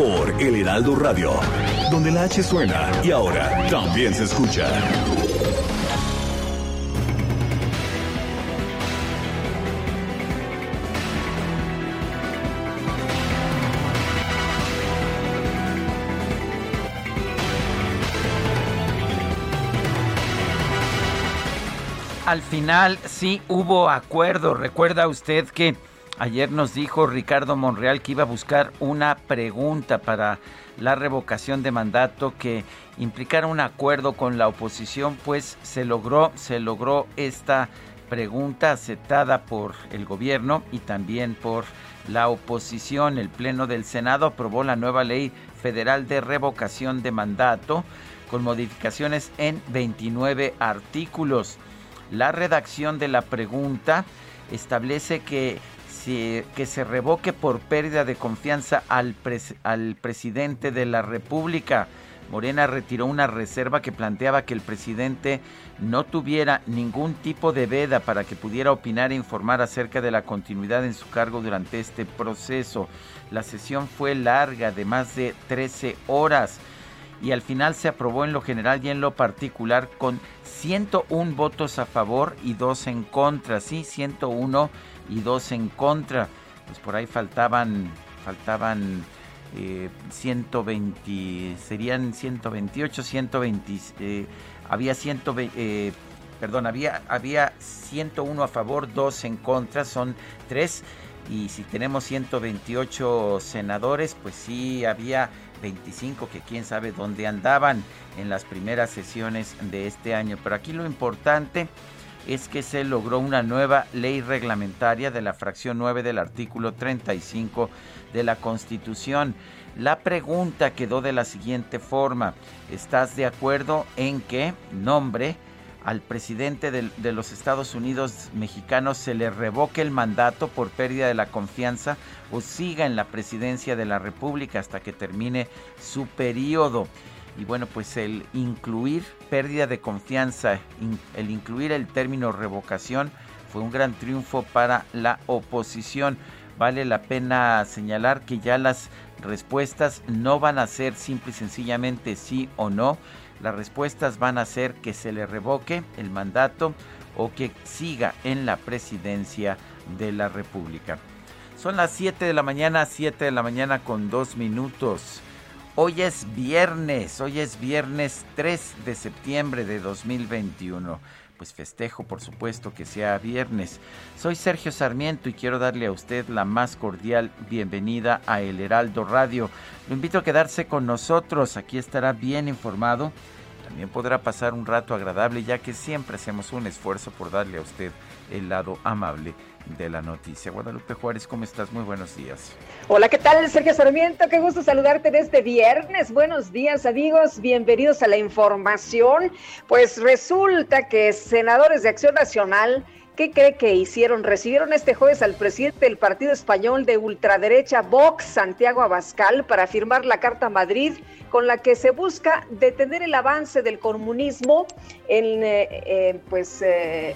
Por El Heraldo Radio, donde la H suena y ahora también se escucha. Al final sí hubo acuerdo. Recuerda usted que ayer nos dijo Ricardo Monreal que iba a buscar una pregunta para la revocación de mandato que implicara un acuerdo con la oposición, pues se logró, se logró esta pregunta aceptada por el gobierno y también por la oposición. El Pleno del Senado aprobó la nueva ley federal de revocación de mandato con modificaciones en 29 artículos. La redacción de la pregunta establece que, que se revoque por pérdida de confianza al, al presidente de la República. Morena retiró una reserva que planteaba que el presidente no tuviera ningún tipo de veda para que pudiera opinar e informar acerca de la continuidad en su cargo durante este proceso. La sesión fue larga, de más de 13 horas, y al final se aprobó en lo general y en lo particular con 101 votos a favor y 2 en contra, sí, 101 y 2 en contra. Pues por ahí faltaban, faltaban eh, 120, serían 128, 120, eh, había 120, eh, perdón, había, había 101 a favor, 2 en contra, son 3. Y si tenemos 128 senadores, pues sí, había 25 que quién sabe dónde andaban en las primeras sesiones de este año. Pero aquí lo importante es que se logró una nueva ley reglamentaria de la fracción 9 del artículo 35 de la Constitución. La pregunta quedó de la siguiente forma. ¿Estás de acuerdo en que nombre al presidente de, de, los Estados Unidos mexicanos se le revoque el mandato por pérdida de la confianza o siga en la presidencia de la República hasta que termine su periodo? Y bueno, pues el incluir pérdida de confianza, el incluir el término revocación fue un gran triunfo para la oposición. Vale la pena señalar que ya las respuestas no van a ser simple y sencillamente sí o no. Las respuestas van a ser que se le revoque el mandato o que siga en la presidencia de la República. Son las 7 de la mañana, 7 de la mañana con 2 minutos. Hoy es viernes, hoy es viernes 3 de septiembre de 2021. Pues festejo, por supuesto, que sea viernes. Soy Sergio Sarmiento y quiero darle a usted la más cordial bienvenida a El Heraldo Radio. Lo invito a quedarse con nosotros, aquí estará bien informado. También podrá pasar un rato agradable ya que siempre hacemos un esfuerzo por darle a usted el lado amable de la noticia. Guadalupe Juárez, ¿cómo estás? Muy buenos días. Hola, ¿qué tal? Sergio Sarmiento, qué gusto saludarte en este viernes. Buenos días, amigos. Bienvenidos a la información. Pues resulta que senadores de Acción Nacional ¿Qué cree que hicieron? Recibieron este jueves al presidente del partido español de ultraderecha Vox, Santiago Abascal, para firmar la Carta Madrid con la que se busca detener el avance del comunismo en, eh, eh, pues, eh,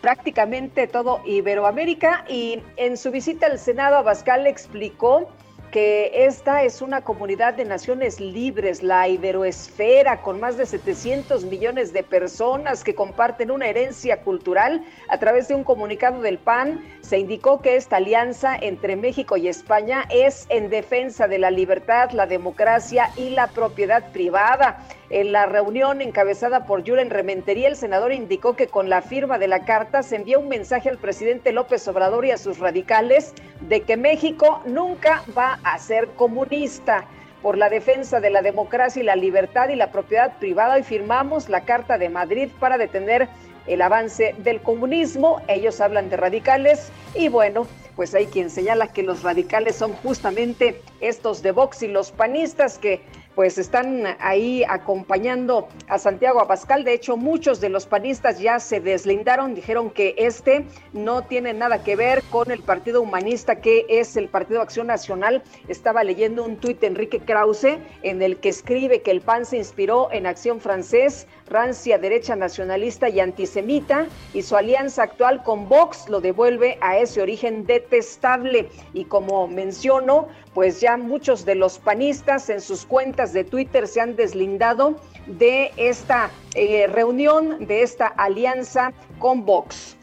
prácticamente todo Iberoamérica y en su visita al Senado Abascal explicó que esta es una comunidad de naciones libres, la iberoesfera, con más de 700 millones de personas que comparten una herencia cultural. A través de un comunicado del PAN se indicó que esta alianza entre México y España es en defensa de la libertad, la democracia y la propiedad privada. En la reunión encabezada por Julen Rementería, el senador indicó que con la firma de la carta se envía un mensaje al presidente López Obrador y a sus radicales de que México nunca va a ser comunista por la defensa de la democracia y la libertad y la propiedad privada y firmamos la Carta de Madrid para detener el avance del comunismo. Ellos hablan de radicales y bueno, pues hay quien señala que los radicales son justamente estos de Vox y los panistas que pues están ahí acompañando a Santiago Abascal. De hecho, muchos de los panistas ya se deslindaron, dijeron que este no tiene nada que ver con el Partido Humanista, que es el Partido Acción Nacional. Estaba leyendo un tuit de Enrique Krause en el que escribe que el PAN se inspiró en Acción Francés, rancia derecha nacionalista y antisemita, y su alianza actual con Vox lo devuelve a ese origen detestable. Y como menciono, pues ya muchos de los panistas en sus cuentas de Twitter se han deslindado de esta eh, reunión, de esta alianza con Vox.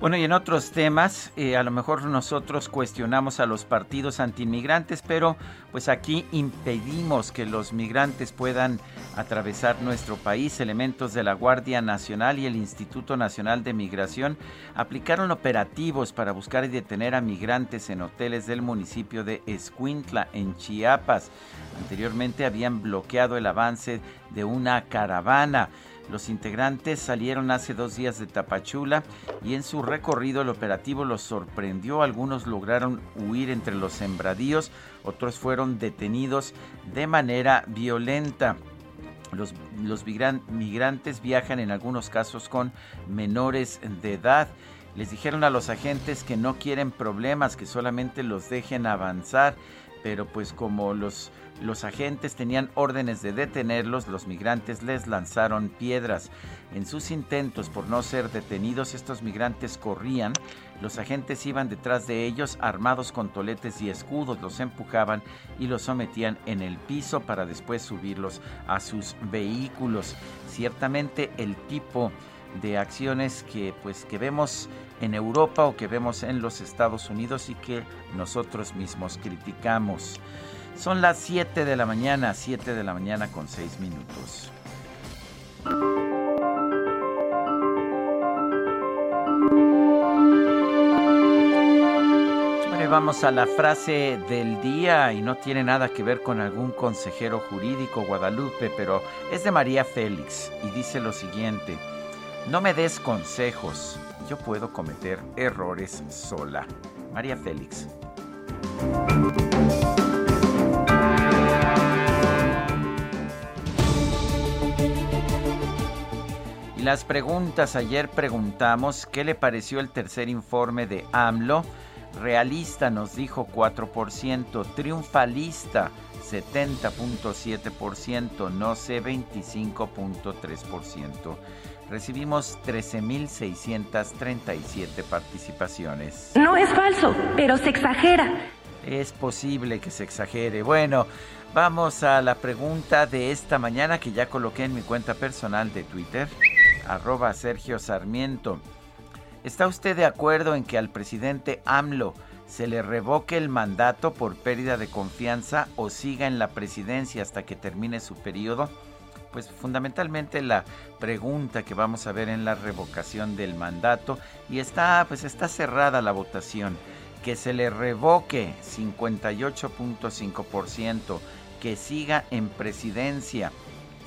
Bueno, y en otros temas, eh, a lo mejor nosotros cuestionamos a los partidos antiinmigrantes, pero pues aquí impedimos que los migrantes puedan atravesar nuestro país. Elementos de la Guardia Nacional y el Instituto Nacional de Migración aplicaron operativos para buscar y detener a migrantes en hoteles del municipio de Escuintla, en Chiapas. Anteriormente habían bloqueado el avance de una caravana. Los integrantes salieron hace dos días de Tapachula y en su recorrido el operativo los sorprendió. Algunos lograron huir entre los sembradíos, otros fueron detenidos de manera violenta. Los, los migrantes viajan en algunos casos con menores de edad. Les dijeron a los agentes que no quieren problemas, que solamente los dejen avanzar, pero pues como los los agentes tenían órdenes de detenerlos, los migrantes les lanzaron piedras. En sus intentos por no ser detenidos, estos migrantes corrían, los agentes iban detrás de ellos armados con toletes y escudos, los empujaban y los sometían en el piso para después subirlos a sus vehículos. Ciertamente el tipo de acciones que pues que vemos en Europa o que vemos en los Estados Unidos y que nosotros mismos criticamos. Son las 7 de la mañana, 7 de la mañana con 6 minutos. vamos a la frase del día y no tiene nada que ver con algún consejero jurídico Guadalupe, pero es de María Félix y dice lo siguiente, no me des consejos, yo puedo cometer errores sola. María Félix. Y las preguntas, ayer preguntamos qué le pareció el tercer informe de AMLO. Realista nos dijo 4%, triunfalista 70.7%, no sé 25.3%. Recibimos 13.637 participaciones. No es falso, pero se exagera. Es posible que se exagere. Bueno, vamos a la pregunta de esta mañana que ya coloqué en mi cuenta personal de Twitter arroba Sergio Sarmiento. ¿Está usted de acuerdo en que al presidente AMLO se le revoque el mandato por pérdida de confianza o siga en la presidencia hasta que termine su periodo? Pues fundamentalmente la pregunta que vamos a ver en la revocación del mandato y está pues está cerrada la votación. Que se le revoque 58.5%, que siga en presidencia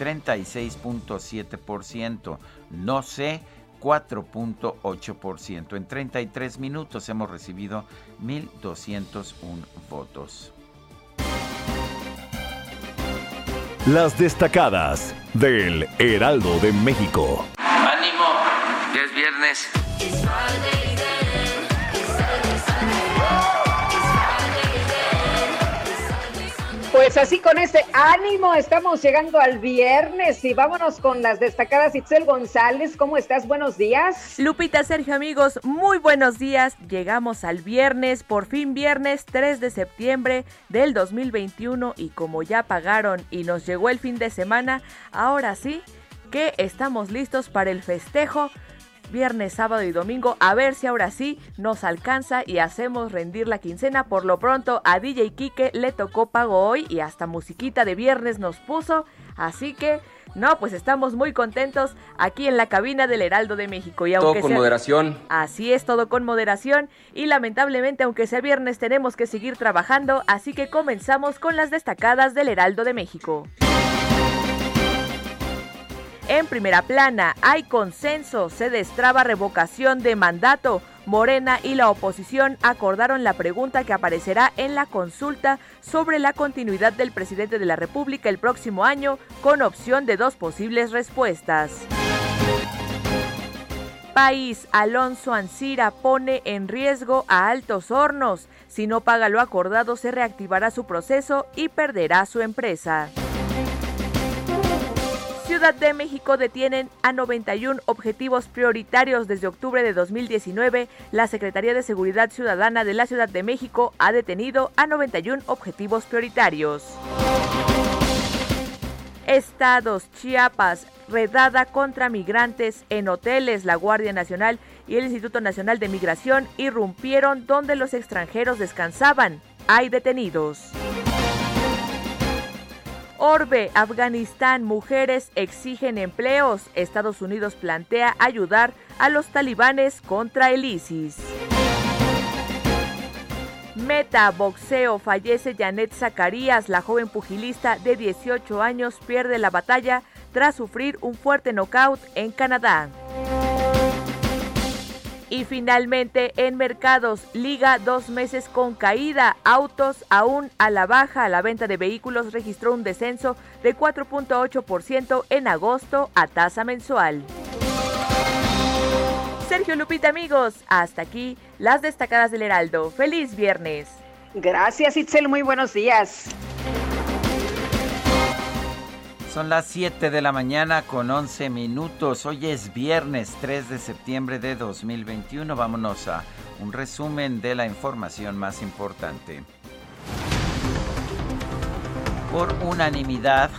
36.7%, no sé 4.8%. En 33 minutos hemos recibido 1.201 votos. Las destacadas del Heraldo de México. Ánimo, es viernes. Pues así con ese ánimo estamos llegando al viernes y vámonos con las destacadas. Itzel González, ¿cómo estás? Buenos días. Lupita, Sergio, amigos, muy buenos días. Llegamos al viernes, por fin viernes 3 de septiembre del 2021 y como ya pagaron y nos llegó el fin de semana, ahora sí que estamos listos para el festejo viernes, sábado y domingo. A ver si ahora sí nos alcanza y hacemos rendir la quincena. Por lo pronto a DJ Kike le tocó pago hoy y hasta musiquita de viernes nos puso. Así que no, pues estamos muy contentos aquí en la cabina del Heraldo de México. Y aunque todo con moderación. Así es, todo con moderación. Y lamentablemente, aunque sea viernes, tenemos que seguir trabajando. Así que comenzamos con las destacadas del Heraldo de México. En primera plana, hay consenso, se destraba revocación de mandato. Morena y la oposición acordaron la pregunta que aparecerá en la consulta sobre la continuidad del presidente de la República el próximo año, con opción de dos posibles respuestas. País, Alonso Ancira pone en riesgo a Altos Hornos. Si no paga lo acordado, se reactivará su proceso y perderá su empresa. Ciudad de México detienen a 91 objetivos prioritarios desde octubre de 2019. La Secretaría de Seguridad Ciudadana de la Ciudad de México ha detenido a 91 objetivos prioritarios. Estados, Chiapas, redada contra migrantes en hoteles. La Guardia Nacional y el Instituto Nacional de Migración irrumpieron donde los extranjeros descansaban. Hay detenidos. Orbe, Afganistán, mujeres exigen empleos. Estados Unidos plantea ayudar a los talibanes contra el ISIS. Meta, boxeo, fallece Janet Zacarías, la joven pugilista de 18 años pierde la batalla tras sufrir un fuerte knockout en Canadá. Y finalmente en mercados, Liga dos meses con caída, autos aún a la baja, la venta de vehículos registró un descenso de 4.8% en agosto a tasa mensual. Sergio Lupita amigos, hasta aquí las destacadas del Heraldo. Feliz viernes. Gracias Itzel, muy buenos días. Son las 7 de la mañana con 11 minutos. Hoy es viernes 3 de septiembre de 2021. Vámonos a un resumen de la información más importante. Por unanimidad,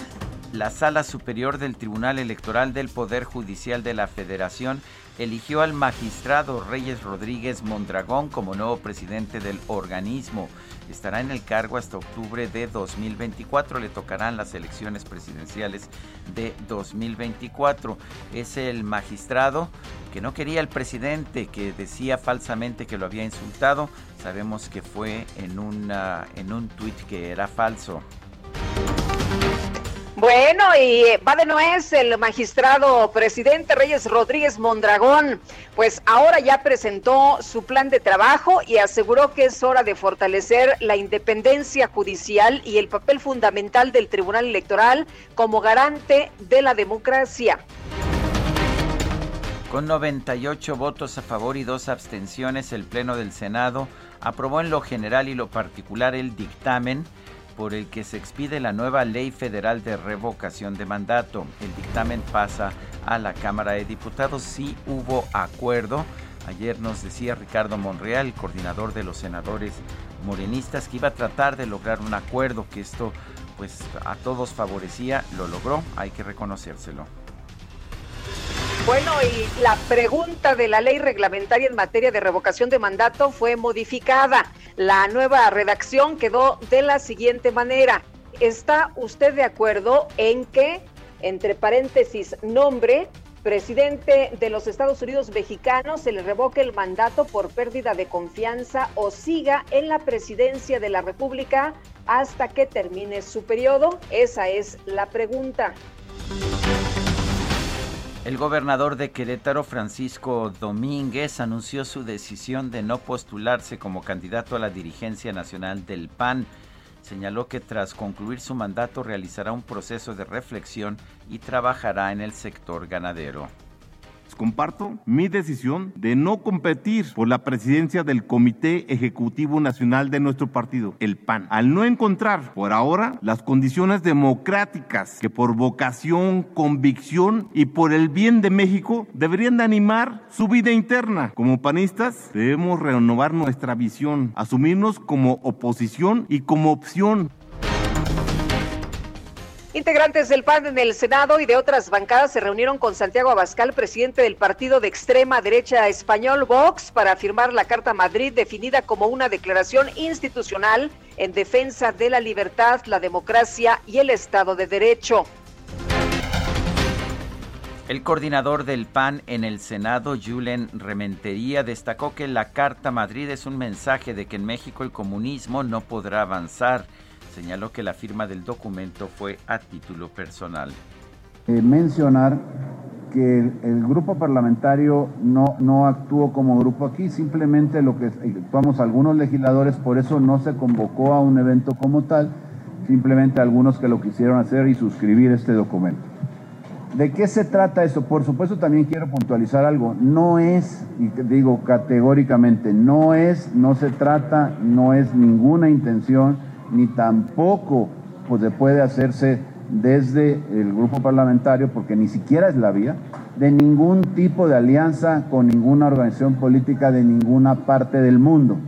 la Sala Superior del Tribunal Electoral del Poder Judicial de la Federación eligió al magistrado Reyes Rodríguez Mondragón como nuevo presidente del organismo. Estará en el cargo hasta octubre de 2024. Le tocarán las elecciones presidenciales de 2024. Es el magistrado que no quería al presidente, que decía falsamente que lo había insultado. Sabemos que fue en, una, en un tuit que era falso. Bueno, y va de nuez el magistrado presidente Reyes Rodríguez Mondragón, pues ahora ya presentó su plan de trabajo y aseguró que es hora de fortalecer la independencia judicial y el papel fundamental del Tribunal Electoral como garante de la democracia. Con 98 votos a favor y dos abstenciones, el Pleno del Senado aprobó en lo general y lo particular el dictamen por el que se expide la nueva Ley Federal de Revocación de Mandato. El dictamen pasa a la Cámara de Diputados. Sí hubo acuerdo. Ayer nos decía Ricardo Monreal, coordinador de los senadores morenistas, que iba a tratar de lograr un acuerdo, que esto pues a todos favorecía, lo logró, hay que reconocérselo. Bueno, y la pregunta de la ley reglamentaria en materia de revocación de mandato fue modificada. La nueva redacción quedó de la siguiente manera. ¿Está usted de acuerdo en que, entre paréntesis, nombre, presidente de los Estados Unidos mexicanos, se le revoque el mandato por pérdida de confianza o siga en la presidencia de la República hasta que termine su periodo? Esa es la pregunta. El gobernador de Querétaro, Francisco Domínguez, anunció su decisión de no postularse como candidato a la dirigencia nacional del PAN. Señaló que tras concluir su mandato realizará un proceso de reflexión y trabajará en el sector ganadero comparto mi decisión de no competir por la presidencia del Comité Ejecutivo Nacional de nuestro partido, el PAN, al no encontrar por ahora las condiciones democráticas que por vocación, convicción y por el bien de México deberían de animar su vida interna. Como panistas debemos renovar nuestra visión, asumirnos como oposición y como opción Integrantes del PAN en el Senado y de otras bancadas se reunieron con Santiago Abascal, presidente del partido de extrema derecha español Vox, para firmar la Carta Madrid definida como una declaración institucional en defensa de la libertad, la democracia y el Estado de Derecho. El coordinador del PAN en el Senado, Julen Rementería, destacó que la Carta Madrid es un mensaje de que en México el comunismo no podrá avanzar señaló que la firma del documento fue a título personal. Eh, mencionar que el, grupo parlamentario no, no actuó como grupo aquí, simplemente lo que actuamos algunos legisladores, por eso no se convocó a un evento como tal, simplemente algunos que lo quisieron hacer y suscribir este documento. ¿De qué se trata esto? Por supuesto también quiero puntualizar algo. No es, y digo categóricamente, no es, no se trata, no es ninguna intención ni tampoco pues, puede hacerse desde el grupo parlamentario, porque ni siquiera es la vía, de ningún tipo de alianza con ninguna organización política de ninguna parte del mundo.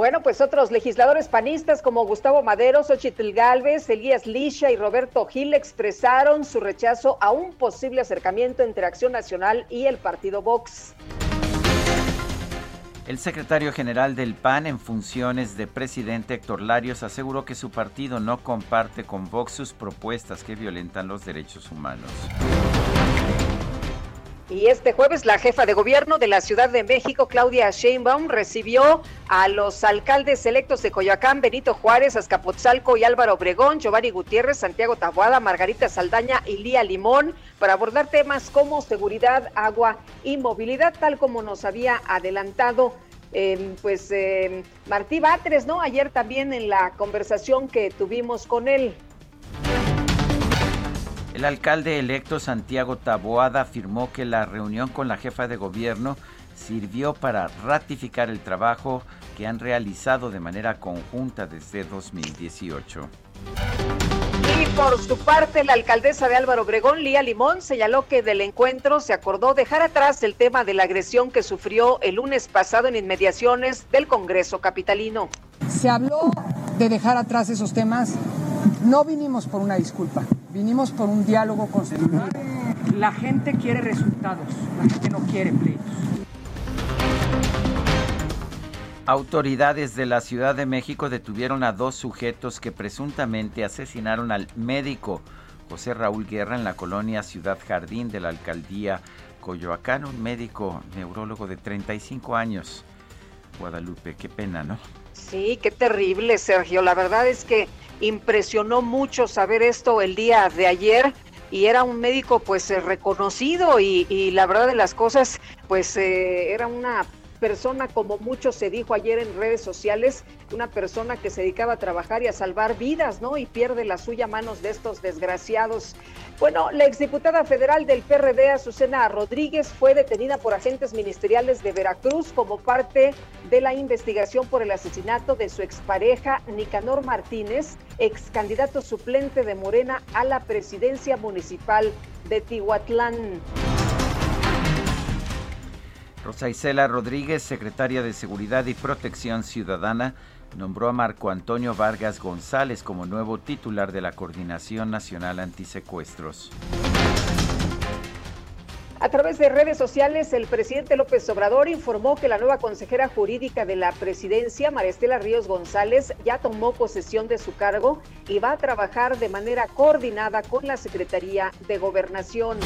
Bueno, pues otros legisladores panistas como Gustavo Madero, Xochitl Galvez, Elías Lisha y Roberto Gil expresaron su rechazo a un posible acercamiento entre Acción Nacional y el partido Vox. El secretario general del PAN en funciones de presidente Héctor Larios aseguró que su partido no comparte con Vox sus propuestas que violentan los derechos humanos. Y este jueves la jefa de gobierno de la Ciudad de México, Claudia Sheinbaum, recibió a los alcaldes electos de Coyoacán, Benito Juárez, Azcapotzalco y Álvaro Obregón, Giovanni Gutiérrez, Santiago Tabuada, Margarita Saldaña y Lía Limón para abordar temas como seguridad, agua y movilidad, tal como nos había adelantado eh, pues eh, Martí Batres, ¿no? Ayer también en la conversación que tuvimos con él. El alcalde electo Santiago Taboada afirmó que la reunión con la jefa de gobierno sirvió para ratificar el trabajo que han realizado de manera conjunta desde 2018. Y por su parte, la alcaldesa de Álvaro Obregón, Lía Limón, señaló que del encuentro se acordó dejar atrás el tema de la agresión que sufrió el lunes pasado en inmediaciones del Congreso Capitalino. Se habló de dejar atrás esos temas. No vinimos por una disculpa, vinimos por un diálogo constructivo. La gente quiere resultados, la gente no quiere pleitos. Autoridades de la Ciudad de México detuvieron a dos sujetos que presuntamente asesinaron al médico José Raúl Guerra en la colonia Ciudad Jardín de la alcaldía Coyoacán, un médico neurólogo de 35 años. Guadalupe, qué pena, ¿no? Sí, qué terrible, Sergio. La verdad es que impresionó mucho saber esto el día de ayer y era un médico pues eh, reconocido y, la verdad de las cosas pues eh, era una persona, como mucho se dijo ayer en redes sociales, una persona que se dedicaba a trabajar y a salvar vidas, ¿no? Y pierde la suya a manos de estos desgraciados. Bueno, la exdiputada federal del PRD, Azucena Rodríguez, fue detenida por agentes ministeriales de Veracruz como parte de la investigación por el asesinato de su expareja Nicanor Martínez, ex candidato suplente de Morena a la presidencia municipal de Tihuatlán. Rosa Isela Rodríguez, secretaria de Seguridad y Protección Ciudadana, nombró a Marco Antonio Vargas González como nuevo titular de la Coordinación Nacional Antisecuestros. A través de redes sociales, el presidente López Obrador informó que la nueva consejera jurídica de la presidencia, Maristela Ríos González, ya tomó posesión de su cargo y va a trabajar de manera coordinada con la Secretaría de Gobernación.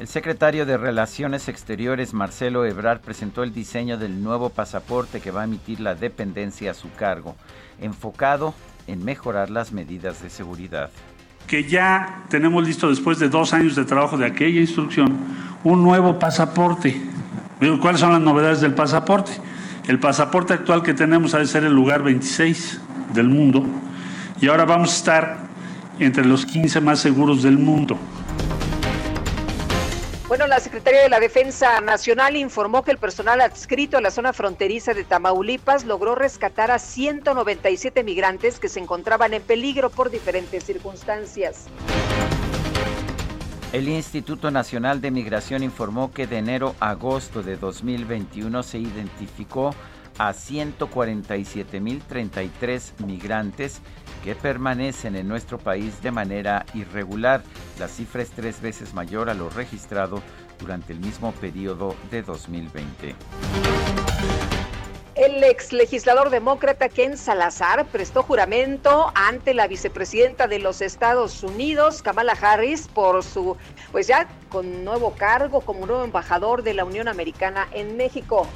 El secretario de Relaciones Exteriores, Marcelo Ebrard, presentó el diseño del nuevo pasaporte que va a emitir la dependencia a su cargo, enfocado en mejorar las medidas de seguridad. Que ya tenemos listo, después de dos años de trabajo de aquella instrucción, un nuevo pasaporte. ¿Cuáles son las novedades del pasaporte? El pasaporte actual que tenemos ha de ser el lugar 26 del mundo y ahora vamos a estar entre los 15 más seguros del mundo. Bueno, la Secretaría de la Defensa Nacional informó que el personal adscrito a la zona fronteriza de Tamaulipas logró rescatar a 197 migrantes que se encontraban en peligro por diferentes circunstancias. El Instituto Nacional de Migración informó que de enero a agosto de 2021 se identificó a 147.033 migrantes que permanecen en nuestro país de manera irregular. La cifra es tres veces mayor a lo registrado durante el mismo periodo de 2020. El ex legislador demócrata Ken Salazar prestó juramento ante la vicepresidenta de los Estados Unidos, Kamala Harris, por su, pues ya con nuevo cargo como nuevo embajador de la Unión Americana en México.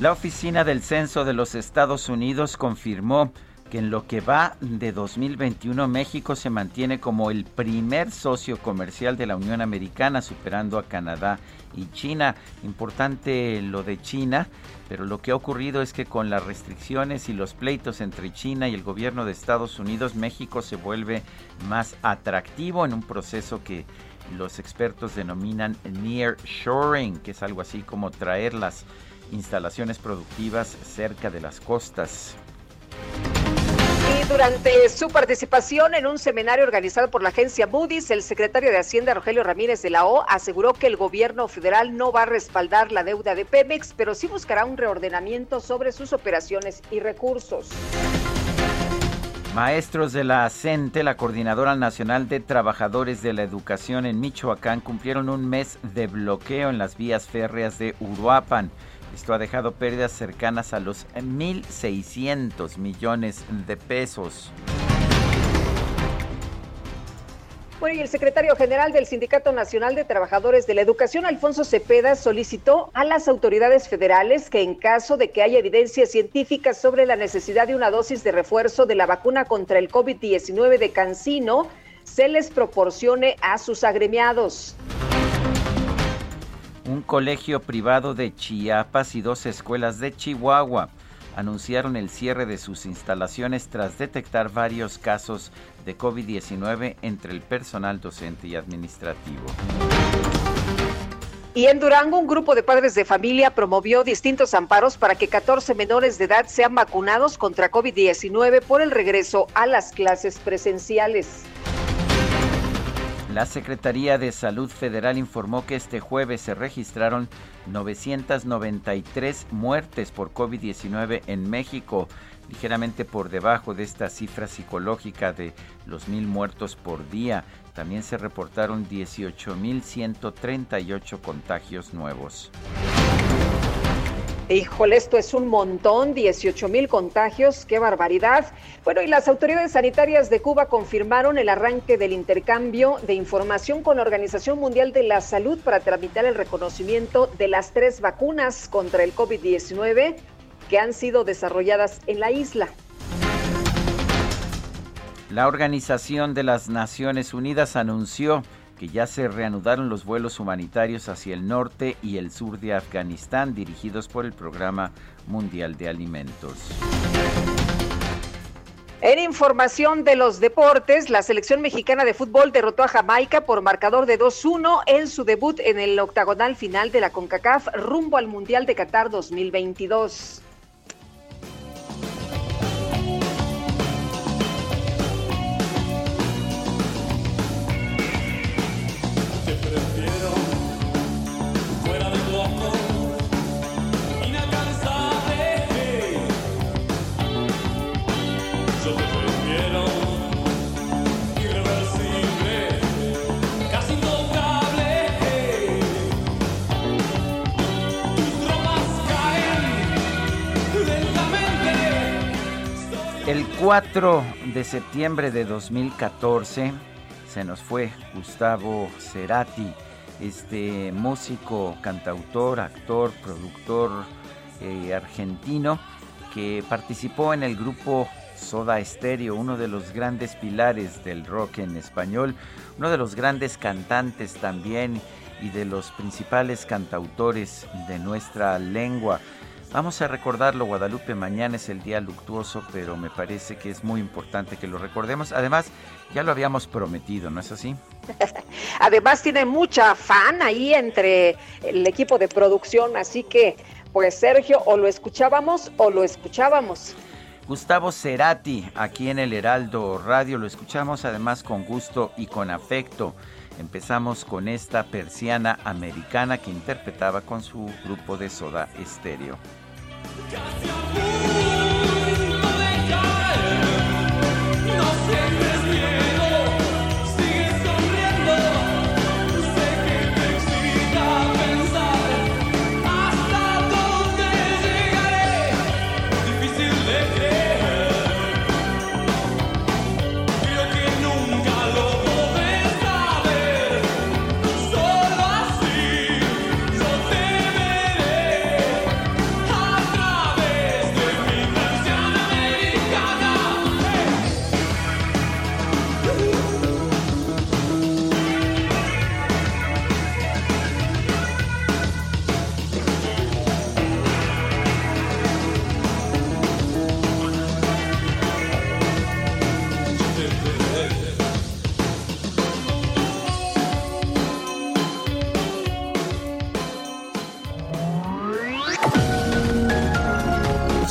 La Oficina del Censo de los Estados Unidos confirmó que en lo que va de 2021 México se mantiene como el primer socio comercial de la Unión Americana, superando a Canadá y China. Importante lo de China, pero lo que ha ocurrido es que con las restricciones y los pleitos entre China y el gobierno de Estados Unidos, México se vuelve más atractivo en un proceso que los expertos denominan near shoring, que es algo así como traer las instalaciones productivas cerca de las costas. Y durante su participación en un seminario organizado por la agencia Moody's, el secretario de Hacienda Rogelio Ramírez de la O aseguró que el gobierno federal no va a respaldar la deuda de Pemex, pero sí buscará un reordenamiento sobre sus operaciones y recursos. Maestros de la CENTE, la Coordinadora Nacional de Trabajadores de la Educación en Michoacán, cumplieron un mes de bloqueo en las vías férreas de Uruapan. Esto ha dejado pérdidas cercanas a los 1.600 millones de pesos. Bueno, y el secretario general del Sindicato Nacional de Trabajadores de la Educación, Alfonso Cepeda, solicitó a las autoridades federales que en caso de que haya evidencia científica sobre la necesidad de una dosis de refuerzo de la vacuna contra el COVID-19 de Cancino, se les proporcione a sus agremiados. Un colegio privado de Chiapas y dos escuelas de Chihuahua anunciaron el cierre de sus instalaciones tras detectar varios casos de COVID-19 entre el personal docente y administrativo. Y en Durango, un grupo de padres de familia promovió distintos amparos para que 14 menores de edad sean vacunados contra COVID-19 por el regreso a las clases presenciales. La Secretaría de Salud Federal informó que este jueves se registraron 993 muertes por COVID-19 en México, ligeramente por debajo de esta cifra psicológica de los mil muertos por día. También se reportaron 18.138 contagios nuevos. Híjole, esto es un montón, 18 mil contagios, qué barbaridad. Bueno, y las autoridades sanitarias de Cuba confirmaron el arranque del intercambio de información con la Organización Mundial de la Salud para tramitar el reconocimiento de las tres vacunas contra el COVID-19 que han sido desarrolladas en la isla. La Organización de las Naciones Unidas anunció que ya se reanudaron los vuelos humanitarios hacia el norte y el sur de Afganistán dirigidos por el Programa Mundial de Alimentos. En información de los deportes, la selección mexicana de fútbol derrotó a Jamaica por marcador de 2-1 en su debut en el octagonal final de la CONCACAF rumbo al Mundial de Qatar 2022. El 4 de septiembre de 2014 se nos fue Gustavo Cerati, este músico, cantautor, actor, productor eh, argentino que participó en el grupo Soda Stereo, uno de los grandes pilares del rock en español, uno de los grandes cantantes también y de los principales cantautores de nuestra lengua. Vamos a recordarlo, Guadalupe, mañana es el día luctuoso, pero me parece que es muy importante que lo recordemos. Además, ya lo habíamos prometido, ¿no es así? Además, tiene mucha fan ahí entre el equipo de producción, así que, pues Sergio, o lo escuchábamos o lo escuchábamos. Gustavo Cerati, aquí en el Heraldo Radio, lo escuchamos además con gusto y con afecto. Empezamos con esta persiana americana que interpretaba con su grupo de Soda Stereo.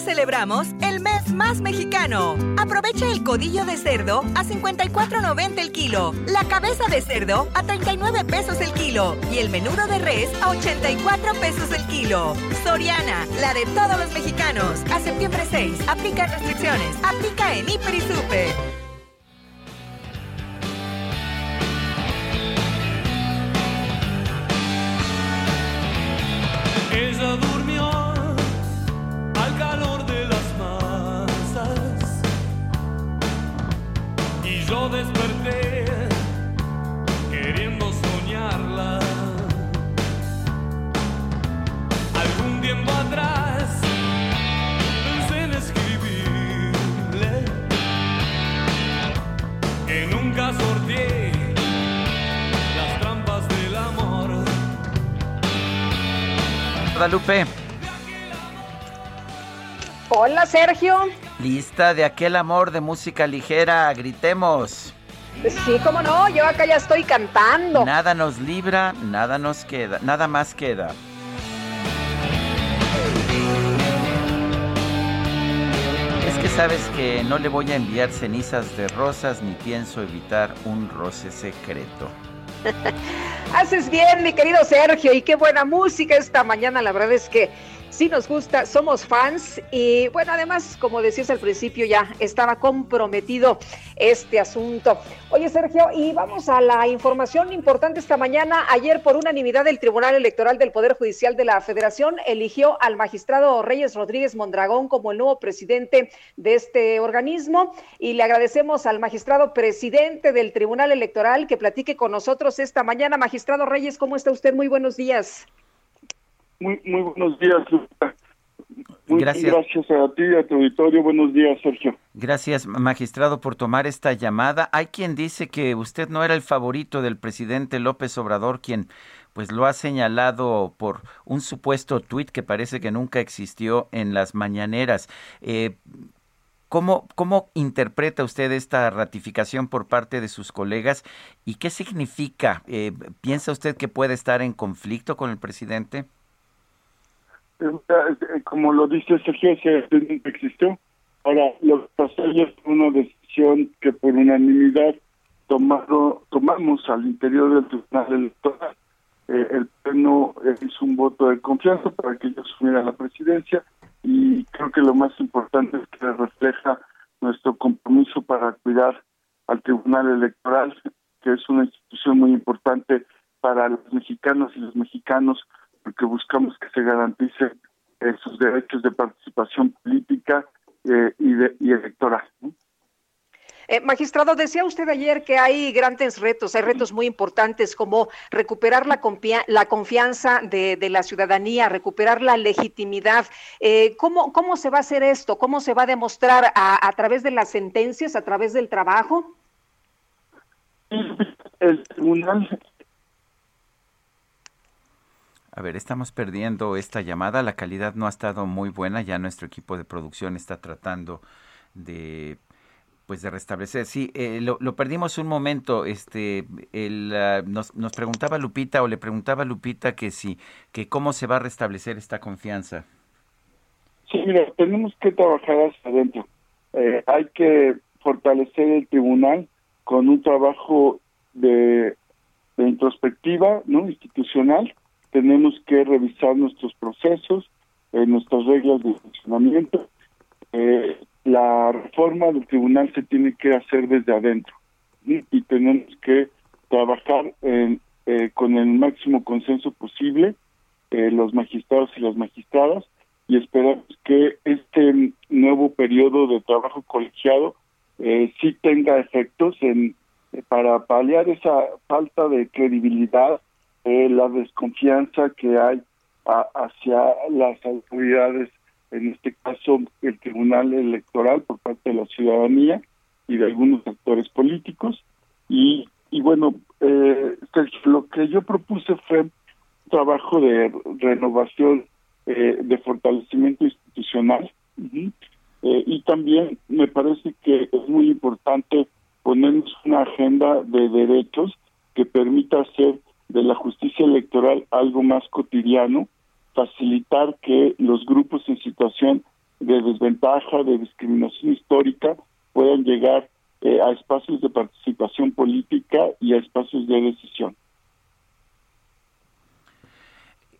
Celebramos el mes más mexicano. Aprovecha el codillo de cerdo a 54.90 el kilo, la cabeza de cerdo a 39 pesos el kilo y el menudo de res a 84 pesos el kilo. Soriana, la de todos los mexicanos. A septiembre 6, aplica restricciones. Aplica en Hiper y Super. Ella durmió Guadalupe, Hola, Sergio. lista de aquel amor de música ligera, gritemos. Sí, cómo no, yo acá ya estoy cantando. Nada nos libra, nada nos queda, nada más queda. Es que sabes que no le voy a enviar cenizas de rosas ni pienso evitar un roce secreto. Haces bien, mi querido Sergio, y qué buena música esta mañana. La verdad es que sí nos gusta, somos fans y bueno, además, como decías al principio, ya estaba comprometido este asunto. Oye, Sergio, y vamos a la información importante esta mañana. Ayer, por unanimidad, el Tribunal Electoral del Poder Judicial de la Federación eligió al magistrado Reyes Rodríguez Mondragón como el nuevo presidente de este organismo y le agradecemos al magistrado presidente del Tribunal Electoral que platique con nosotros esta mañana. Magistrado Reyes, ¿cómo está usted? Muy buenos días. Muy, muy buenos días. Muy Gracias. gracias a ti y a tu auditorio. Buenos días, Sergio. Gracias, magistrado, por tomar esta llamada. Hay quien dice que usted no era el favorito del presidente López Obrador, quien pues lo ha señalado por un supuesto tuit que parece que nunca existió en las mañaneras. Eh, ¿Cómo, ¿Cómo interpreta usted esta ratificación por parte de sus colegas y qué significa? Eh, ¿Piensa usted que puede estar en conflicto con el presidente? Eh, Como lo dice Sergio, ese nunca existió. Ahora, lo que pasó fue una decisión que por unanimidad tomado, tomamos al interior del Tribunal Electoral. Eh, el Pleno eh, hizo un voto de confianza para que yo asumiera la presidencia y creo que lo más importante es que refleja nuestro compromiso para cuidar al Tribunal Electoral, que es una institución muy importante para los mexicanos y los mexicanos, porque buscamos que se garanticen eh, sus derechos de participación política eh, y, de, y electoral. ¿no? Eh, magistrado, decía usted ayer que hay grandes retos, hay retos muy importantes como recuperar la, confia- la confianza de, de la ciudadanía, recuperar la legitimidad. Eh, ¿cómo, ¿Cómo se va a hacer esto? ¿Cómo se va a demostrar a, a través de las sentencias, a través del trabajo? el tribunal A ver, estamos perdiendo esta llamada. La calidad no ha estado muy buena. Ya nuestro equipo de producción está tratando de pues de restablecer. Sí, eh, lo, perdimos un momento. Este, el, uh, nos, nos preguntaba Lupita o le preguntaba Lupita que si, que cómo se va a restablecer esta confianza. Sí, mira, tenemos que trabajar hacia adentro. Eh, hay que fortalecer el tribunal con un trabajo de, de introspectiva, no, institucional. Tenemos que revisar nuestros procesos, eh, nuestras reglas de funcionamiento. Eh, la reforma del tribunal se tiene que hacer desde adentro y tenemos que trabajar en, eh, con el máximo consenso posible eh, los magistrados y las magistradas y esperamos que este nuevo periodo de trabajo colegiado eh, sí tenga efectos en para paliar esa falta de credibilidad, la desconfianza que hay a, hacia las autoridades en este caso el Tribunal Electoral por parte de la ciudadanía y de algunos actores políticos. Y, y bueno, eh, lo que yo propuse fue un trabajo de renovación, eh, de fortalecimiento institucional. Eh, y también me parece que es muy importante ponernos una agenda de derechos que permita hacer de la justicia electoral algo más cotidiano facilitar que los grupos en situación de desventaja, de discriminación histórica, puedan llegar eh, a espacios de participación política y a espacios de decisión.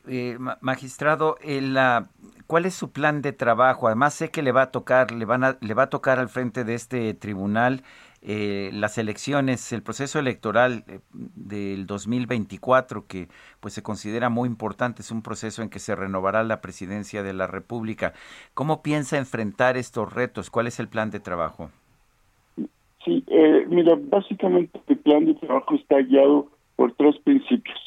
Eh, magistrado, el, uh, ¿cuál es su plan de trabajo? Además sé que le va a tocar, le van a, le va a tocar al frente de este tribunal eh, las elecciones, el proceso electoral eh, del 2024, que pues se considera muy importante, es un proceso en que se renovará la presidencia de la República. ¿Cómo piensa enfrentar estos retos? ¿Cuál es el plan de trabajo? Sí, eh, mira, básicamente el plan de trabajo está guiado por tres principios.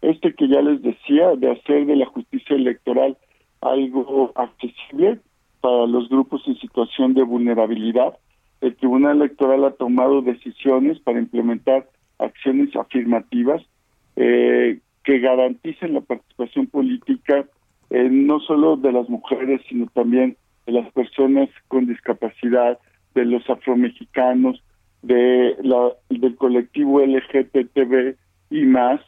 Este que ya les decía, de hacer de la justicia electoral algo accesible para los grupos en situación de vulnerabilidad, el Tribunal Electoral ha tomado decisiones para implementar acciones afirmativas eh, que garanticen la participación política eh, no solo de las mujeres, sino también de las personas con discapacidad, de los afromexicanos, de la, del colectivo LGTB y más.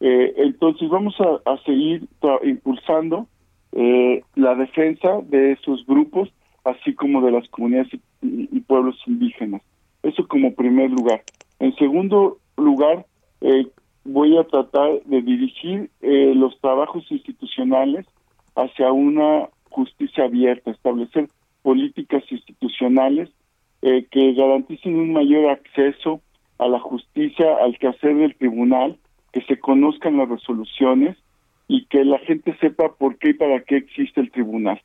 Eh, entonces vamos a, a seguir impulsando eh, la defensa de esos grupos así como de las comunidades y, pueblos indígenas. Eso como primer lugar. En segundo lugar, eh, voy a tratar de dirigir eh, los trabajos institucionales hacia una justicia abierta, establecer políticas institucionales eh, que garanticen un mayor acceso a la justicia, al quehacer del tribunal, que se conozcan las resoluciones y que la gente sepa por qué y para qué existe el tribunal.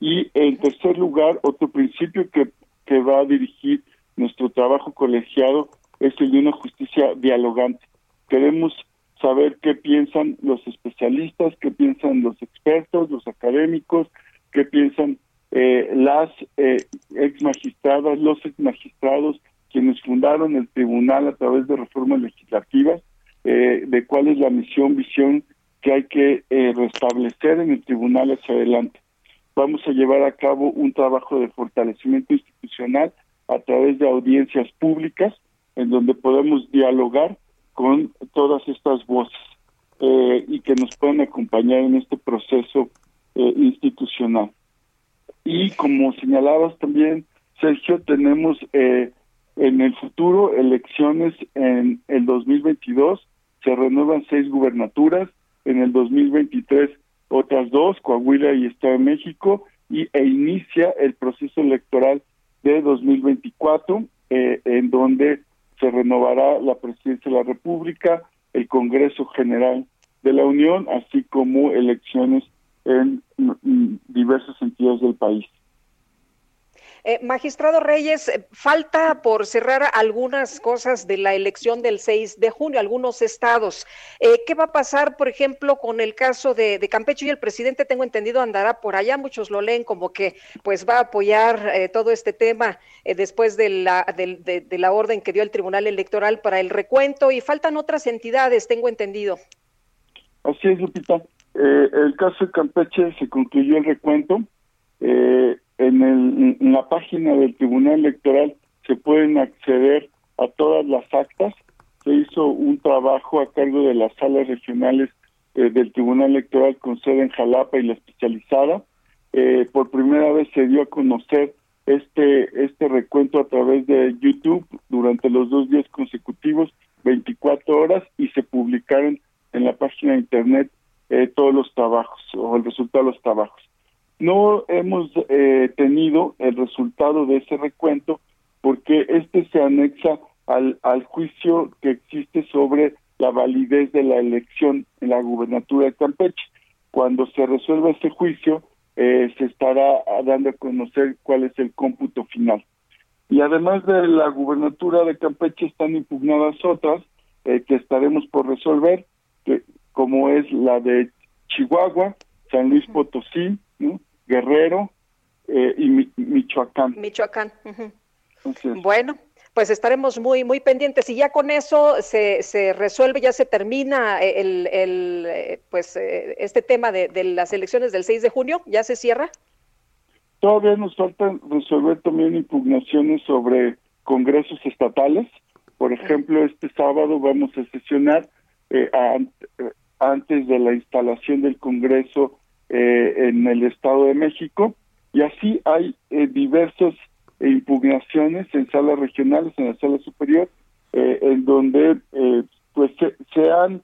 Y en tercer lugar, otro principio que, que va a dirigir nuestro trabajo colegiado es el de una justicia dialogante. Queremos saber qué piensan los especialistas, qué piensan los expertos, los académicos, qué piensan eh, las eh, magistradas, los ex magistrados, quienes fundaron el tribunal a través de reformas legislativas, eh, de cuál es la misión, visión que hay que eh, restablecer en el tribunal hacia adelante vamos a llevar a cabo un trabajo de fortalecimiento institucional a través de audiencias públicas en donde podemos dialogar con todas estas voces eh, y que nos puedan acompañar en este proceso eh, institucional. Y como señalabas también, Sergio, tenemos eh, en el futuro elecciones en el 2022, se renuevan seis gubernaturas, en el 2023 otras dos, Coahuila y Estado de México, y, e inicia el proceso electoral de 2024, eh, en donde se renovará la presidencia de la República, el Congreso General de la Unión, así como elecciones en diversas entidades del país. Eh, magistrado Reyes, eh, falta por cerrar algunas cosas de la elección del 6 de junio, algunos estados. Eh, ¿Qué va a pasar, por ejemplo, con el caso de, Campeche y el presidente, tengo entendido, andará por allá? Muchos lo leen como que pues va a apoyar todo este tema después de la, de, la orden que dio el Tribunal Electoral para el recuento y faltan otras entidades, tengo entendido. Así es, Lupita. el caso de Campeche se concluyó el recuento. Eh, en, el, en la página del Tribunal Electoral se pueden acceder a todas las actas. Se hizo un trabajo a cargo de las salas regionales eh, del Tribunal Electoral con sede en Jalapa y la especializada. Eh, por primera vez se dio a conocer este este recuento a través de YouTube durante los dos días consecutivos, 24 horas, y se publicaron en la página de internet eh, todos los trabajos o el resultado de los trabajos. No hemos eh, tenido el resultado de ese recuento porque este se anexa al, al juicio que existe sobre la validez de la elección en la gubernatura de Campeche. Cuando se resuelva ese juicio, eh, se estará dando a conocer cuál es el cómputo final. Y además de la gubernatura de Campeche están impugnadas otras eh, que estaremos por resolver, que, como es la de Chihuahua, San Luis Potosí, ¿no? Guerrero eh, y Michoacán. Michoacán. Bueno, pues estaremos muy muy pendientes y ya con eso se, se resuelve, ya se termina el, el eh, pues eh, este tema de, de, las elecciones del 6 de junio, ya se cierra. Todavía nos falta resolver también impugnaciones sobre congresos estatales. Por ejemplo, este sábado vamos a sesionar antes de la instalación del Congreso eh, en el Estado de México y así hay eh, diversas impugnaciones en salas regionales, en la sala superior, eh, en donde pues se, han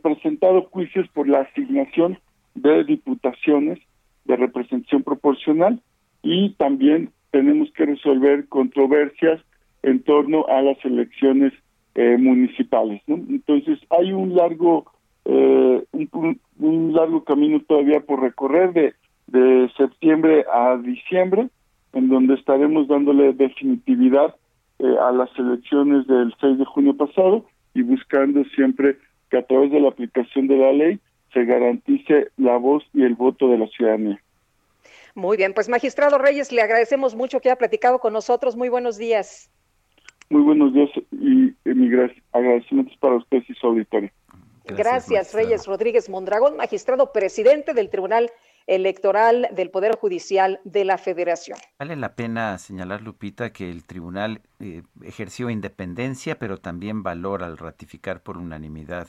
presentado juicios por la asignación de diputaciones de representación proporcional y también tenemos que resolver controversias en torno a las elecciones municipales. Entonces hay un largo eh, un, largo camino todavía por recorrer de, de septiembre a diciembre, en donde estaremos dándole definitividad eh, a las elecciones del 6 de junio pasado y buscando siempre que a través de la aplicación de la ley se garantice la voz y el voto de la ciudadanía. Muy bien, pues magistrado Reyes, le agradecemos mucho que haya platicado con nosotros. Muy buenos días. Muy buenos días y, y mi agradecimientos para usted y su auditorio. Gracias, Reyes Rodríguez Mondragón, magistrado presidente del Tribunal Electoral del Poder Judicial de la Federación. Vale la pena señalar, Lupita, que el tribunal eh, ejerció independencia, pero también valor al ratificar por unanimidad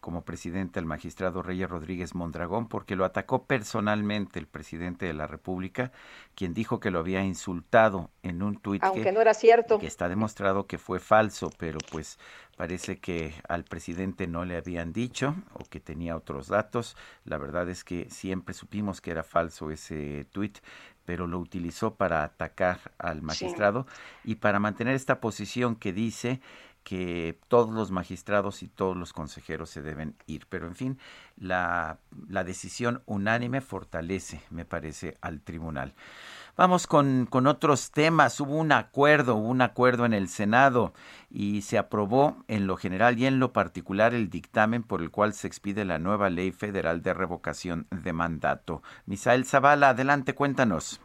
como presidente al magistrado Reyes Rodríguez Mondragón porque lo atacó personalmente el presidente de la República, quien dijo que lo había insultado en un tuit. Aunque que, no era cierto. Que está demostrado que fue falso, pero pues parece que al presidente no le habían dicho o que tenía otros datos. La verdad es que siempre supimos que era falso ese tuit pero lo utilizó para atacar al magistrado y para mantener esta posición que dice que todos los magistrados y todos los consejeros se deben ir. Pero en fin, la, decisión unánime fortalece, me parece, al tribunal. Vamos con, con, otros temas. Hubo un acuerdo, hubo un acuerdo en el Senado y se aprobó en lo general y en lo particular el dictamen por el cual se expide la nueva ley federal de revocación de mandato. Misael Zavala, adelante, cuéntanos.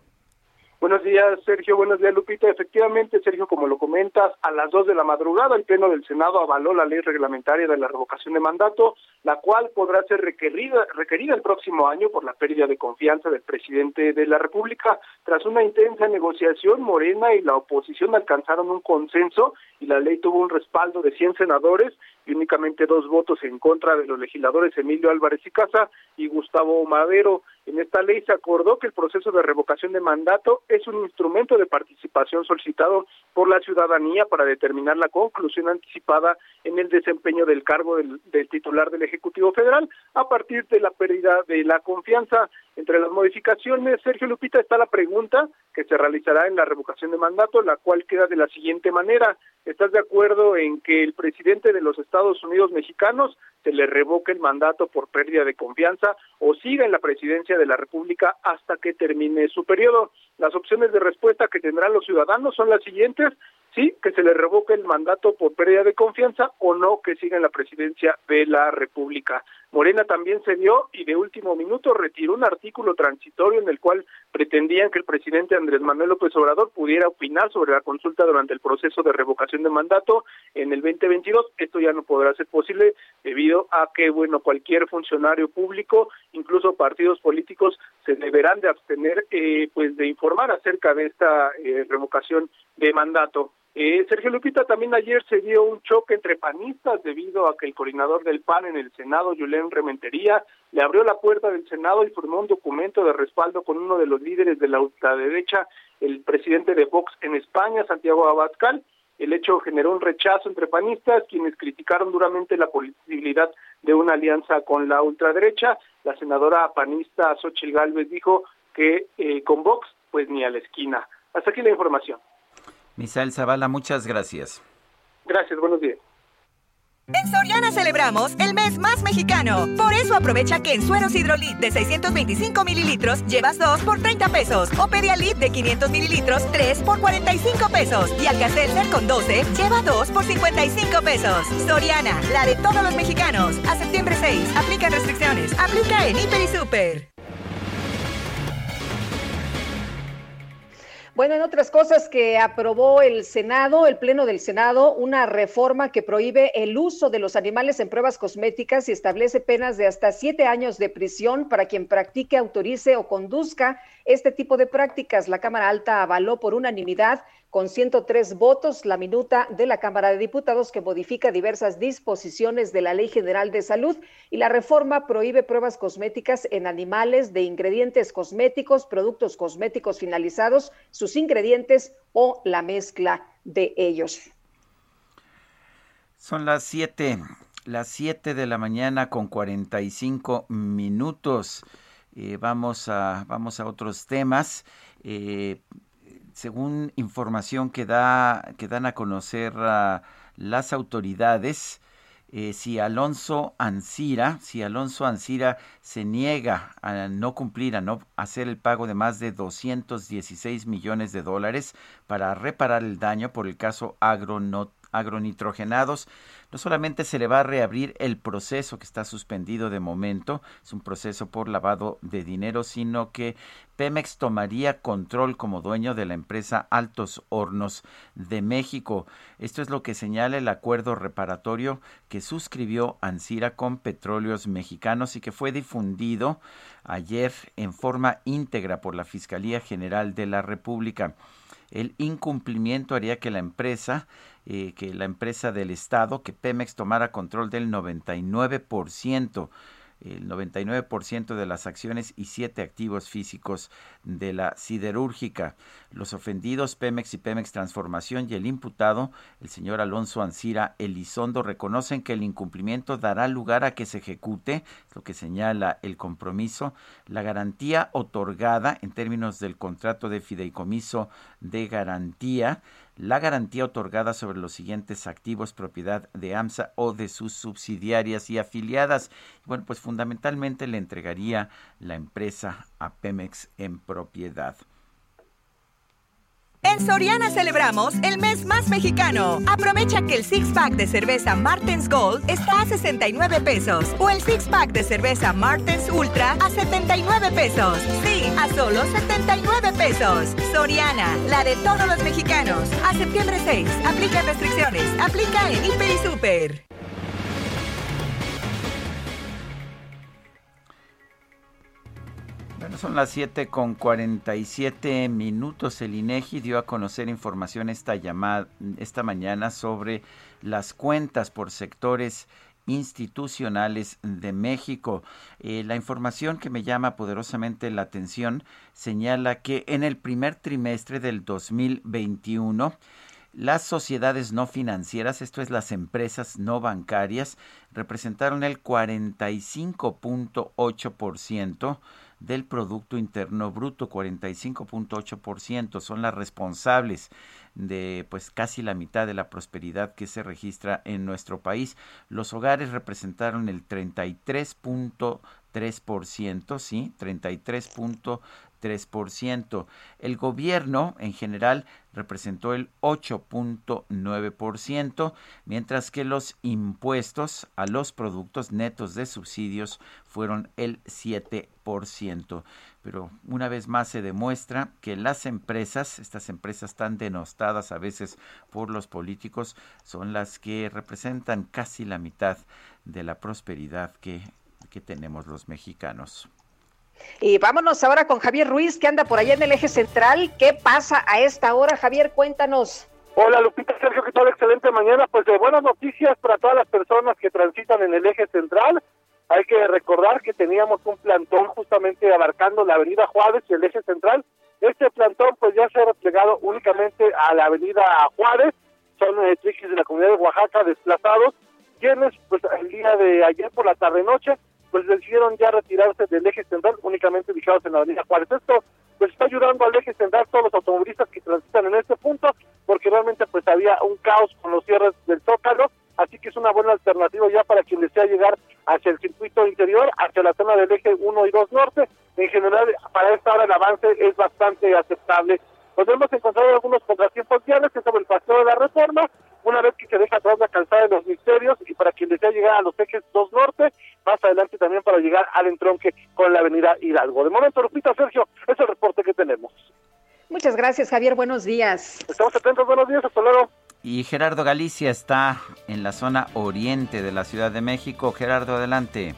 Buenos días, Sergio. Buenos días, Lupita. Efectivamente, Sergio, como lo comentas, a las dos de la madrugada el Pleno del Senado avaló la ley reglamentaria de la revocación de mandato, la cual podrá ser requerida, requerida el próximo año por la pérdida de confianza del presidente de la República. Tras una intensa negociación, Morena y la oposición alcanzaron un consenso y la ley tuvo un respaldo de 100 senadores y únicamente dos votos en contra de los legisladores Emilio Álvarez y Casa y Gustavo Madero. En esta ley se acordó que el proceso de revocación de mandato es un instrumento de participación solicitado por la ciudadanía para determinar la conclusión anticipada en el desempeño del cargo del, titular del Ejecutivo Federal a partir de la pérdida de la confianza. Entre las modificaciones, Sergio Lupita, está la pregunta que se realizará en la revocación de mandato, la cual queda de la siguiente manera. ¿Estás de acuerdo en que el presidente de los Estados Unidos mexicanos se le revoque el mandato por pérdida de confianza o siga en la presidencia de la República hasta que termine su periodo? Las opciones de respuesta que tendrán los ciudadanos son las siguientes sí, que se le revoque el mandato por pérdida de confianza o no que siga en la presidencia de la República. Morena también se dio y de último minuto retiró un artículo transitorio en el cual pretendían que el presidente Andrés Manuel López Obrador pudiera opinar sobre la consulta durante el proceso de revocación de mandato en el 2022. Esto ya no podrá ser posible debido a que, bueno, cualquier funcionario público, incluso partidos políticos, se deberán de abstener, eh, pues, de informar acerca de esta eh, revocación de mandato. Eh, Sergio Lupita, también ayer se dio un choque entre panistas debido a que el coordinador del PAN en el Senado, Julián Rementería, le abrió la puerta del Senado y firmó un documento de respaldo con uno de los líderes de la ultraderecha, el presidente de Vox en España, Santiago Abascal. El hecho generó un rechazo entre panistas, quienes criticaron duramente la posibilidad de una alianza con la ultraderecha. La senadora panista Xochitl Gálvez dijo que eh, con Vox, pues ni a la esquina. Hasta aquí la información. Misael Zavala, muchas gracias. Gracias, buenos días. En Soriana celebramos el mes más mexicano. Por eso aprovecha que en sueros hidrolit de 625 mililitros llevas 2 por 30 pesos. O Pedialit de 500 mililitros, 3 por 45 pesos. Y Alka-Seltzer con 12 lleva 2 por 55 pesos. Soriana, la de todos los mexicanos. A septiembre 6, aplica restricciones. Aplica en Hiper y Super. Bueno, en otras cosas que aprobó el Senado, el Pleno del Senado, una reforma que prohíbe el uso de los animales en pruebas cosméticas y establece penas de hasta siete años de prisión para quien practique, autorice o conduzca este tipo de prácticas. La Cámara Alta avaló por unanimidad con 103 votos la minuta de la Cámara de Diputados que modifica diversas disposiciones de la Ley General de Salud y la reforma prohíbe pruebas cosméticas en animales de ingredientes cosméticos, productos cosméticos finalizados, sus ingredientes o la mezcla de ellos. Son las 7, las 7 de la mañana con 45 minutos. Eh, vamos, a, vamos a otros temas. Eh, según información que, da, que dan a conocer las autoridades, eh, si Alonso Ancira, si Alonso Ancira se niega a no cumplir, a no hacer el pago de más de 216 millones de dólares para reparar el daño por el caso agronitrogenados, no solamente se le va a reabrir el proceso que está suspendido de momento, es un proceso por lavado de dinero, sino que Pemex tomaría control como dueño de la empresa Altos Hornos de México. Esto es lo que señala el acuerdo reparatorio que suscribió Ansira con Petróleos Mexicanos y que fue difundido ayer en forma íntegra por la Fiscalía General de la República. El incumplimiento haría que la empresa eh, que la empresa del Estado, que Pemex tomara control del 99%, el 99% de las acciones y siete activos físicos de la siderúrgica. Los ofendidos Pemex y Pemex Transformación y el imputado, el señor Alonso Ancira Elizondo, reconocen que el incumplimiento dará lugar a que se ejecute, lo que señala el compromiso, la garantía otorgada en términos del contrato de fideicomiso de garantía la garantía otorgada sobre los siguientes activos propiedad de AMSA o de sus subsidiarias y afiliadas. Bueno, pues fundamentalmente le entregaría la empresa a Pemex en propiedad. En Soriana celebramos el mes más mexicano. Aprovecha que el six pack de cerveza Martens Gold está a 69 pesos o el six pack de cerveza Martens Ultra a 79 pesos. Sí, a solo 79 pesos. Soriana, la de todos los mexicanos. A septiembre 6, aplica restricciones. Aplica en Hiper y Super. Son las 7 con 47 minutos. El INEGI dio a conocer información esta, llamada, esta mañana sobre las cuentas por sectores institucionales de México. Eh, la información que me llama poderosamente la atención señala que en el primer trimestre del 2021 las sociedades no financieras, esto es las empresas no bancarias, representaron el 45.8% del Producto Interno Bruto, 45.8%. Son las responsables de pues casi la mitad de la prosperidad que se registra en nuestro país. Los hogares representaron el 33.3%, sí, 33.3%. 3%. El gobierno en general representó el 8.9%, mientras que los impuestos a los productos netos de subsidios fueron el 7%. Pero una vez más se demuestra que las empresas, estas empresas tan denostadas a veces por los políticos, son las que representan casi la mitad de la prosperidad que, que tenemos los mexicanos. Y vámonos ahora con Javier Ruiz, que anda por allá en el eje central. ¿Qué pasa a esta hora, Javier? Cuéntanos. Hola Lupita, Sergio, ¿qué tal? Excelente mañana. Pues de buenas noticias para todas las personas que transitan en el eje central. Hay que recordar que teníamos un plantón justamente abarcando la avenida Juárez y el eje central. Este plantón pues ya se ha replegado únicamente a la avenida Juárez. Son eh, de la comunidad de Oaxaca desplazados, quienes pues el día de ayer por la tarde-noche pues decidieron ya retirarse del eje central, únicamente ubicados en la avenida Juárez. Esto pues está ayudando al eje central todos los automovilistas que transitan en este punto, porque realmente pues había un caos con los cierres del Zócalo, así que es una buena alternativa ya para quien desea llegar hacia el circuito interior, hacia la zona del eje 1 y 2 norte. En general, para esta hora el avance es bastante aceptable. Nos hemos encontrado algunos contratiempos viales, que sobre el paseo de la reforma, una vez que se deja atrás la calzada de los misterios y para quien desea llegar a los ejes 2 norte, más adelante también para llegar al entronque con la avenida Hidalgo. De momento, Lupita, Sergio, es el reporte que tenemos. Muchas gracias, Javier. Buenos días. Estamos atentos. Buenos días. Hasta luego. Y Gerardo Galicia está en la zona oriente de la Ciudad de México. Gerardo, adelante.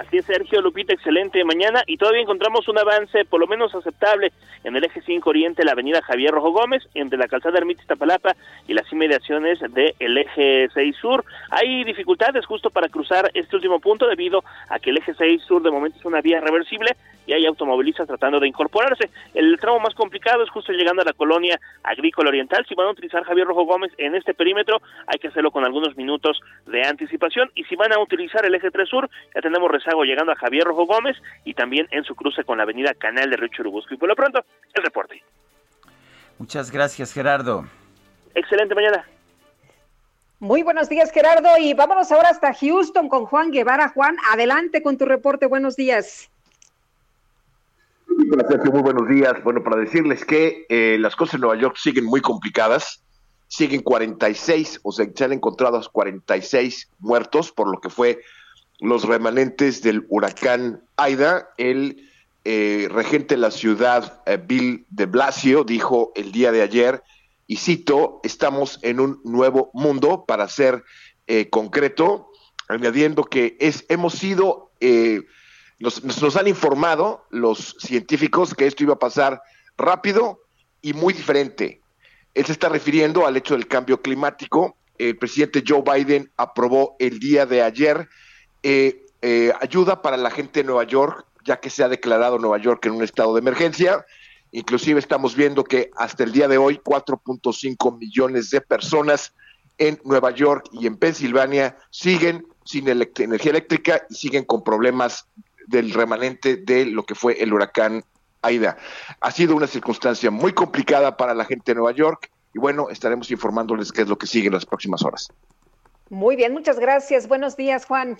Así es, Sergio Lupita, excelente mañana y todavía encontramos un avance por lo menos aceptable en el eje 5 Oriente, la avenida Javier Rojo Gómez, entre la calzada Ermita Iztapalapa y las inmediaciones del eje 6 Sur. Hay dificultades justo para cruzar este último punto debido a que el eje 6 Sur de momento es una vía reversible y hay automovilistas tratando de incorporarse. El tramo más complicado es justo llegando a la colonia agrícola oriental. Si van a utilizar Javier Rojo Gómez en este perímetro, hay que hacerlo con algunos minutos de anticipación y si van a utilizar el eje 3 Sur, ya tenemos llegando a Javier Rojo Gómez y también en su cruce con la avenida Canal de Río Churubusco. Y por lo pronto, el reporte. Muchas gracias, Gerardo. Excelente mañana. Muy buenos días, Gerardo. Y vámonos ahora hasta Houston con Juan Guevara. Juan, adelante con tu reporte. Buenos días. Muy buenos días. Bueno, para decirles que eh, las cosas en Nueva York siguen muy complicadas. Siguen 46, o sea, se han encontrado 46 muertos por lo que fue los remanentes del huracán Aida. El eh, regente de la ciudad, eh, Bill de Blasio, dijo el día de ayer, y cito, estamos en un nuevo mundo, para ser eh, concreto, añadiendo que es, hemos sido, nos, nos han informado los científicos que esto iba a pasar rápido y muy diferente. Él se está refiriendo al hecho del cambio climático. El presidente Joe Biden aprobó el día de ayer eh, eh, ayuda para la gente de Nueva York, ya que se ha declarado Nueva York en un estado de emergencia. Inclusive estamos viendo que hasta el día de hoy 4.5 millones de personas en Nueva York y en Pensilvania siguen sin energía eléctrica y siguen con problemas del remanente de lo que fue el huracán Aida. Ha sido una circunstancia muy complicada para la gente de Nueva York y bueno, estaremos informándoles qué es lo que sigue en las próximas horas. Muy bien, muchas gracias. Buenos días, Juan.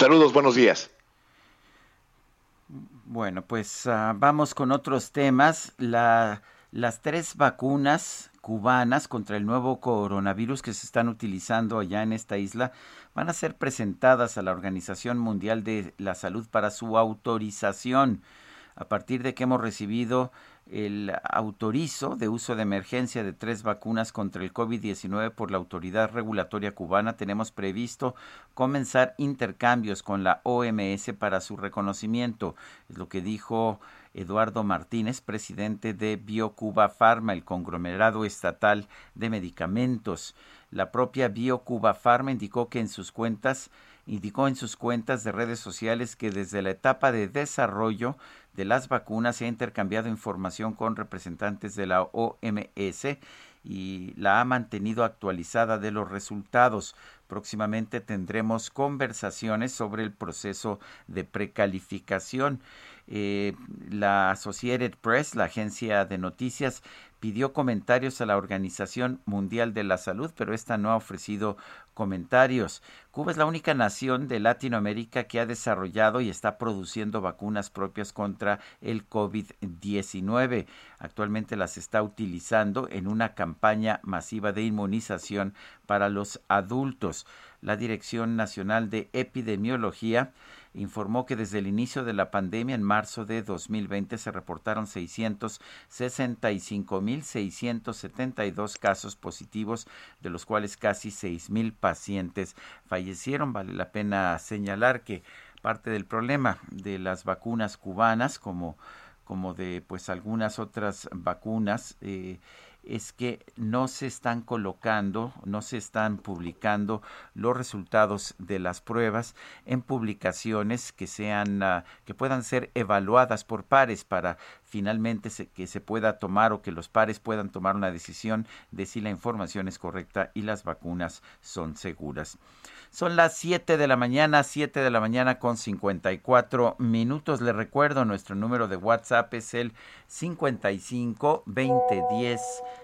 Saludos, buenos días. Bueno, pues uh, vamos con otros temas. La, las tres vacunas cubanas contra el nuevo coronavirus que se están utilizando allá en esta isla van a ser presentadas a la Organización Mundial de la Salud para su autorización. A partir de que hemos recibido el autorizo de uso de emergencia de tres vacunas contra el COVID-19 por la Autoridad Regulatoria Cubana. Tenemos previsto comenzar intercambios con la OMS para su reconocimiento. Es lo que dijo Eduardo Martínez, presidente de BioCuba Pharma, el conglomerado estatal de medicamentos. La propia BioCuba Pharma indicó que en sus cuentas indicó en sus cuentas de redes sociales que desde la etapa de desarrollo de las vacunas se ha intercambiado información con representantes de la OMS y la ha mantenido actualizada de los resultados. Próximamente tendremos conversaciones sobre el proceso de precalificación. Eh, la Associated Press, la agencia de noticias, pidió comentarios a la Organización Mundial de la Salud, pero esta no ha ofrecido comentarios. Cuba es la única nación de Latinoamérica que ha desarrollado y está produciendo vacunas propias contra el COVID-19. Actualmente las está utilizando en una campaña masiva de inmunización para los adultos. La Dirección Nacional de Epidemiología informó que desde el inicio de la pandemia en marzo de 2020 se reportaron 665.672 casos positivos, de los cuales casi 6.000 pacientes fallecieron. Vale la pena señalar que parte del problema de las vacunas cubanas, como, como de pues algunas otras vacunas, eh, es que no se están colocando, no se están publicando los resultados de las pruebas en publicaciones que sean ah, que puedan ser evaluadas por pares para finalmente que se pueda tomar o que los pares puedan tomar una decisión de si la información es correcta y las vacunas son seguras. Son las 7 de la mañana, 7 de la mañana con 54 minutos. Le recuerdo, nuestro número de WhatsApp es el 55 2010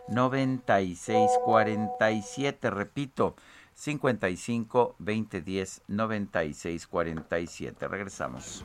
96 47. Repito, 55 2010 96 47. Regresamos.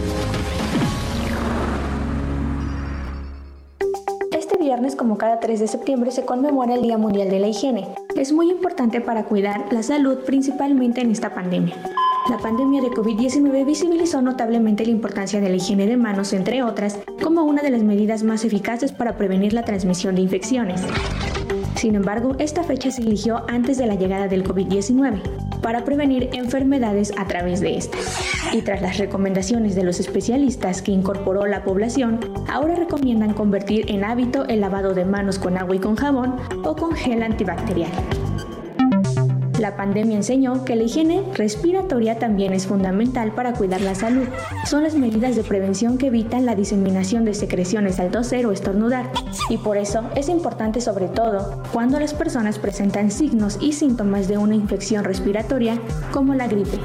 Como cada 3 de septiembre, se conmemora el Día Mundial de la Higiene. Es muy importante para cuidar la salud, principalmente en esta pandemia. La pandemia de COVID-19 visibilizó notablemente la importancia de la higiene de manos, entre otras, como una de las medidas más eficaces para prevenir la transmisión de infecciones. Sin embargo, esta fecha se eligió antes de la llegada del COVID-19 para prevenir enfermedades a través de esta. Y tras las recomendaciones de los especialistas que incorporó la población, ahora recomiendan convertir en hábito el lavado de manos con agua y con jabón o con gel antibacterial. La pandemia enseñó que la higiene respiratoria también es fundamental para cuidar la salud. Son las medidas de prevención que evitan la diseminación de secreciones al toser o estornudar. Y por eso es importante sobre todo cuando las personas presentan signos y síntomas de una infección respiratoria como la gripe.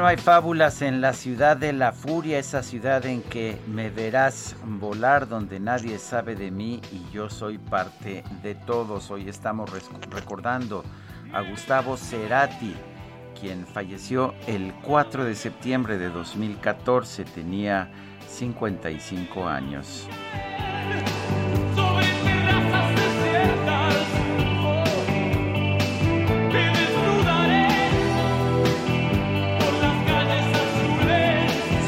No hay fábulas en la ciudad de la furia, esa ciudad en que me verás volar, donde nadie sabe de mí y yo soy parte de todos. Hoy estamos recordando a Gustavo Cerati, quien falleció el 4 de septiembre de 2014, tenía 55 años.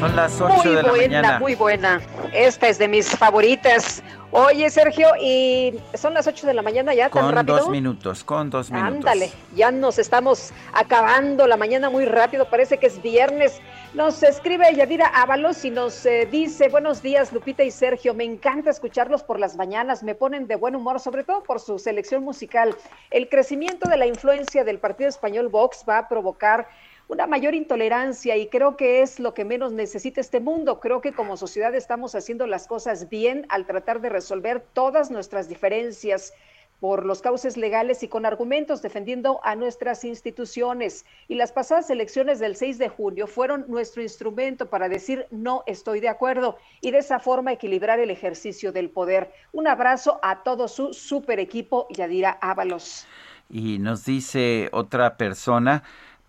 Son las 8 Muy de la buena, mañana. muy buena. Esta es de mis favoritas. Oye, Sergio, y son las 8 de la mañana ya, tan Con rápido. dos minutos, con dos minutos. Ándale, ya nos estamos acabando la mañana muy rápido, parece que es viernes. Nos escribe Yadira Ábalos y nos eh, dice, buenos días Lupita y Sergio, me encanta escucharlos por las mañanas, me ponen de buen humor, sobre todo por su selección musical. El crecimiento de la influencia del partido español Vox va a provocar una mayor intolerancia y creo que es lo que menos necesita este mundo. Creo que como sociedad estamos haciendo las cosas bien al tratar de resolver todas nuestras diferencias por los cauces legales y con argumentos defendiendo a nuestras instituciones. Y las pasadas elecciones del 6 de junio fueron nuestro instrumento para decir no estoy de acuerdo y de esa forma equilibrar el ejercicio del poder. Un abrazo a todo su super equipo, Yadira Ábalos. Y nos dice otra persona,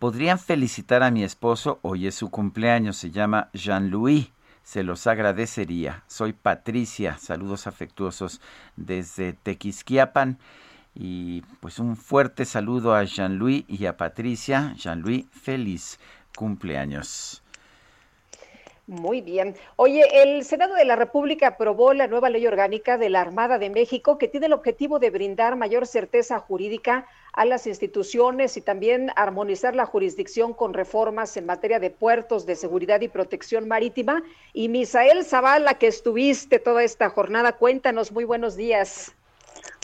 podrían felicitar a mi esposo, hoy es su cumpleaños, se llama Jean-Louis se los agradecería. Soy Patricia, saludos afectuosos desde Tequisquiapan. Y pues un fuerte saludo a Jean-Louis y a Patricia. Jean-Louis, feliz cumpleaños. Muy bien. Oye, el Senado de la República aprobó la nueva ley orgánica de la Armada de México que tiene el objetivo de brindar mayor certeza jurídica a las instituciones y también armonizar la jurisdicción con reformas en materia de puertos, de seguridad y protección marítima. Y Misael Zavala, que estuviste toda esta jornada, cuéntanos, muy buenos días.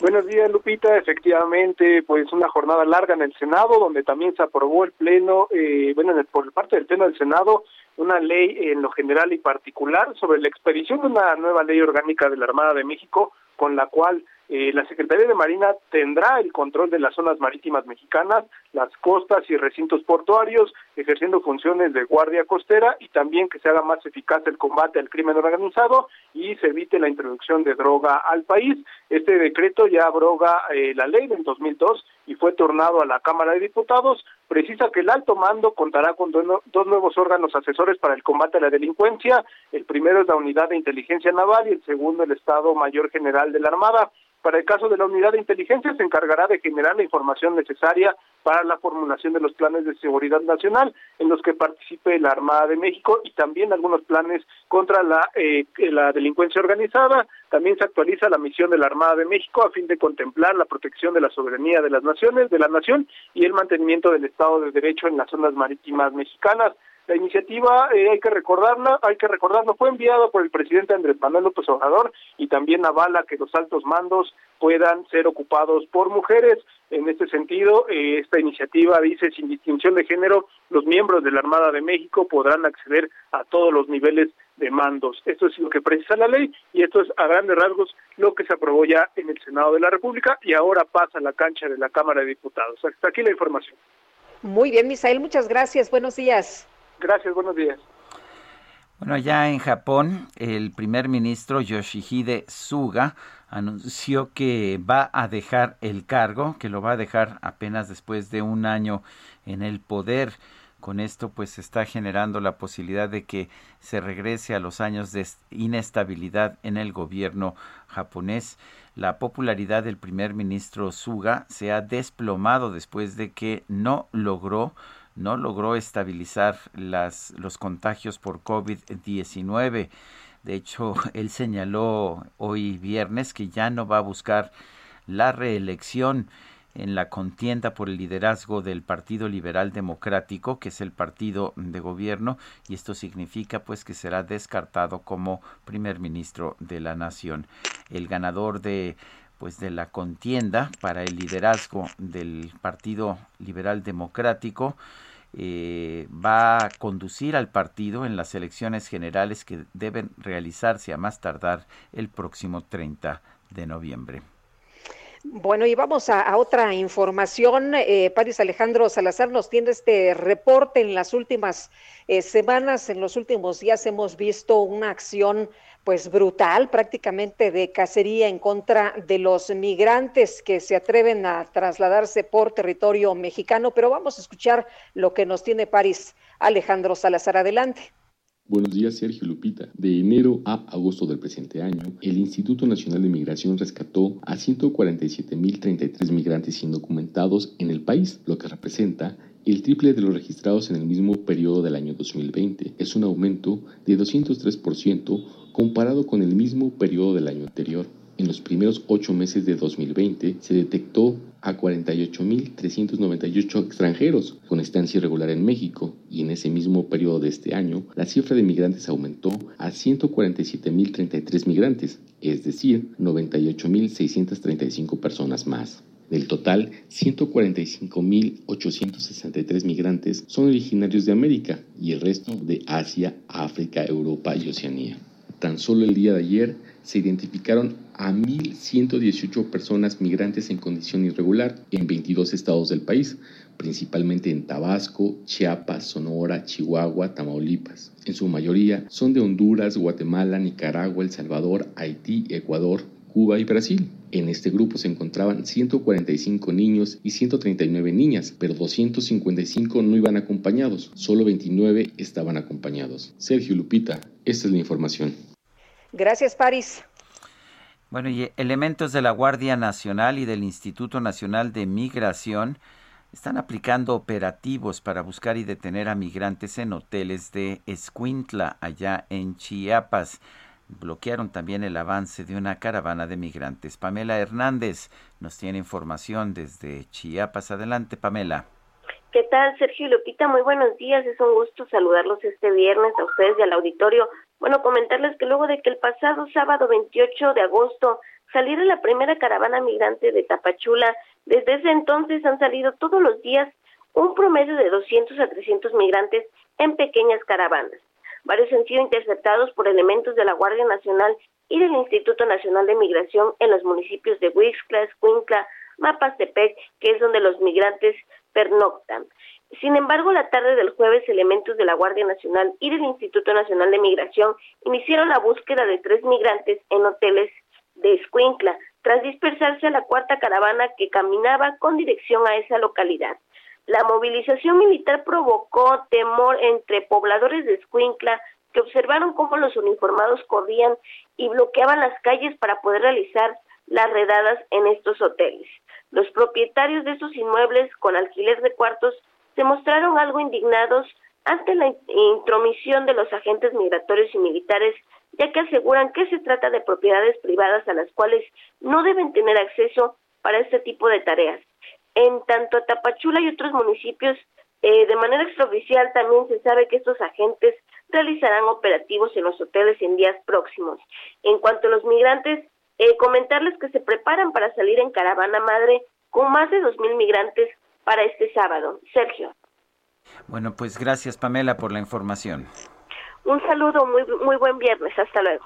Buenos días, Lupita. Efectivamente, pues una jornada larga en el Senado, donde también se aprobó el Pleno, eh, bueno, por parte del Pleno del Senado, una ley en lo general y particular sobre la expedición de una nueva ley orgánica de la Armada de México, con la cual eh, la Secretaría de Marina tendrá el control de las zonas marítimas mexicanas, las costas y recintos portuarios, ejerciendo funciones de guardia costera y también que se haga más eficaz el combate al crimen organizado y se evite la introducción de droga al país. Este decreto ya abroga eh, la ley del 2002 y fue tornado a la Cámara de Diputados. Precisa que el alto mando contará con dos nuevos órganos asesores para el combate a la delincuencia. El primero es la Unidad de Inteligencia Naval y el segundo el Estado Mayor General de la Armada. Para el caso de la unidad de inteligencia, se encargará de generar la información necesaria para la formulación de los planes de seguridad nacional en los que participe la Armada de México y también algunos planes contra la, eh, la delincuencia organizada. También se actualiza la misión de la Armada de México a fin de contemplar la protección de la soberanía de las naciones, de la nación y el mantenimiento del Estado de Derecho en las zonas marítimas mexicanas. La iniciativa, eh, hay que recordarla, hay que recordarlo, fue enviada por el presidente Andrés Manuel López Obrador y también avala que los altos mandos puedan ser ocupados por mujeres. En este sentido, eh, esta iniciativa dice, sin distinción de género, los miembros de la Armada de México podrán acceder a todos los niveles de mandos. Esto es lo que precisa la ley y esto es a grandes rasgos lo que se aprobó ya en el Senado de la República y ahora pasa a la cancha de la Cámara de Diputados. Hasta aquí la información. Muy bien, Misael, muchas gracias. Buenos días. Gracias, buenos días. Bueno, ya en Japón, el primer ministro Yoshihide Suga anunció que va a dejar el cargo, que lo va a dejar apenas después de un año en el poder. Con esto pues se está generando la posibilidad de que se regrese a los años de inestabilidad en el gobierno japonés. La popularidad del primer ministro Suga se ha desplomado después de que no logró no logró estabilizar las, los contagios por COVID-19. De hecho, él señaló hoy viernes que ya no va a buscar la reelección en la contienda por el liderazgo del Partido Liberal Democrático, que es el partido de gobierno, y esto significa pues que será descartado como primer ministro de la nación. El ganador de pues de la contienda para el liderazgo del Partido Liberal Democrático eh, va a conducir al partido en las elecciones generales que deben realizarse a más tardar el próximo 30 de noviembre. Bueno, y vamos a, otra información. Eh, Paris Alejandro Salazar nos tiene este reporte. En las últimas eh, semanas, en los últimos días, hemos visto una acción pues brutal, prácticamente de cacería en contra de los migrantes que se atreven a trasladarse por territorio mexicano. Pero vamos a escuchar lo que nos tiene París. Alejandro Salazar, adelante. Buenos días, Sergio Lupita. De enero a agosto del presente año, el Instituto Nacional de Migración rescató a 147.033 migrantes indocumentados en el país, lo que representa el triple de los registrados en el mismo periodo del año 2020. Es un aumento de 203% comparado con el mismo periodo del año anterior. En los primeros ocho meses de 2020 se detectó a 48.398 extranjeros con estancia irregular en México y en ese mismo periodo de este año la cifra de migrantes aumentó a 147.033 migrantes, es decir, 98.635 personas más. Del total, 145.863 migrantes son originarios de América y el resto de Asia, África, Europa y Oceanía. Tan solo el día de ayer se identificaron a 1.118 personas migrantes en condición irregular en 22 estados del país, principalmente en Tabasco, Chiapas, Sonora, Chihuahua, Tamaulipas. En su mayoría son de Honduras, Guatemala, Nicaragua, El Salvador, Haití, Ecuador, Cuba y Brasil. En este grupo se encontraban 145 niños y 139 niñas, pero 255 no iban acompañados, solo 29 estaban acompañados. Sergio Lupita, esta es la información. Gracias, París. Bueno, y elementos de la Guardia Nacional y del Instituto Nacional de Migración están aplicando operativos para buscar y detener a migrantes en hoteles de Escuintla, allá en Chiapas bloquearon también el avance de una caravana de migrantes. Pamela Hernández nos tiene información desde Chiapas. Adelante, Pamela. ¿Qué tal, Sergio y Lupita? Muy buenos días. Es un gusto saludarlos este viernes a ustedes y al auditorio. Bueno, comentarles que luego de que el pasado sábado 28 de agosto saliera la primera caravana migrante de Tapachula, desde ese entonces han salido todos los días un promedio de 200 a 300 migrantes en pequeñas caravanas. Varios han sido interceptados por elementos de la Guardia Nacional y del Instituto Nacional de Migración en los municipios de Huixcla, Escuincla, Mapastepec, que es donde los migrantes pernoctan. Sin embargo, la tarde del jueves, elementos de la Guardia Nacional y del Instituto Nacional de Migración iniciaron la búsqueda de tres migrantes en hoteles de Escuincla, tras dispersarse a la cuarta caravana que caminaba con dirección a esa localidad. La movilización militar provocó temor entre pobladores de Escuincla que observaron cómo los uniformados corrían y bloqueaban las calles para poder realizar las redadas en estos hoteles. Los propietarios de estos inmuebles con alquiler de cuartos se mostraron algo indignados ante la intromisión de los agentes migratorios y militares, ya que aseguran que se trata de propiedades privadas a las cuales no deben tener acceso para este tipo de tareas. En tanto Tapachula y otros municipios, eh, de manera extraoficial también se sabe que estos agentes realizarán operativos en los hoteles en días próximos. En cuanto a los migrantes, eh, comentarles que se preparan para salir en caravana madre con más de dos mil migrantes para este sábado. Sergio. Bueno, pues gracias Pamela por la información. Un saludo, muy, muy buen viernes. Hasta luego.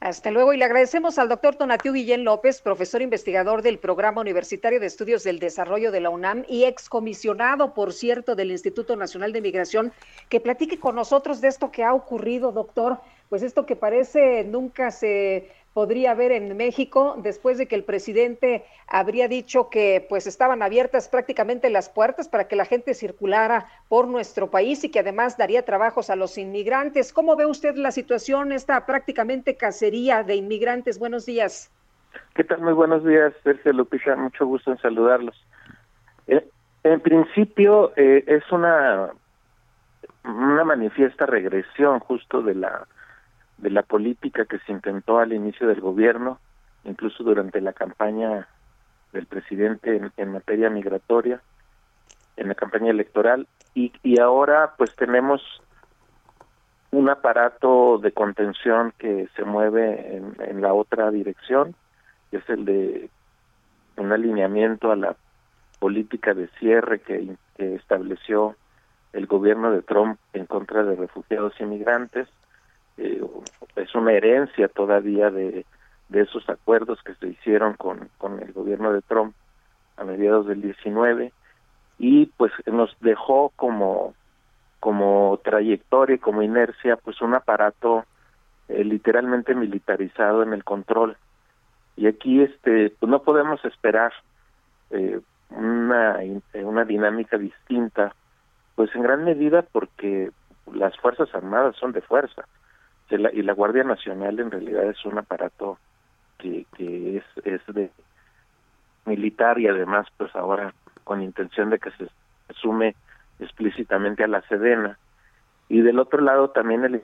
Hasta luego y le agradecemos al doctor Tonatiu Guillén López, profesor investigador del Programa Universitario de Estudios del Desarrollo de la UNAM y excomisionado, por cierto, del Instituto Nacional de Migración, que platique con nosotros de esto que ha ocurrido, doctor. Pues esto que parece nunca se podría haber en México después de que el presidente habría dicho que pues estaban abiertas prácticamente las puertas para que la gente circulara por nuestro país y que además daría trabajos a los inmigrantes. ¿Cómo ve usted la situación, esta prácticamente cacería de inmigrantes? Buenos días. ¿Qué tal? Muy buenos días, Sergio Lupita. Mucho gusto en saludarlos. Eh, en principio eh, es una una manifiesta regresión justo de la de la política que se intentó al inicio del gobierno, incluso durante la campaña del presidente en, materia migratoria, en la campaña electoral, y, y ahora pues tenemos un aparato de contención que se mueve en, la otra dirección, que es el de un alineamiento a la política de cierre que estableció el gobierno de Trump en contra de refugiados y migrantes, eh, es una herencia todavía de, de esos acuerdos que se hicieron con, con el gobierno de Trump a mediados del 19 y pues nos dejó como como trayectoria como inercia pues un aparato eh, literalmente militarizado en el control. Y aquí este pues no podemos esperar eh, una una dinámica distinta pues en gran medida porque las fuerzas armadas son de fuerza y la Guardia Nacional en realidad es un aparato que, que es, es de militar y además pues ahora con intención de que se sume explícitamente a la Sedena y del otro lado también el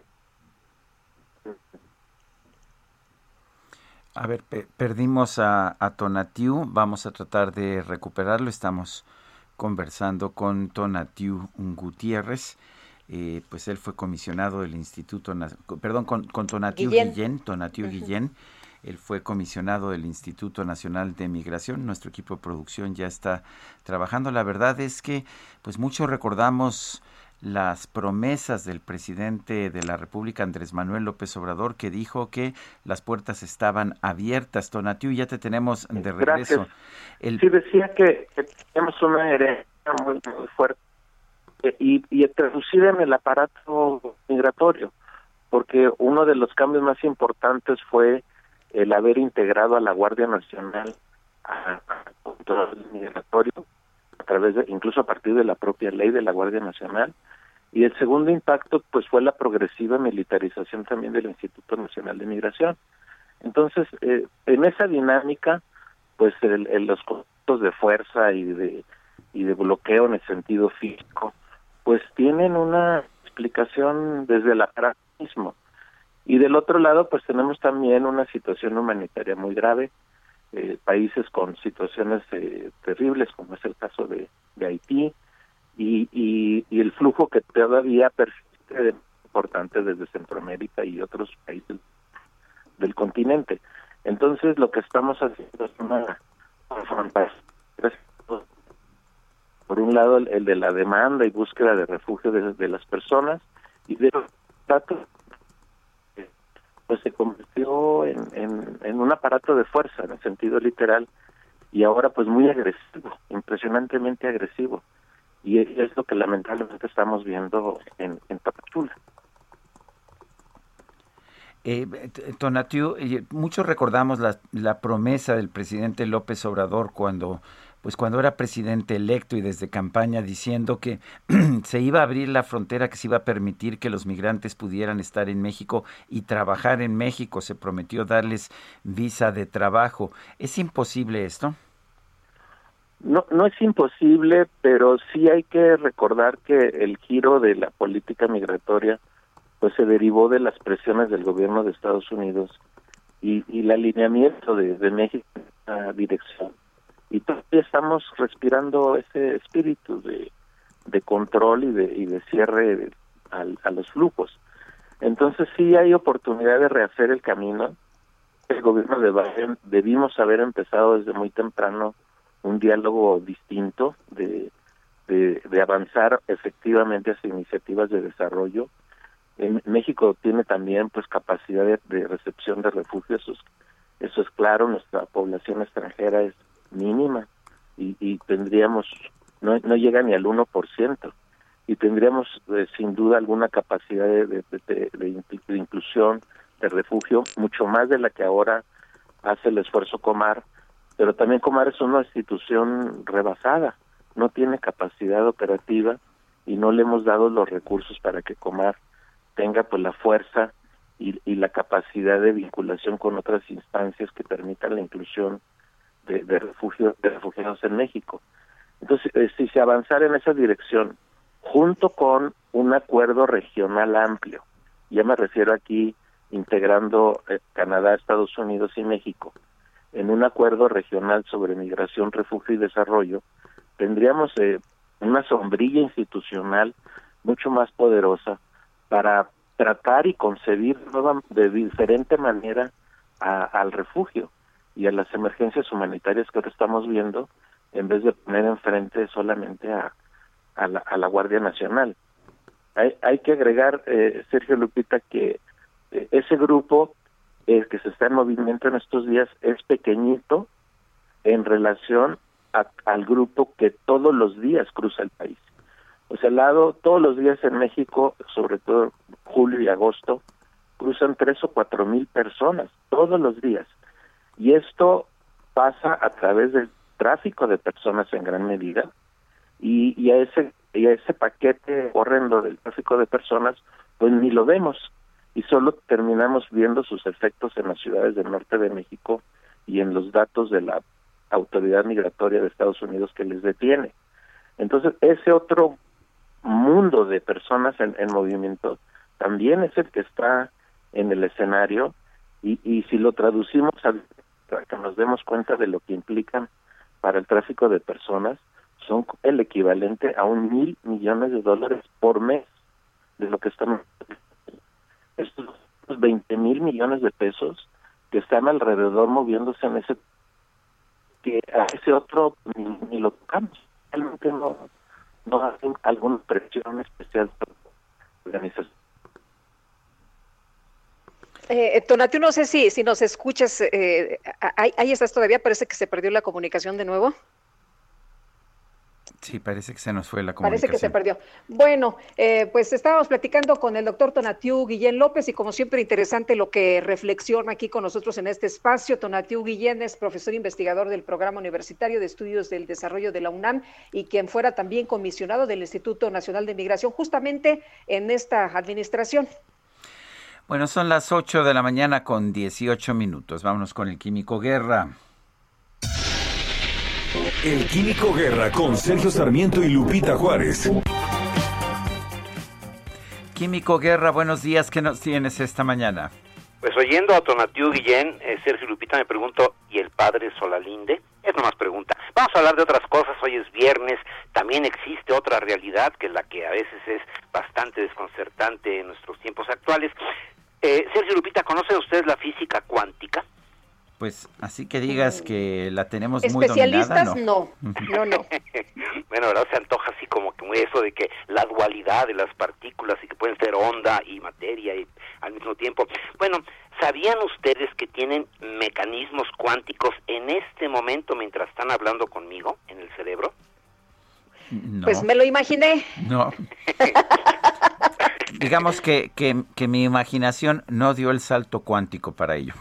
a ver, perdimos a, a Tonatiu, vamos a tratar de recuperarlo, estamos conversando con Tonatiu Gutiérrez. Eh, pues él fue comisionado del Instituto, perdón, con, con Tonatiu Guillén, Tonatiu Guillén, Él fue comisionado del Instituto Nacional de Migración. Nuestro equipo de producción ya está trabajando. La verdad es que, pues, mucho recordamos las promesas del presidente de la República, Andrés Manuel López Obrador, que dijo que las puertas estaban abiertas. Tonatiu, ya te tenemos de regreso. El... Sí, decía que, tenemos una herencia muy, muy fuerte y, y traducida en el aparato migratorio, porque uno de los cambios más importantes fue el haber integrado a la Guardia Nacional a, control migratorio a través de incluso a partir de la propia ley de la Guardia Nacional. Y el segundo impacto pues fue la progresiva militarización también del Instituto Nacional de Migración. Entonces eh, en esa dinámica pues el, los costos de fuerza y de y de bloqueo en el sentido físico pues tienen una explicación desde el mismo y del otro lado, pues tenemos también una situación humanitaria muy grave, eh, países con situaciones eh, terribles, como es el caso de, Haití, y, y, el flujo que todavía persiste importante desde Centroamérica y otros países del continente. Entonces, lo que estamos haciendo es una confrontación. Por un lado, el, de la demanda y búsqueda de refugio de, las personas, y de los pues se convirtió en, en, un aparato de fuerza en el sentido literal y ahora pues muy agresivo, impresionantemente agresivo. Y es lo que lamentablemente estamos viendo en, en Tapachula. Eh, Tonatiu, eh, muchos recordamos la promesa del presidente López Obrador cuando pues cuando era presidente electo y desde campaña diciendo que se iba a abrir la frontera, que se iba a permitir que los migrantes pudieran estar en México y trabajar en México, se prometió darles visa de trabajo. ¿Es imposible esto? No, no es imposible, pero sí hay que recordar que el giro de la política migratoria pues se derivó de las presiones del gobierno de Estados Unidos y, el alineamiento de, de México en esa dirección y todavía estamos respirando ese espíritu de, de control y de, y de cierre a, los flujos. Entonces sí hay oportunidad de rehacer el camino. El gobierno de Biden debimos haber empezado desde muy temprano un diálogo distinto de, de, avanzar efectivamente hacia iniciativas de desarrollo. México tiene también pues capacidad de, de recepción de refugios, eso es, eso es claro, nuestra población extranjera es mínima y, y tendríamos, no, no llega ni al 1%, y tendríamos eh, sin duda alguna capacidad de, de, de, inclusión, de refugio, mucho más de la que ahora hace el esfuerzo Comar, pero también Comar es una institución rebasada, no tiene capacidad operativa y no le hemos dado los recursos para que Comar tenga pues la fuerza y, y la capacidad de vinculación con otras instancias que permitan la inclusión de, de, de refugiados en México. Entonces, eh, si se avanzara en esa dirección, junto con un acuerdo regional amplio, ya me refiero aquí integrando eh, Canadá, Estados Unidos y México, en un acuerdo regional sobre migración, refugio y desarrollo, tendríamos eh, una sombrilla institucional mucho más poderosa para tratar y concebir de diferente manera al refugio y a las emergencias humanitarias que ahora estamos viendo, en vez de poner enfrente solamente a, a, la, a la Guardia Nacional. Hay, hay que agregar, eh, Sergio Lupita, que eh, ese grupo que se está en movimiento en estos días es pequeñito en relación al grupo que todos los días cruza el país. O sea, al lado, todos los días en México, sobre todo julio y agosto, cruzan tres o cuatro mil personas, todos los días. Y esto pasa a través del tráfico de personas en gran medida. Y, y a ese y a ese paquete horrendo del tráfico de personas pues ni lo vemos. Y solo terminamos viendo sus efectos en las ciudades del norte de México y en los datos de la autoridad migratoria de Estados Unidos que les detiene. Entonces, ese otro mundo de personas en, en movimiento también es el que está en el escenario. Y, y si lo traducimos a para que nos demos cuenta de lo que implican para el tráfico de personas, son el equivalente a un mil millones de dólares por mes de lo que estamos estos 20 mil millones de pesos que están alrededor moviéndose en ese que a ese otro ni, ni lo tocamos. Realmente no, no hacen alguna presión especial sobre la organización. Eh, Tonatiuh, no sé si, si nos escuchas, eh, ahí, ahí estás todavía, parece que se perdió la comunicación de nuevo. Sí, parece que se nos fue la Parece comunicación. que se perdió. Bueno, eh, pues estábamos platicando con el doctor Tonatiu Guillén López y como siempre interesante lo que reflexiona aquí con nosotros en este espacio. Tonatiu Guillén es profesor investigador del Programa Universitario de Estudios del Desarrollo de la UNAM y quien fuera también comisionado del Instituto Nacional de Migración justamente en esta administración. Bueno, son las 8 de la mañana con 18 minutos. Vámonos con el Químico Guerra. El Químico Guerra con Sergio Sarmiento y Lupita Juárez. Químico Guerra, buenos días. ¿Qué nos tienes esta mañana? Pues oyendo a Tonatiu Guillén, eh, Sergio Lupita me pregunto, ¿y el padre Solalinde? Es nomás pregunta. Vamos a hablar de otras cosas, hoy es viernes, también existe otra realidad que la que a veces es bastante desconcertante en nuestros tiempos actuales. Eh, Sergio Lupita, ¿conoce usted la física cuántica? Pues así que digas que la tenemos muy dominada, Especialistas, no. no, no, no. bueno, ¿verdad? Se antoja así como que muy eso de que la dualidad de las partículas y que pueden ser onda y materia y al mismo tiempo. Bueno, ¿sabían ustedes que tienen mecanismos cuánticos en este momento mientras están hablando conmigo en el cerebro? No, Pues me lo imaginé. no. Digamos que, que, que mi imaginación no dio el salto cuántico para ello.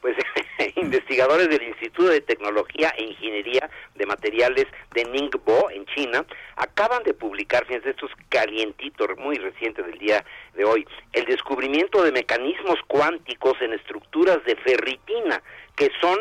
Pues investigadores del Instituto de Tecnología e Ingeniería de Materiales de Ningbo, en China, acaban de publicar, fíjense, esto es calientito, muy reciente del día de hoy, el descubrimiento de mecanismos cuánticos en estructuras de ferritina, que son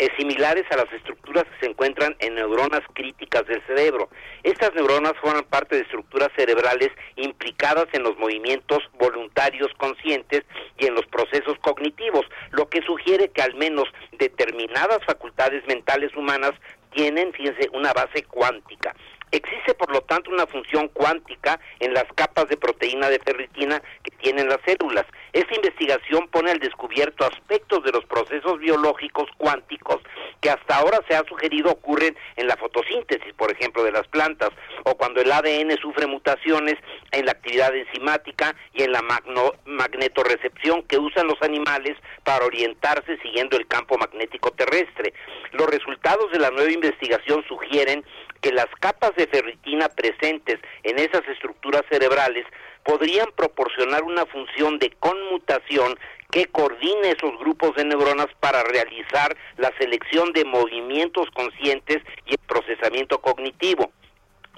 eh, similares a las estructuras que se encuentran en neuronas críticas del cerebro. Estas neuronas forman parte de estructuras cerebrales implicadas en los movimientos voluntarios conscientes y en los procesos cognitivos, lo que sugiere que al menos determinadas facultades mentales humanas tienen, fíjense, una base cuántica. Existe, por lo tanto, una función cuántica en las capas de proteína de ferritina que tienen las células. Esta investigación pone al descubierto aspectos de los procesos biológicos cuánticos que hasta ahora se ha sugerido ocurren en la fotosíntesis, por ejemplo, de las plantas, o cuando el ADN sufre mutaciones en la actividad enzimática y en la magno- magnetorrecepción que usan los animales para orientarse siguiendo el campo magnético terrestre. Los resultados de la nueva investigación sugieren que las capas de ferritina presentes en esas estructuras cerebrales podrían proporcionar una función de conmutación que coordine esos grupos de neuronas para realizar la selección de movimientos conscientes y el procesamiento cognitivo.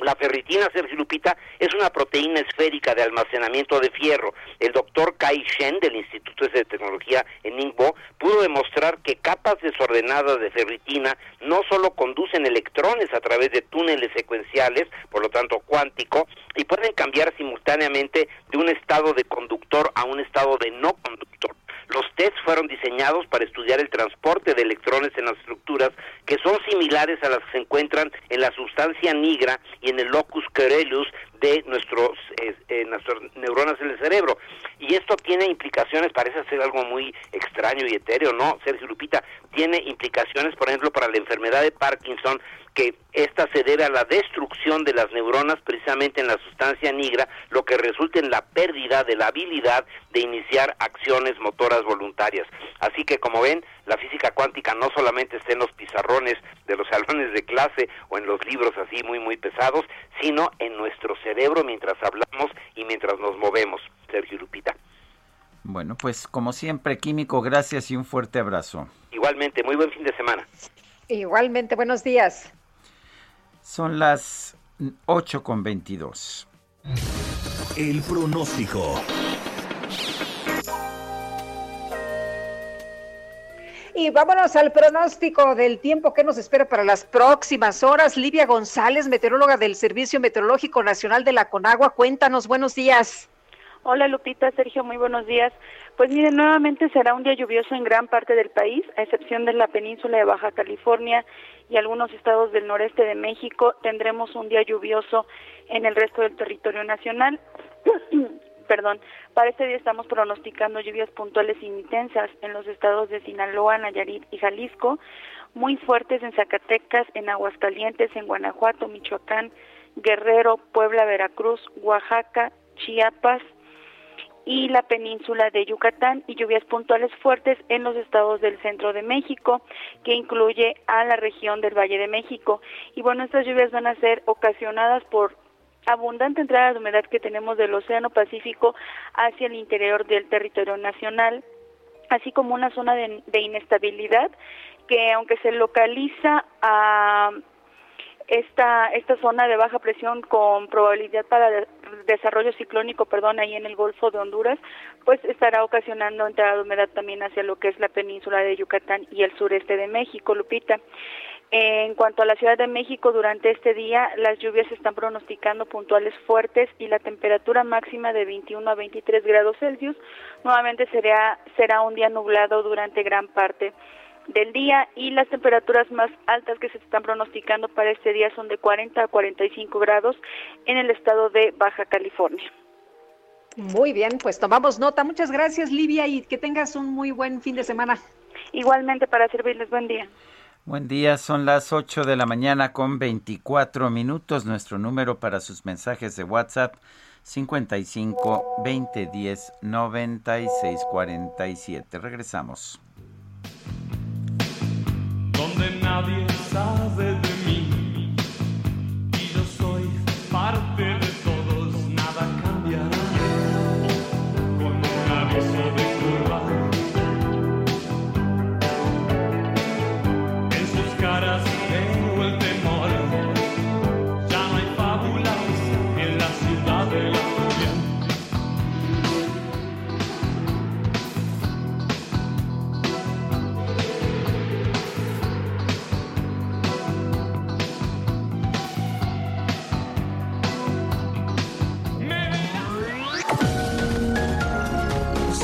La ferritina, Sergio Lupita, es una proteína esférica de almacenamiento de fierro. El doctor Kai Shen del Instituto de Tecnología en Ningbo pudo demostrar que capas desordenadas de ferritina no solo conducen electrones a través de túneles secuenciales, por lo tanto cuántico, y pueden cambiar simultáneamente de un estado de conductor a un estado de no conductor. Los tests fueron diseñados para estudiar el transporte de electrones en las estructuras que son similares a las que se encuentran en la sustancia nigra y en el locus coeruleus de nuestros, eh, eh, nuestras neuronas en el cerebro. Y esto tiene implicaciones, parece ser algo muy extraño y etéreo, ¿no? Sergio Lupita, tiene implicaciones, por ejemplo, para la enfermedad de Parkinson, que esta se debe a la destrucción de las neuronas precisamente en la sustancia nigra, lo que resulta en la pérdida de la habilidad de iniciar acciones motoras voluntarias. Así que como ven, la física cuántica no solamente está en los pizarrones de los salones de clase o en los libros así muy muy pesados, sino en nuestro cerebro mientras hablamos y mientras nos movemos. Sergio Lupita. Bueno, pues como siempre, Químico, gracias y un fuerte abrazo. Igualmente, muy buen fin de semana. Igualmente, buenos días. Son las 8 con 22. El pronóstico. Y vámonos al pronóstico del tiempo que nos espera para las próximas horas. Livia González, meteoróloga del Servicio Meteorológico Nacional de la Conagua, cuéntanos, buenos días. Hola Lupita, Sergio, muy buenos días. Pues miren, nuevamente será un día lluvioso en gran parte del país, a excepción de la península de Baja California y algunos estados del noreste de México. Tendremos un día lluvioso en el resto del territorio nacional. perdón, para este día estamos pronosticando lluvias puntuales intensas en los estados de Sinaloa, Nayarit y Jalisco, muy fuertes en Zacatecas, en Aguascalientes, en Guanajuato, Michoacán, Guerrero, Puebla, Veracruz, Oaxaca, Chiapas y la península de Yucatán y lluvias puntuales fuertes en los estados del centro de México, que incluye a la región del Valle de México. Y bueno, estas lluvias van a ser ocasionadas por abundante entrada de humedad que tenemos del Océano Pacífico hacia el interior del territorio nacional, así como una zona de, de inestabilidad que aunque se localiza a esta esta zona de baja presión con probabilidad para de- desarrollo ciclónico, perdón, ahí en el Golfo de Honduras, pues estará ocasionando entrada de humedad también hacia lo que es la península de Yucatán y el sureste de México, Lupita. En cuanto a la Ciudad de México, durante este día las lluvias están pronosticando puntuales fuertes y la temperatura máxima de 21 a 23 grados Celsius. Nuevamente será, será un día nublado durante gran parte del día y las temperaturas más altas que se están pronosticando para este día son de 40 a 45 grados en el estado de Baja California. Muy bien, pues tomamos nota. Muchas gracias, Livia, y que tengas un muy buen fin de semana. Igualmente para servirles buen día. Buen día, son las 8 de la mañana con 24 minutos. Nuestro número para sus mensajes de WhatsApp 55 20 10 96 47. Regresamos. Donde nadie sabe de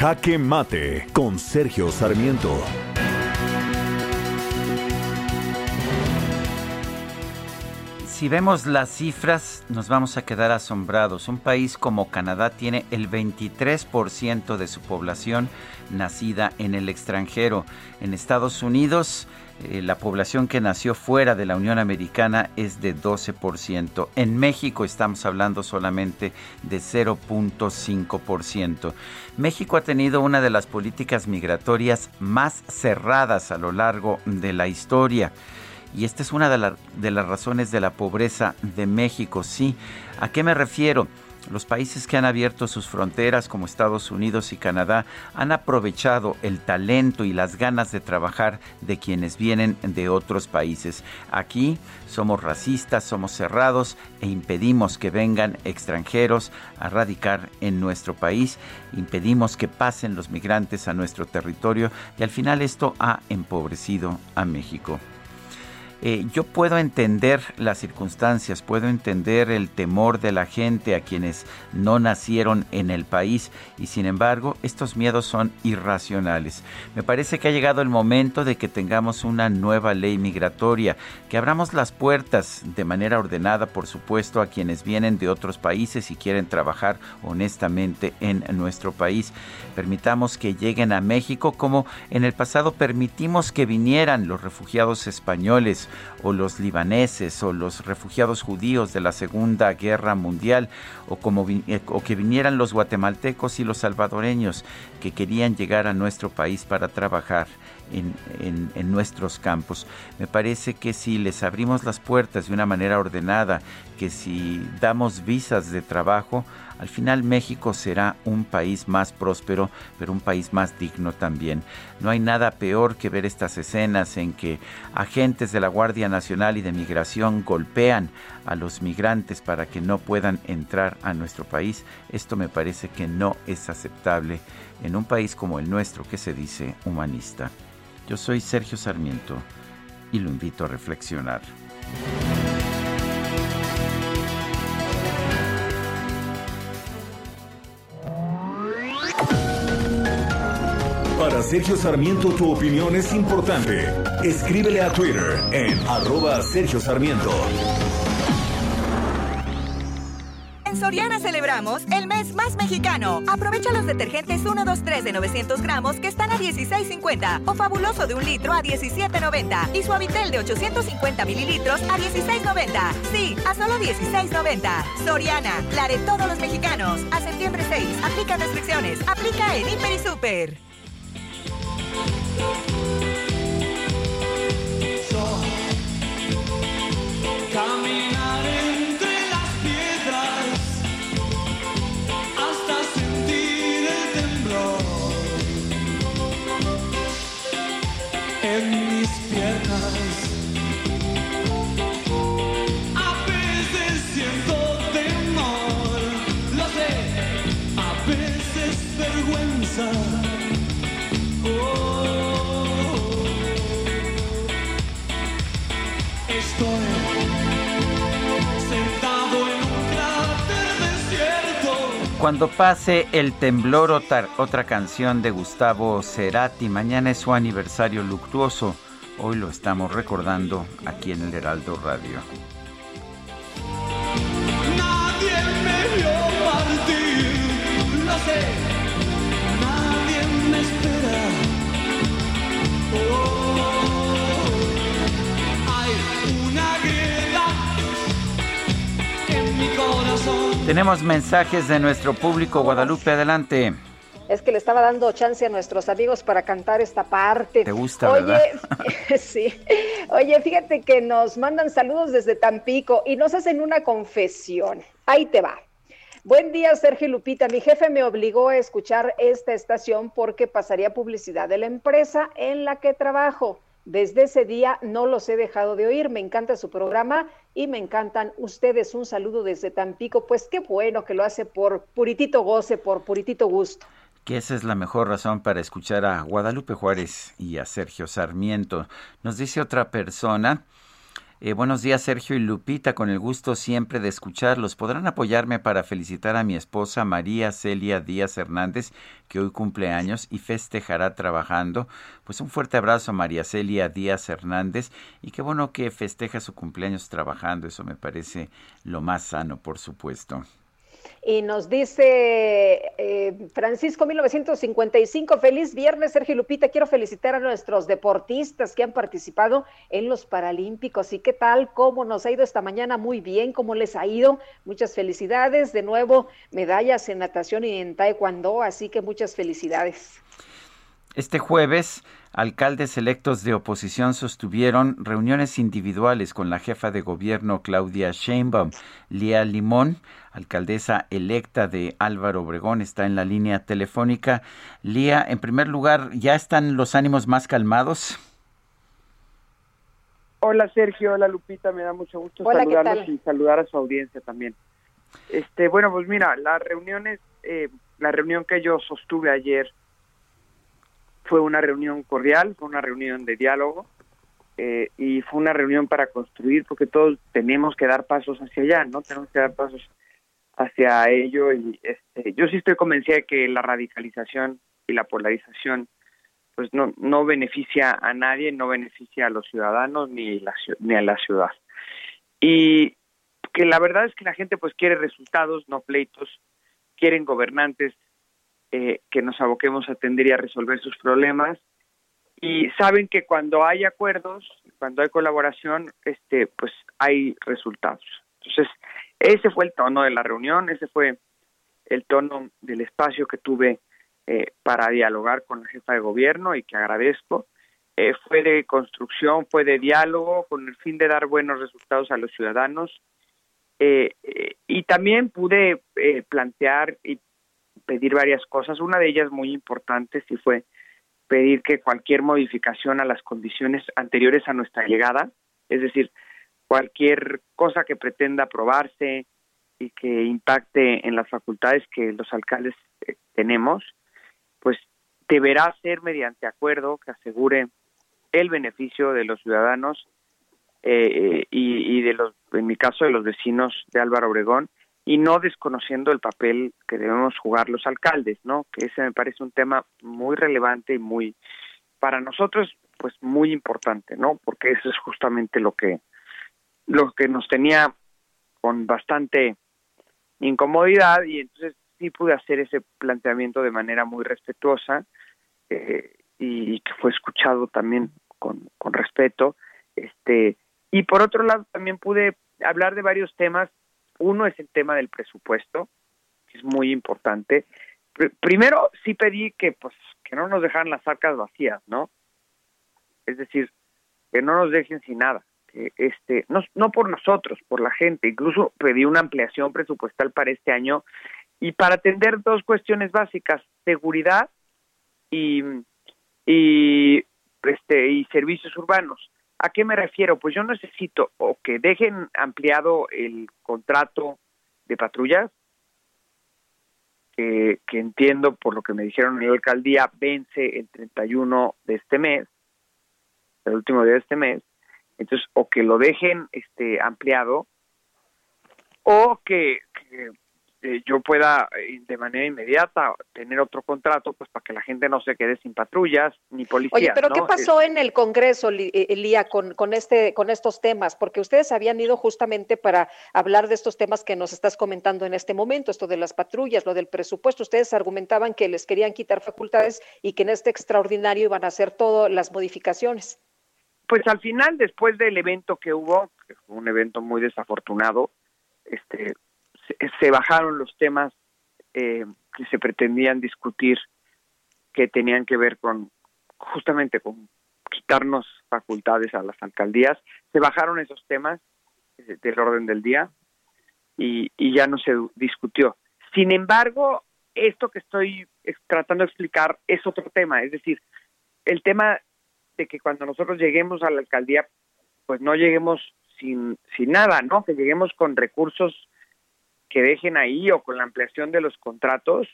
Jaque Mate con Sergio Sarmiento. Si vemos las cifras, nos vamos a quedar asombrados. Un país como Canadá tiene el 23% de su población nacida en el extranjero. En Estados Unidos, eh, la población que nació fuera de la Unión Americana es de 12%. En México estamos hablando solamente de 0.5%. México ha tenido una de las políticas migratorias más cerradas a lo largo de la historia. Y esta es una de, de las razones de la pobreza de México, sí. ¿A qué me refiero? Los países que han abierto sus fronteras, como Estados Unidos y Canadá, han aprovechado el talento y las ganas de trabajar de quienes vienen de otros países. Aquí somos racistas, somos cerrados e impedimos que vengan extranjeros a radicar en nuestro país, impedimos que pasen los migrantes a nuestro territorio y al final esto ha empobrecido a México. Eh, yo puedo entender las circunstancias, puedo entender el temor de la gente a quienes no nacieron en el país y sin embargo estos miedos son irracionales. Me parece que ha llegado el momento de que tengamos una nueva ley migratoria, que abramos las puertas de manera ordenada, por supuesto, a quienes vienen de otros países y quieren trabajar honestamente en nuestro país. Permitamos que lleguen a México como en el pasado permitimos que vinieran los refugiados españoles o los libaneses o los refugiados judíos de la Segunda Guerra Mundial o, como eh, o que vinieran los guatemaltecos y los salvadoreños que querían llegar a nuestro país para trabajar en, en- en nuestros campos. Me parece que si les abrimos las puertas de una manera ordenada, que si damos visas de trabajo, Al final México será un país más próspero, pero un país más digno también. No hay nada peor que ver estas escenas en que agentes de la Guardia Nacional y de Migración golpean a los migrantes para que no puedan entrar a nuestro país. Esto me parece que no es aceptable en un país como el nuestro que se dice humanista. Yo soy Sergio Sarmiento y lo invito a reflexionar. Sergio Sarmiento tu opinión es importante. Escríbele a Twitter en arroba Sergio Sarmiento. En Soriana celebramos el mes más mexicano. Aprovecha los detergentes 1, 2, 3 de 900 gramos que están a 16.50 o fabuloso de un litro a 17.90 y suavitel de 850 mililitros a 16.90. Sí, a solo 16.90. Soriana, la de todos los mexicanos. A septiembre 6, aplica restricciones. Aplica en Hiper y Super. camminare Cuando pase el temblor, otra, otra canción de Gustavo Cerati. Mañana es su aniversario luctuoso. Hoy lo estamos recordando aquí en el Heraldo Radio. Tenemos mensajes de nuestro público. Guadalupe, adelante. Es que le estaba dando chance a nuestros amigos para cantar esta parte. Te gusta, Oye, ¿verdad? sí. Oye, fíjate que nos mandan saludos desde Tampico y nos hacen una confesión. Ahí te va. Buen día, Sergio Lupita. Mi jefe me obligó a escuchar esta estación porque pasaría publicidad de la empresa en la que trabajo. Desde ese día no los he dejado de oír. Me encanta su programa y me encantan ustedes. Un saludo desde Tampico. Pues qué bueno que lo hace por puritito goce, por puritito gusto. que esa es la mejor razón para escuchar a Guadalupe Juárez y a Sergio Sarmiento. Nos dice otra persona, eh, buenos días Sergio y Lupita, con el gusto siempre de escucharlos. ¿Podrán apoyarme para felicitar a mi esposa María Celia Díaz Hernández, que hoy cumple años y festejará trabajando? Pues un fuerte abrazo a María Celia Díaz Hernández y qué bueno que festeja su cumpleaños trabajando, eso me parece lo más sano, por supuesto. Y nos dice eh, Francisco 1955, feliz viernes, Sergio Lupita. Quiero felicitar a nuestros deportistas que han participado en los Paralímpicos. ¿Y qué tal? ¿Cómo nos ha ido esta mañana? Muy bien, ¿cómo les ha ido? Muchas felicidades. De nuevo, medallas en natación y en taekwondo, así que muchas felicidades. Este jueves, alcaldes electos de oposición sostuvieron reuniones individuales con la jefa de gobierno Claudia Sheinbaum. Lía Limón, alcaldesa electa de Álvaro Obregón, está en la línea telefónica. Lía, en primer lugar, ¿ya están los ánimos más calmados? Hola Sergio, hola Lupita, me da mucho gusto Hola, ¿qué saludarlos y saludar a su audiencia también. Este, bueno, pues mira, las reuniones, eh, la reunión que yo sostuve ayer fue una reunión cordial, fue una reunión de diálogo eh, y fue una reunión para construir, porque todos tenemos que dar pasos hacia allá, ¿no? Tenemos que dar pasos hacia ello y este, yo sí estoy convencida de que la radicalización y la polarización pues no, no beneficia a nadie, no beneficia a los ciudadanos ni, ni a la ciudad. Y que la verdad es que la gente pues quiere resultados, no pleitos, quieren gobernantes eh, que nos aboquemos a atender y a resolver sus problemas y saben que cuando hay acuerdos, cuando hay colaboración, este pues hay resultados. Entonces, ese fue el tono de la reunión, ese fue el tono del espacio que tuve eh, para dialogar con la jefa de gobierno y que agradezco. Eh, fue de construcción, fue de diálogo con el fin de dar buenos resultados a los ciudadanos Eh, eh, y también pude eh, plantear y pedir varias cosas. Una de ellas muy importante sí fue pedir que cualquier modificación a las condiciones anteriores a nuestra llegada, es decir, cualquier cosa que pretenda aprobarse y que impacte en las facultades que los alcaldes eh, tenemos, pues deberá ser mediante acuerdo que asegure el beneficio de los ciudadanos eh, y, y de los, en mi caso, de los vecinos de Álvaro Obregón y no desconociendo el papel que debemos jugar los alcaldes, ¿no? Que ese me parece un tema muy relevante y muy, para nosotros, pues muy importante, ¿no? Porque eso es justamente lo que, lo que nos tenía con bastante incomodidad y entonces sí pude hacer ese planteamiento de manera muy respetuosa eh, y, que fue escuchado también con, con respeto, este, y por otro lado también pude hablar de varios temas uno es el tema del presupuesto, que es muy importante. Pr- primero, sí pedí que, pues, que no nos dejaran las arcas vacías, ¿no? Es decir, que no nos dejen sin nada. Que este, no, no por nosotros, por la gente. Incluso pedí una ampliación presupuestal para este año y para atender dos cuestiones básicas: seguridad y, y, este, y servicios urbanos. ¿A qué me refiero? Pues yo necesito o que dejen ampliado el contrato de patrullas, que, que entiendo por lo que me dijeron en la alcaldía, vence el 31 de este mes, el último día de este mes, entonces o que lo dejen este ampliado o que, que, eh, yo pueda eh, de manera inmediata tener otro contrato pues para que la gente no se quede sin patrullas ni policías. Oye, pero ¿qué pasó en el Congreso, eh, Lía, con, con, este, con estos temas? Porque ustedes habían ido justamente para hablar de estos temas que nos estás comentando en este momento, esto de las patrullas, lo del presupuesto. Ustedes argumentaban que les querían quitar facultades y que en este extraordinario iban a hacer todas las modificaciones. Pues al final, después del evento que hubo, que fue un evento muy desafortunado, este, se, bajaron los temas eh, que se pretendían discutir que tenían que ver con justamente con quitarnos facultades a las alcaldías. Se bajaron esos temas del orden del día y, y ya no se discutió. Sin embargo, esto que estoy tratando de explicar es otro tema, es decir, el tema de que cuando nosotros lleguemos a la alcaldía, pues no lleguemos sin, sin nada, ¿no? Que lleguemos con recursos que dejen ahí o con la ampliación de los contratos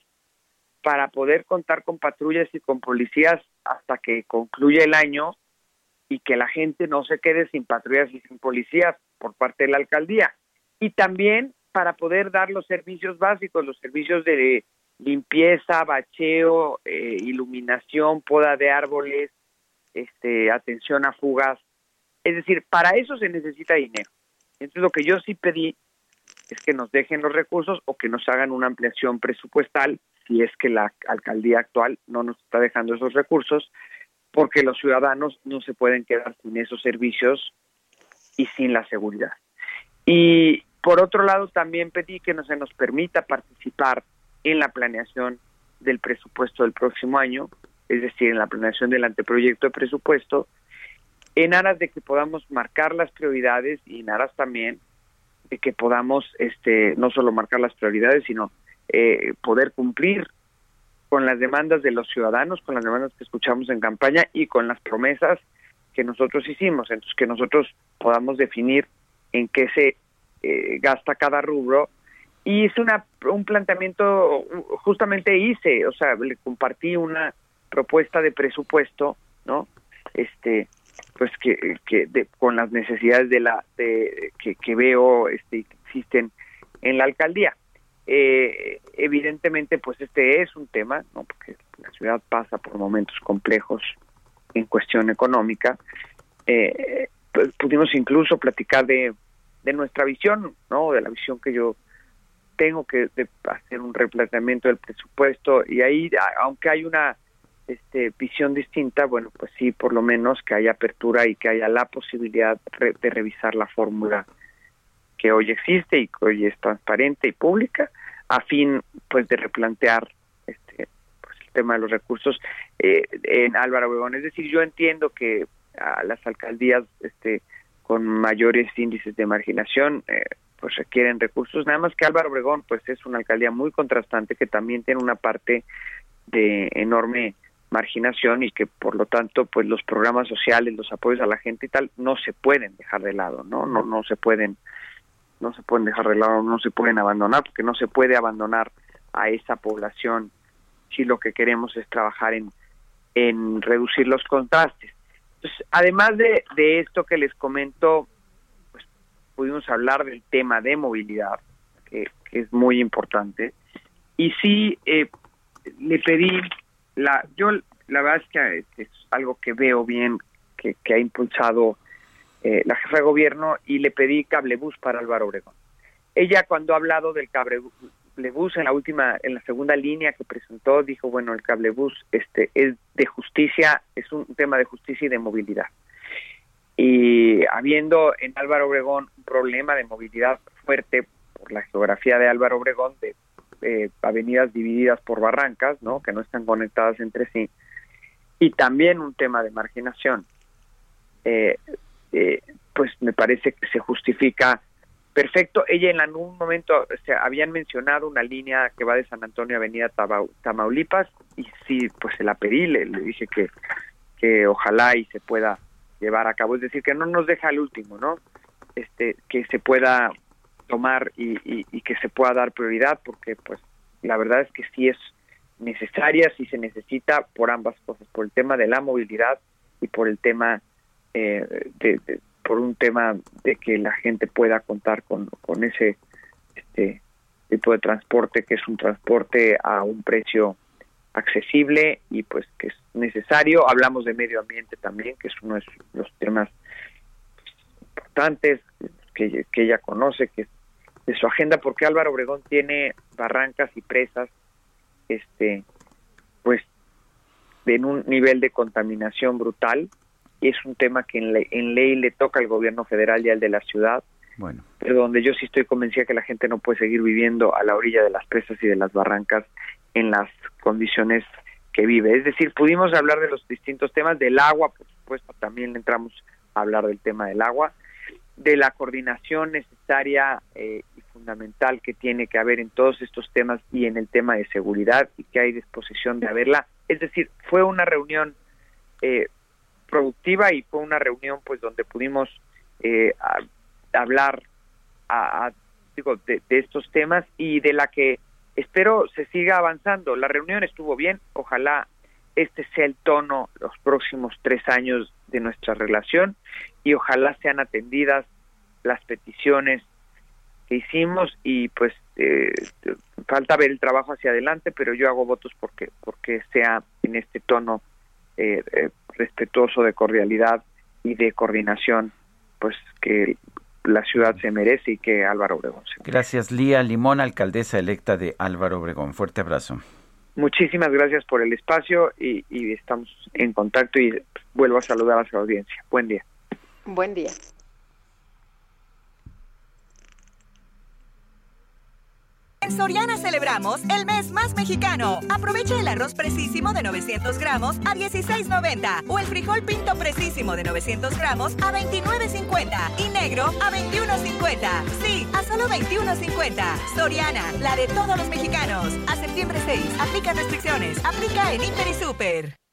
para poder contar con patrullas y con policías hasta que concluya el año y que la gente no se quede sin patrullas y sin policías por parte de la alcaldía. Y también para poder dar los servicios básicos, los servicios de limpieza, bacheo, eh, iluminación, poda de árboles, este, atención a fugas. Es decir, para eso se necesita dinero. Entonces lo que yo sí pedí es que nos dejen los recursos o que nos hagan una ampliación presupuestal si es que la alcaldía actual no nos está dejando esos recursos, porque los ciudadanos no se pueden quedar sin esos servicios y sin la seguridad. Y por otro lado, también pedí que no se nos permita participar en la planeación del presupuesto del próximo año, es decir, en la planeación del anteproyecto de presupuesto, en aras de que podamos marcar las prioridades y en aras también que podamos este no solo marcar las prioridades, sino eh, poder cumplir con las demandas de los ciudadanos, con las demandas que escuchamos en campaña y con las promesas que nosotros hicimos. Entonces, que nosotros podamos definir en qué se eh, gasta cada rubro. Y hice una, un planteamiento, justamente hice, o sea, le compartí una propuesta de presupuesto, ¿no? Este, pues que, de, con las necesidades de la de, que, que veo este que existen en la alcaldía. Eh, evidentemente pues este es un tema no porque la ciudad pasa por momentos complejos en cuestión económica. Eh, pues pudimos incluso platicar de, de nuestra visión no de la visión que yo tengo que de hacer un replanteamiento del presupuesto. Y ahí aunque hay una este, visión distinta, bueno, pues sí, por lo menos que haya apertura y que haya la posibilidad re de revisar la fórmula que hoy existe y que hoy es transparente y pública, a fin, pues, de replantear este, pues, el tema de los recursos eh, en Álvaro Obregón. Es decir, yo entiendo que a las alcaldías este, con mayores índices de marginación, eh, pues requieren recursos. Nada más que Álvaro Obregón pues es una alcaldía muy contrastante que también tiene una parte de enorme marginación y que por lo tanto pues los programas sociales, los apoyos a la gente y tal no se pueden dejar de lado, ¿no? No no se pueden no se pueden dejar de lado, no se pueden abandonar porque no se puede abandonar a esa población si lo que queremos es trabajar en en reducir los contrastes. Entonces, además de, de esto que les comento, pues pudimos hablar del tema de movilidad, que, que es muy importante. Y sí, eh, le pedí, la, yo la verdad es que es algo que veo bien, que, que ha impulsado eh, la jefa de gobierno, y le pedí cablebús para Álvaro Obregón. Ella cuando ha hablado del cablebús en la última, en la segunda línea que presentó, dijo, bueno, el cablebús este, es de justicia, es un tema de justicia y de movilidad. Y habiendo en Álvaro Obregón un problema de movilidad fuerte por la geografía de Álvaro Obregón, de eh, avenidas divididas por barrancas, ¿no? que no están conectadas entre sí, y también un tema de marginación, eh, eh, pues me parece que se justifica perfecto. Ella en algún momento o habían mencionado una línea que va de San Antonio a Avenida Tabau- Tamaulipas y sí, pues se la pedí, le, le dije que, que ojalá y se pueda llevar a cabo, es decir, que no nos deja el último, ¿no? Este, que se pueda tomar y, y, y que se pueda dar prioridad, porque pues la verdad es que sí es necesaria, sí se necesita por ambas cosas, por el tema de la movilidad y por el tema eh, de, por un tema de que la gente pueda contar con, con ese este tipo de transporte que es un transporte a un precio accesible y pues que es necesario. Hablamos de medio ambiente también, que es uno de los temas importantes que, que ella conoce, que es de su agenda, porque Álvaro Obregón tiene barrancas y presas, este, pues, en un nivel de contaminación brutal. Y es un tema que en, le- en ley le toca al gobierno federal y al de la ciudad, Bueno, pero donde yo sí estoy convencida que la gente no puede seguir viviendo a la orilla de las presas y de las barrancas en las condiciones que vive. Es decir, pudimos hablar de los distintos temas, del agua, por supuesto, también entramos a hablar del tema del agua, de la coordinación necesaria eh, y fundamental que tiene que haber en todos estos temas y en el tema de seguridad y que hay disposición de haberla. Es decir, fue una reunión eh, productiva y fue una reunión pues donde pudimos eh, hablar a- digo, de, de estos temas y de la que espero se siga avanzando. La reunión estuvo bien, ojalá este sea el tono los próximos tres años de nuestra relación y ojalá sean atendidas las peticiones que hicimos y pues eh, falta ver el trabajo hacia adelante, pero yo hago votos porque porque sea en este tono eh, eh, respetuoso de cordialidad y de coordinación, pues que la ciudad se merece y que Álvaro Obregón se gracias Lía Limón, alcaldesa electa de Álvaro Obregón. Fuerte abrazo. Muchísimas gracias por el espacio y, y estamos en contacto y vuelvo a saludar a su audiencia. Buen día. Buen día. Soriana celebramos el mes más mexicano. Aprovecha el arroz precisísimo de 900 gramos a 16.90 o el frijol pinto precisísimo de 900 gramos a 29.50 y negro a 21.50. Sí, a solo 21.50. Soriana, la de todos los mexicanos. A septiembre 6, aplica restricciones. Aplica en Hiper y Super.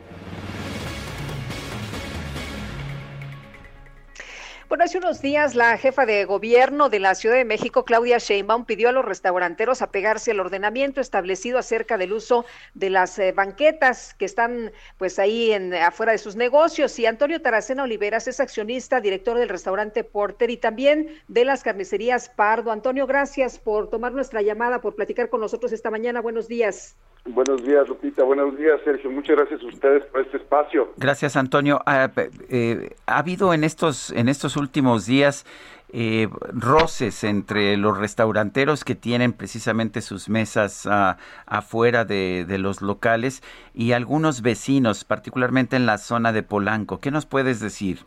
Bueno, hace unos días la jefa de gobierno de la Ciudad de México, Claudia Sheinbaum, pidió a los restauranteros apegarse al ordenamiento establecido acerca del uso de las eh, banquetas que están pues ahí en afuera de sus negocios. Y Antonio Taracena Oliveras es accionista, director del restaurante Porter y también de las carnicerías Pardo. Antonio, gracias por tomar nuestra llamada, por platicar con nosotros esta mañana. Buenos días. Buenos días, Lupita. Buenos días, Sergio. Muchas gracias a ustedes por este espacio. Gracias, Antonio. Ah, pe- eh, ha habido en estos, en estos últimos días eh, roces entre los restauranteros que tienen precisamente sus mesas ah, afuera de, los locales y algunos vecinos, particularmente en la zona de Polanco. ¿Qué nos puedes decir?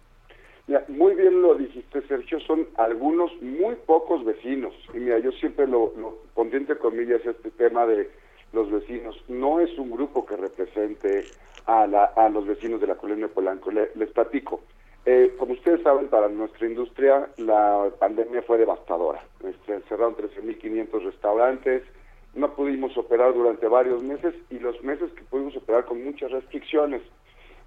Mira, muy bien lo dijiste, Sergio. Son algunos muy pocos vecinos. Y mira, yo siempre lo, lo pondré entre comillas este tema de los vecinos. No es un grupo que represente a, la- a los vecinos de la colonia Polanco. Le- les platico. Eh, como ustedes saben, para nuestra industria la pandemia fue devastadora. Este, cerraron 13.500 restaurantes, no pudimos operar durante varios meses y los meses que pudimos operar con muchas restricciones.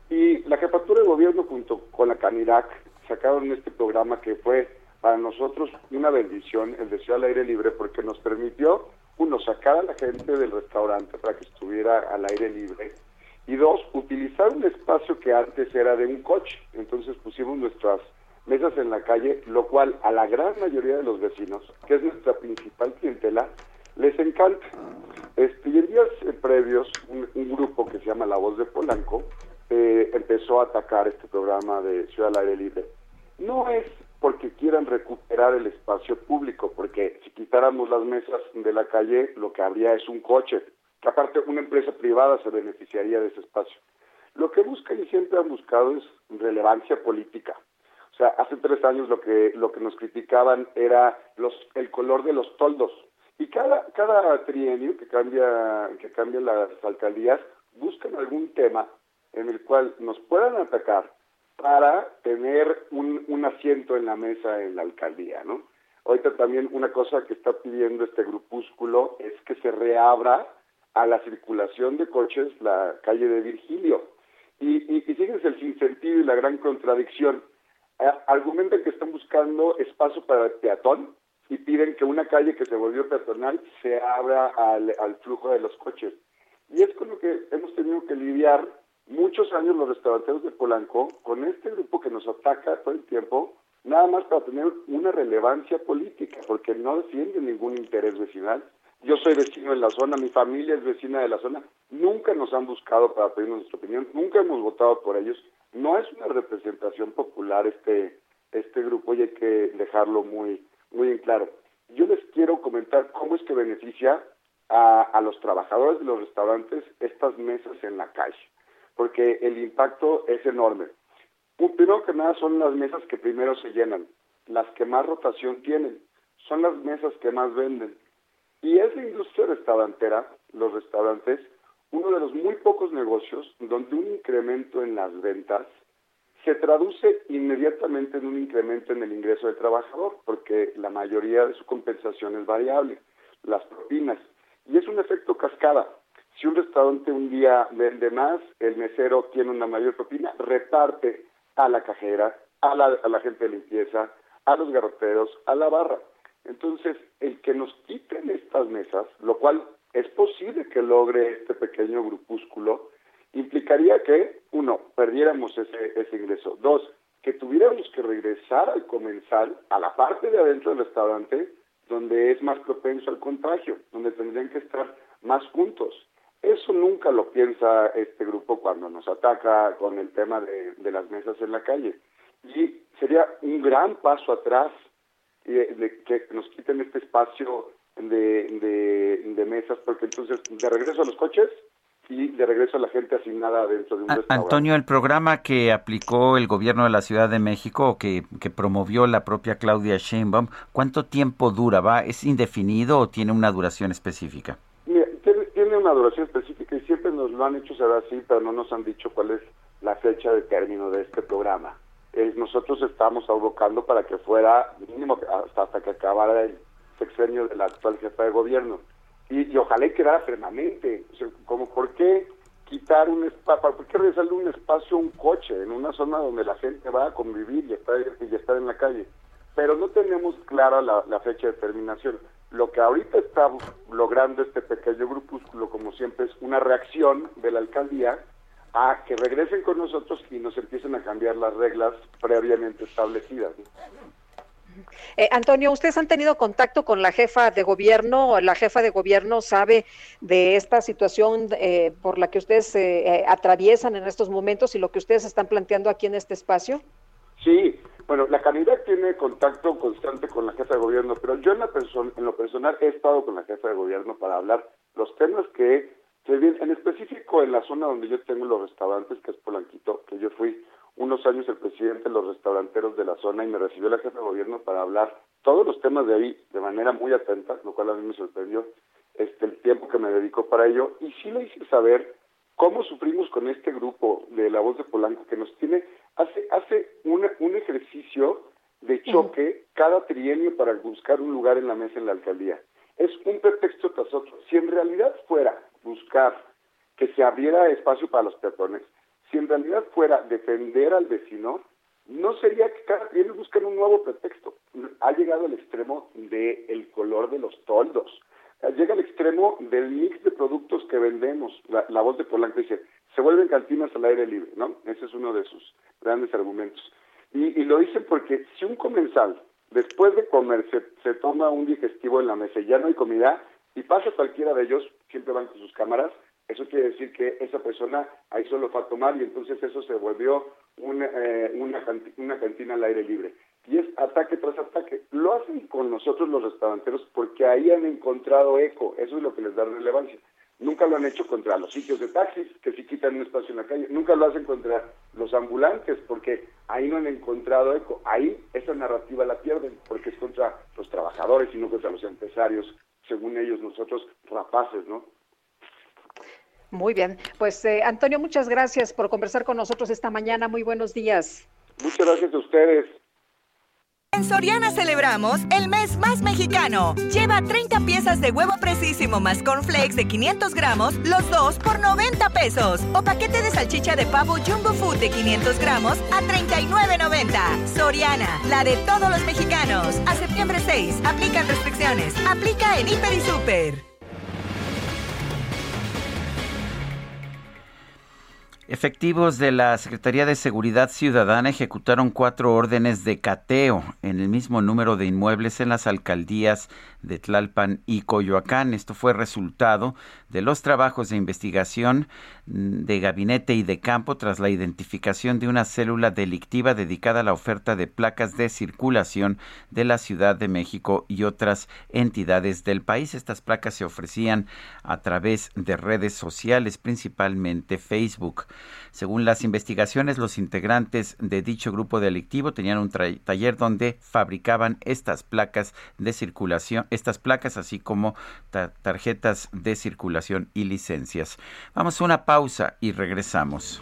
Y la jefatura de gobierno junto con la Canirac sacaron este programa que fue para nosotros una bendición, el de Ciudad al Aire Libre, porque nos permitió, uno, sacar a la gente del restaurante para que estuviera al aire libre, y dos, utilizar un espacio que antes era de un coche. Entonces pusimos nuestras mesas en la calle, lo cual a la gran mayoría de los vecinos, que es nuestra principal clientela, les encanta. Este, y en días eh, previos, un, un grupo que se llama La Voz de Polanco eh, empezó a atacar este programa de Ciudad al Aire Libre. No es porque quieran recuperar el espacio público, porque si quitáramos las mesas de la calle, lo que habría es un coche, aparte una empresa privada se beneficiaría de ese espacio. Lo que buscan y siempre han buscado es relevancia política. O sea, hace tres años lo que lo que nos criticaban era los el color de los toldos y cada cada trienio que cambia que cambian las alcaldías buscan algún tema en el cual nos puedan atacar para tener un, un asiento en la mesa en la alcaldía, ¿no? Ahorita también una cosa que está pidiendo este grupúsculo es que se reabra a la circulación de coches la calle de Virgilio. Y, y, y fíjense el sinsentido y la gran contradicción. Argumentan que están buscando espacio para el peatón y piden que una calle que se volvió peatonal se abra al, al flujo de los coches. Y es con lo que hemos tenido que lidiar muchos años los restauranteros de Polanco con este grupo que nos ataca todo el tiempo, nada más para tener una relevancia política, porque no defienden ningún interés vecinal. Yo soy vecino de la zona, mi familia es vecina de la zona, nunca nos han buscado para pedir nuestra opinión, nunca hemos votado por ellos. No es una representación popular este, este grupo y hay que dejarlo muy, muy en claro. Yo les quiero comentar cómo es que beneficia a, a los trabajadores de los restaurantes estas mesas en la calle porque el impacto es enorme. Primero que nada son las mesas que primero se llenan, las que más rotación tienen, son las mesas que más venden. Y es la industria restaurantera, los restaurantes, uno de los muy pocos negocios donde un incremento en las ventas se traduce inmediatamente en un incremento en el ingreso del trabajador, porque la mayoría de su compensación es variable, las propinas. Y es un efecto cascada. Si un restaurante un día vende más, el mesero tiene una mayor propina, reparte a la cajera, a la, a la gente de limpieza, a los garroteros, a la barra. Entonces, el que nos quiten estas mesas, lo cual es posible que logre este pequeño grupúsculo, implicaría que, uno, perdiéramos ese, ese ingreso. Dos, que tuviéramos que regresar al comensal, a la parte de adentro del restaurante, donde es más propenso al contagio, donde tendrían que estar más juntos. Eso nunca lo piensa este grupo cuando nos ataca con el tema de, de las mesas en la calle. Y sería un gran paso atrás eh, que nos quiten este espacio de, de, de mesas, porque entonces de regreso a los coches y de regreso a la gente asignada dentro de un restaurante. Antonio, el programa que aplicó el gobierno de la Ciudad de México, que, que promovió la propia Claudia Sheinbaum, ¿cuánto tiempo dura? ¿Va? ¿Es indefinido o tiene una duración específica? Mira, tiene, tiene una duración específica y siempre nos lo han hecho saber así, pero no nos han dicho cuál es la fecha de término de este programa. Eh, nosotros estamos abocando para que fuera mínimo hasta, hasta que acabara el sexenio de la actual jefa de gobierno. Y, ojalá y quedara permanente. Como por qué quitar un espacio, por qué regresarle un espacio un coche en una zona donde la gente va a convivir y estar, y estar en la calle. Pero no tenemos clara la, la fecha de terminación. Lo que ahorita está logrando este pequeño grupúsculo, como siempre, es una reacción de la alcaldía a que regresen con nosotros y nos empiecen a cambiar las reglas previamente establecidas. Eh, Antonio, ¿ustedes han tenido contacto con la jefa de gobierno? ¿La jefa de gobierno sabe de esta situación eh, por la que ustedes eh, eh, atraviesan en estos momentos y lo que ustedes están planteando aquí en este espacio? Sí, bueno, la candidata tiene contacto constante con la jefa de gobierno, pero yo en, la en lo personal he estado con la jefa de gobierno para hablar los temas que se vienen, en específico en la zona donde yo tengo los restaurantes, que es Polanquito, que yo fui unos años el presidente de los restauranteros de la zona y me recibió la jefa de gobierno para hablar todos los temas de ahí de manera muy atenta, lo cual a mí me sorprendió este el tiempo que me dedicó para ello y sí le hice saber cómo sufrimos con este grupo de la voz de Polanco que nos tiene hace hace una- un ejercicio de choque cada trienio para buscar un lugar en la mesa en la alcaldía. Es un pretexto tras otro. Si en realidad fuera buscar que se abriera espacio para los peatones, si en realidad fuera defender al vecino, no sería que cada trienio busquen un nuevo pretexto. Ha llegado al extremo del color de los toldos. Llega al extremo del mix de productos que vendemos. La, la voz de Polanco dice, se vuelven cantinas al aire libre, ¿no? Ese es uno de sus grandes argumentos. Y, y lo dicen porque si un comensal, después de comer, se, se toma un digestivo en la mesa y ya no hay comida, y pasa cualquiera de ellos, siempre van con sus cámaras, eso quiere decir que esa persona ahí solo fue a tomar y entonces eso se volvió una, eh, una, canti- una cantina al aire libre. Y es ataque tras ataque. Lo hacen con nosotros los restauranteros porque ahí han encontrado eco. Eso es lo que les da relevancia. Nunca lo han hecho contra los sitios de taxis, que si quitan un espacio en la calle. Nunca lo hacen contra los ambulantes, porque ahí no han encontrado eco. Ahí esa narrativa la pierden, porque es contra los trabajadores y no contra los empresarios, según ellos nosotros, rapaces, ¿no? Muy bien. Pues eh, Antonio, muchas gracias por conversar con nosotros esta mañana. Muy buenos días. Muchas gracias a ustedes. En Soriana celebramos el mes más mexicano. Lleva 30 piezas de huevo precisísimo más cornflakes de 500 gramos, los dos por 90 pesos. O paquete de salchicha de pavo Jumbo Food de 500 gramos a 39.90. Soriana, la de todos los mexicanos. A septiembre 6, aplican restricciones. Aplica en Hiper y Super. Efectivos de la Secretaría de Seguridad Ciudadana ejecutaron cuatro órdenes de cateo en el mismo número de inmuebles en las alcaldías de Tlalpan y Coyoacán. Esto fue resultado de los trabajos de investigación de gabinete y de campo tras la identificación de una célula delictiva dedicada a la oferta de placas de circulación de la Ciudad de México y otras entidades del país. Estas placas se ofrecían a través de redes sociales, principalmente Facebook. Según las investigaciones, los integrantes de dicho grupo delictivo tenían un taller donde fabricaban estas placas de circulación, estas placas así como ta- tarjetas de circulación y licencias. Vamos a una pausa y regresamos.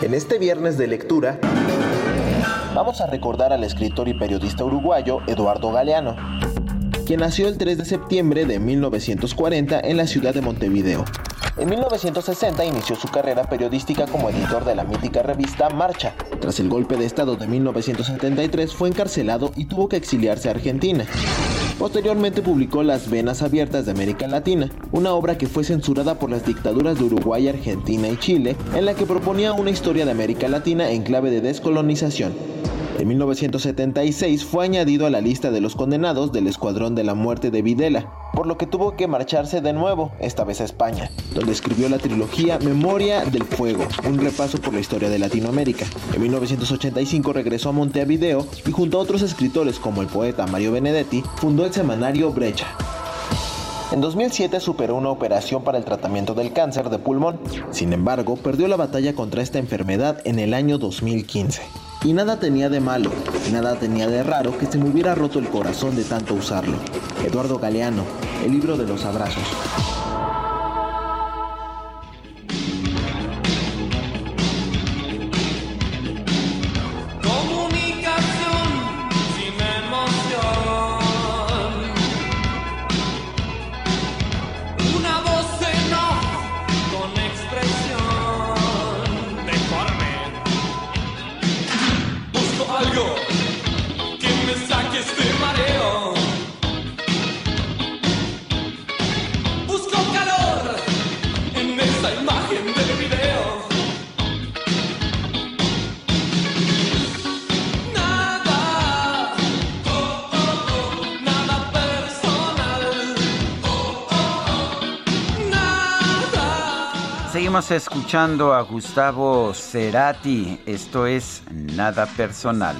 En este viernes de lectura, vamos a recordar al escritor y periodista uruguayo Eduardo Galeano, quien nació el 3 de septiembre de 1940 en la ciudad de Montevideo. En 1960 inició su carrera periodística como editor de la mítica revista Marcha. Tras el golpe de Estado de 1973 fue encarcelado y tuvo que exiliarse a Argentina. Posteriormente publicó Las Venas Abiertas de América Latina, una obra que fue censurada por las dictaduras de Uruguay, Argentina y Chile, en la que proponía una historia de América Latina en clave de descolonización. En 1976 fue añadido a la lista de los condenados del Escuadrón de la Muerte de Videla, por lo que tuvo que marcharse de nuevo, esta vez a España, donde escribió la trilogía Memoria del Fuego, un repaso por la historia de Latinoamérica. En 1985 regresó a Montevideo y junto a otros escritores como el poeta Mario Benedetti, fundó el semanario Brecha. En 2007 superó una operación para el tratamiento del cáncer de pulmón. Sin embargo, perdió la batalla contra esta enfermedad en el año 2015. Y nada tenía de malo, nada tenía de raro que se me hubiera roto el corazón de tanto usarlo. Eduardo Galeano, el libro de los abrazos. Seguimos escuchando a Gustavo Cerati. Esto es Nada Personal.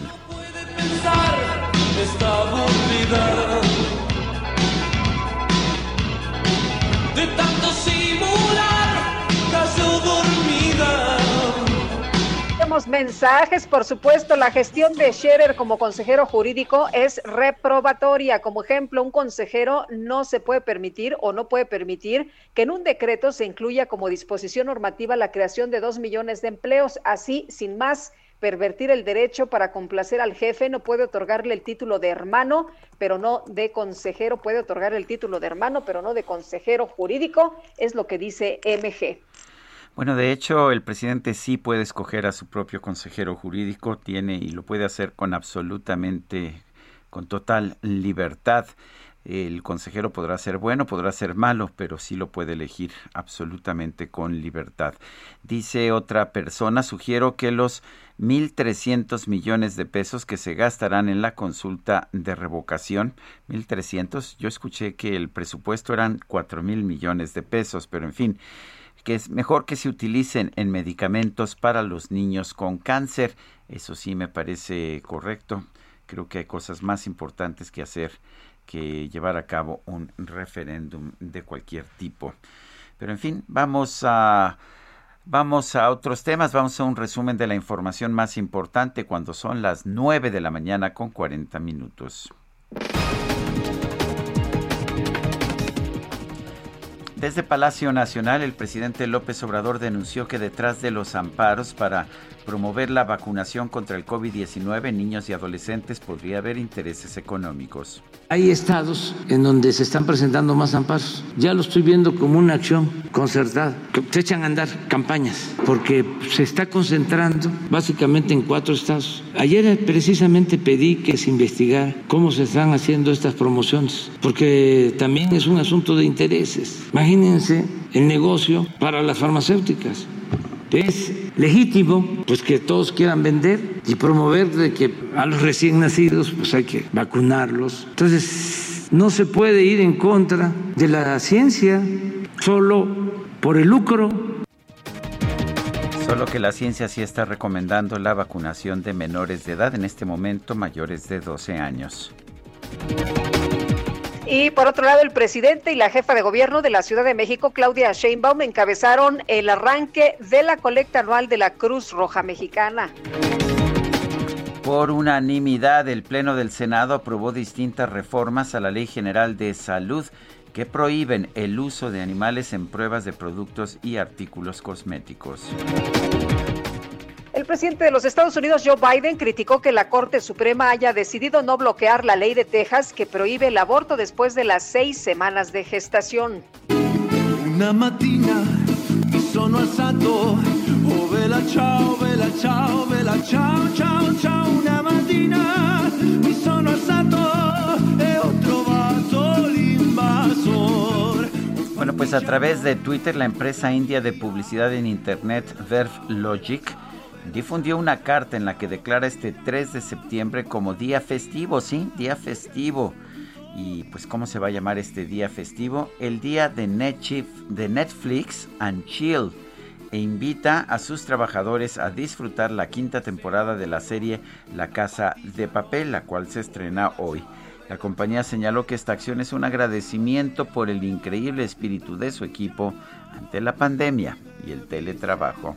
Mensajes, por supuesto, la gestión de Scherer como consejero jurídico es reprobatoria. Como ejemplo, un consejero no se puede permitir o no puede permitir que en un decreto se incluya como disposición normativa la creación de dos millones de empleos. Así, sin más, pervertir el derecho para complacer al jefe, no puede otorgarle el título de hermano, pero no de consejero, puede otorgarle el título de hermano, pero no de consejero jurídico, es lo que dice MG. Bueno, de hecho, el presidente sí puede escoger a su propio consejero jurídico, tiene y lo puede hacer con absolutamente, con total libertad. El consejero podrá ser bueno, podrá ser malo, pero sí lo puede elegir absolutamente con libertad. Dice otra persona, sugiero que los 1.300 millones de pesos que se gastarán en la consulta de revocación, 1.300, yo escuché que el presupuesto eran 4.000 millones de pesos, pero en fin, que es mejor que se utilicen en medicamentos para los niños con cáncer. Eso sí me parece correcto. Creo que hay cosas más importantes que hacer que llevar a cabo un referéndum de cualquier tipo. Pero en fin, vamos a vamos a otros temas, vamos a un resumen de la información más importante cuando son las 9 de la mañana con 40 minutos. Desde Palacio Nacional, el presidente López Obrador denunció que detrás de los amparos para promover la vacunación contra el COVID-19 en niños y adolescentes podría haber intereses económicos. Hay estados en donde se están presentando más amparos. Ya lo estoy viendo como una acción concertada. Se echan a andar campañas porque se está concentrando básicamente en cuatro estados. Ayer precisamente pedí que se investigara cómo se están haciendo estas promociones, porque también es un asunto de intereses. Imagínense el negocio para las farmacéuticas. Es legítimo pues que todos quieran vender y promover de que a los recién nacidos pues hay que vacunarlos. Entonces no se puede ir en contra de la ciencia solo por el lucro. Solo que la ciencia sí está recomendando la vacunación de menores de edad, en este momento mayores de 12 años. Y por otro lado, el presidente y la jefa de gobierno de la Ciudad de México, Claudia Sheinbaum, encabezaron el arranque de la colecta anual de la Cruz Roja Mexicana. Por unanimidad, el Pleno del Senado aprobó distintas reformas a la Ley General de Salud que prohíben el uso de animales en pruebas de productos y artículos cosméticos. El presidente de los Estados Unidos, Joe Biden, criticó que la Corte Suprema haya decidido no bloquear la ley de Texas que prohíbe el aborto después de las seis semanas de gestación. Una mattina mi sono alzato, oh vela ciao, vela ciao, vela ciao, ciao, ciao. Una mattina mi sono alzato e ho trovato l'invasor. Bueno, pues a través de Twitter, la empresa india de publicidad en Internet, Verve Logic, difundió una carta en la que declara este 3 de septiembre como día festivo, ¿sí? Día festivo. Y pues, ¿cómo se va a llamar este día festivo? El día de, Netflix and Chill. E invita a sus trabajadores a disfrutar la quinta temporada de la serie La Casa de Papel, la cual se estrena hoy. La compañía señaló que esta acción es un agradecimiento por el increíble espíritu de su equipo ante la pandemia y el teletrabajo.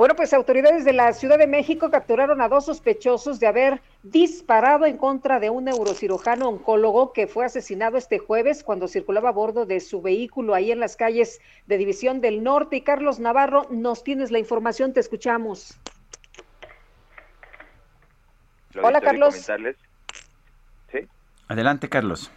Bueno, pues autoridades de la Ciudad de México capturaron a dos sospechosos de haber disparado en contra de un neurocirujano oncólogo que fue asesinado este jueves cuando circulaba a bordo de su vehículo ahí en las calles de División del Norte. Y Carlos Navarro, nos tienes la información, te escuchamos. Hola, Carlos. ¿Sí? Adelante, Carlos.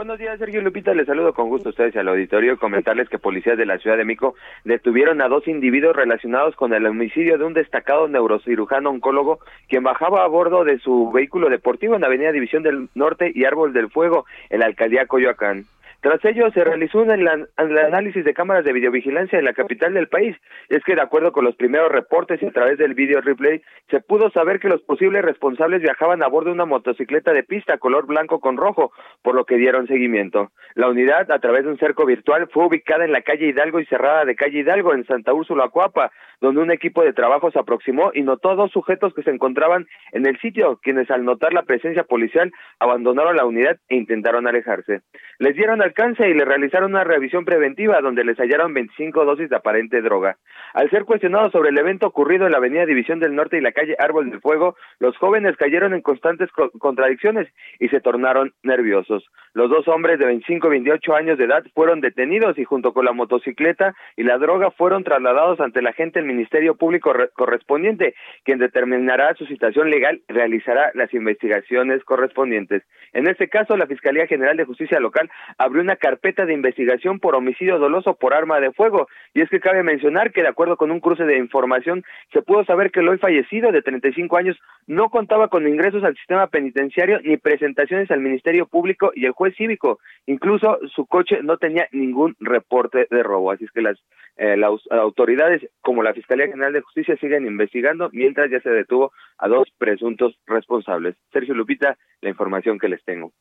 Buenos días, Sergio Lupita. Les saludo con gusto a ustedes al auditorio. Comentarles que policías de la Ciudad de Mico detuvieron a dos individuos relacionados con el homicidio de un destacado neurocirujano oncólogo quien bajaba a bordo de su vehículo deportivo en la Avenida División del Norte y Árbol del Fuego, en la alcaldía Coyoacán. Tras ello, se realizó un análisis de cámaras de videovigilancia en la capital del país. Es que, de acuerdo con los primeros reportes y a través del video replay, se pudo saber que los posibles responsables viajaban a bordo de una motocicleta de pista color blanco con rojo, por lo que dieron seguimiento. La unidad, a través de un cerco virtual, fue ubicada en la calle Hidalgo y cerrada de calle Hidalgo, en Santa Úrsula, Cuapa, donde un equipo de trabajo se aproximó y notó dos sujetos que se encontraban en el sitio, quienes al notar la presencia policial abandonaron la unidad e intentaron alejarse. Les dieron alcance y le realizaron una revisión preventiva donde les hallaron 25 dosis de aparente droga. Al ser cuestionados sobre el evento ocurrido en la avenida División del Norte y la calle Árbol del Fuego, los jóvenes cayeron en constantes contradicciones y se tornaron nerviosos. Los dos hombres de 25 y 28 años de edad fueron detenidos y junto con la motocicleta y la droga fueron trasladados ante la gente del Ministerio Público correspondiente, quien determinará su situación legal y realizará las investigaciones correspondientes. En este caso, la Fiscalía General de Justicia Local abrió una carpeta de investigación por homicidio doloso por arma de fuego. Y es que cabe mencionar que, de acuerdo con un cruce de información, se pudo saber que el hoy fallecido de 35 años no contaba con ingresos al sistema penitenciario ni presentaciones al Ministerio Público y el juez cívico. Incluso su coche no tenía ningún reporte de robo. Así es que las, eh, las autoridades, como la Fiscalía General de Justicia siguen investigando mientras ya se detuvo a dos presuntos responsables. Sergio Lupita, la información que les tengo.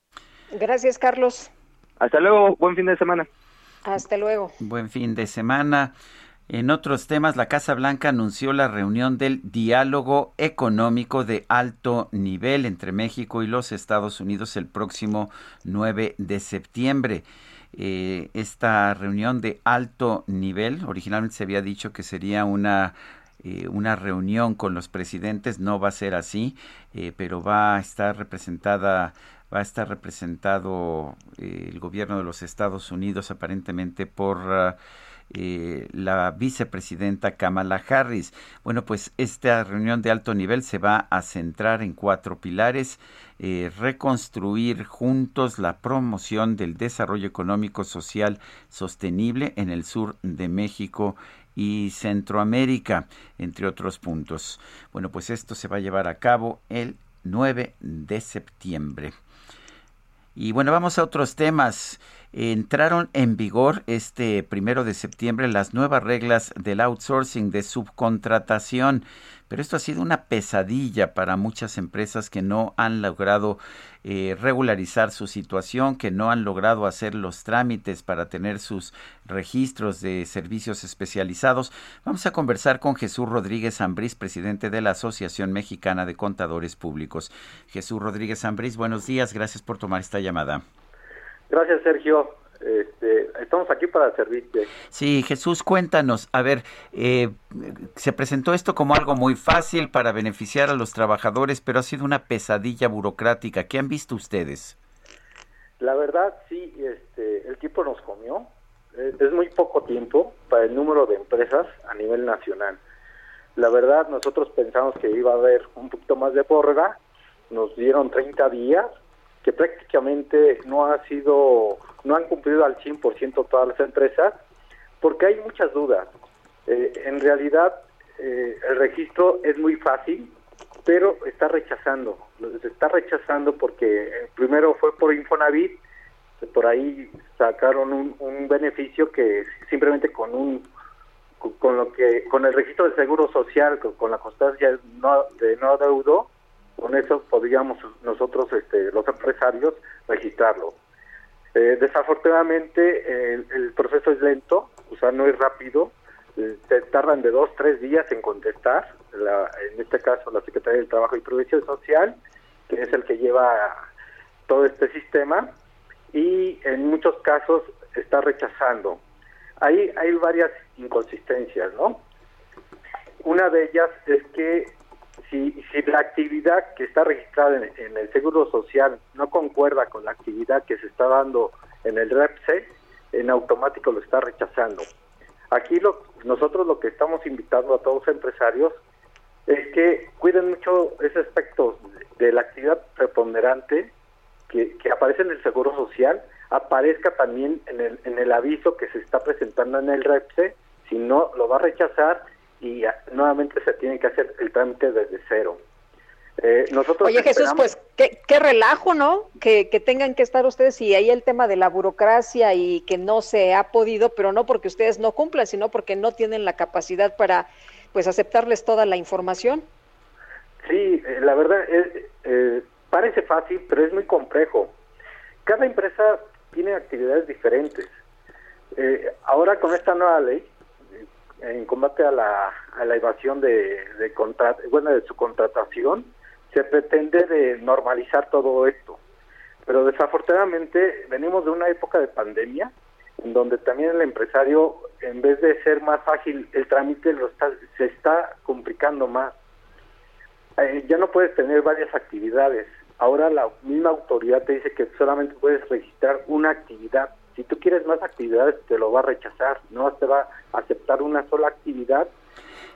Gracias, Carlos. Hasta luego, buen fin de semana. Hasta luego. Buen fin de semana. En otros temas, la Casa Blanca anunció la reunión del diálogo económico de alto nivel entre México y los Estados Unidos el próximo 9 de septiembre. Eh, esta reunión de alto nivel, originalmente se había dicho que sería una eh, una reunión con los presidentes, no va a ser así, eh, pero va a estar representada va a estar representado eh, el gobierno de los Estados Unidos aparentemente por la vicepresidenta Kamala Harris. Bueno, pues esta reunión de alto nivel se va a centrar en cuatro pilares. reconstruir juntos la promoción del desarrollo económico social sostenible en el sur de México y Centroamérica, entre otros puntos. Bueno, pues esto se va a llevar a cabo el 9 de septiembre. Y bueno, vamos a otros temas. Entraron en vigor este primero de septiembre las nuevas reglas del outsourcing de subcontratación pero esto ha sido una pesadilla para muchas empresas que no han logrado eh, regularizar su situación, que no han logrado hacer los trámites para tener sus registros de servicios especializados. Vamos a conversar con Jesús Rodríguez Ambrís, presidente de la Asociación Mexicana de Contadores Públicos. Jesús Rodríguez Ambrís, buenos días, gracias por tomar esta llamada. Gracias, Sergio. Este, estamos aquí para servirte. Sí, Jesús, cuéntanos. A ver, eh, se presentó esto como algo muy fácil para beneficiar a los trabajadores, pero ha sido una pesadilla burocrática. ¿Qué han visto ustedes? La verdad, sí, este, el tiempo nos comió. Eh, es muy poco tiempo para el número de empresas a nivel nacional. La verdad, nosotros pensamos que iba a haber un poquito más de prórroga. Nos dieron 30 días, que prácticamente no ha sido no han cumplido al 100% todas las empresas, porque hay muchas dudas. Eh, en realidad, eh, el registro es muy fácil, pero está rechazando. Se está rechazando porque eh, primero fue por Infonavit, por ahí sacaron un, beneficio que simplemente con un con, lo que con el registro de seguro social con, la constancia no, de no deudo con eso podríamos nosotros este, los empresarios registrarlo eh, desafortunadamente el, proceso es lento, o sea, no es rápido, eh, tardan de dos, tres días en contestar, en este caso la Secretaría del Trabajo y Previsión Social, que es el que lleva todo este sistema, y en muchos casos está rechazando. Ahí hay varias inconsistencias, ¿no? Una de ellas es que si, si la actividad que está registrada en, el Seguro Social no concuerda con la actividad que se está dando en el REPSE, en automático lo está rechazando. Aquí lo, nosotros lo que estamos invitando a todos los empresarios es que cuiden mucho ese aspecto de la actividad preponderante que, que aparece en el Seguro Social, aparezca también en el, en el aviso que se está presentando en el REPSE, si no lo va a rechazar y nuevamente se tiene que hacer el trámite desde cero. Eh, nosotros Oye Jesús, pues qué, qué relajo, ¿no? Que, que tengan que estar ustedes y ahí el tema de la burocracia y que no se ha podido, pero no porque ustedes no cumplan, sino porque no tienen la capacidad para pues aceptarles toda la información. Sí, eh, la verdad es, eh, parece fácil, pero es muy complejo. Cada empresa tiene actividades diferentes. Eh, ahora con esta nueva ley, eh, en combate a la, a la evasión de, de, bueno, de su contratación, se pretende de normalizar todo esto. Pero desafortunadamente venimos de una época de pandemia en donde también el empresario, en vez de ser más ágil el trámite, lo está, se está complicando más. Eh, ya no puedes tener varias actividades. Ahora la misma autoridad te dice que solamente puedes registrar una actividad. Si tú quieres más actividades, te lo va a rechazar. No te va a aceptar una sola actividad.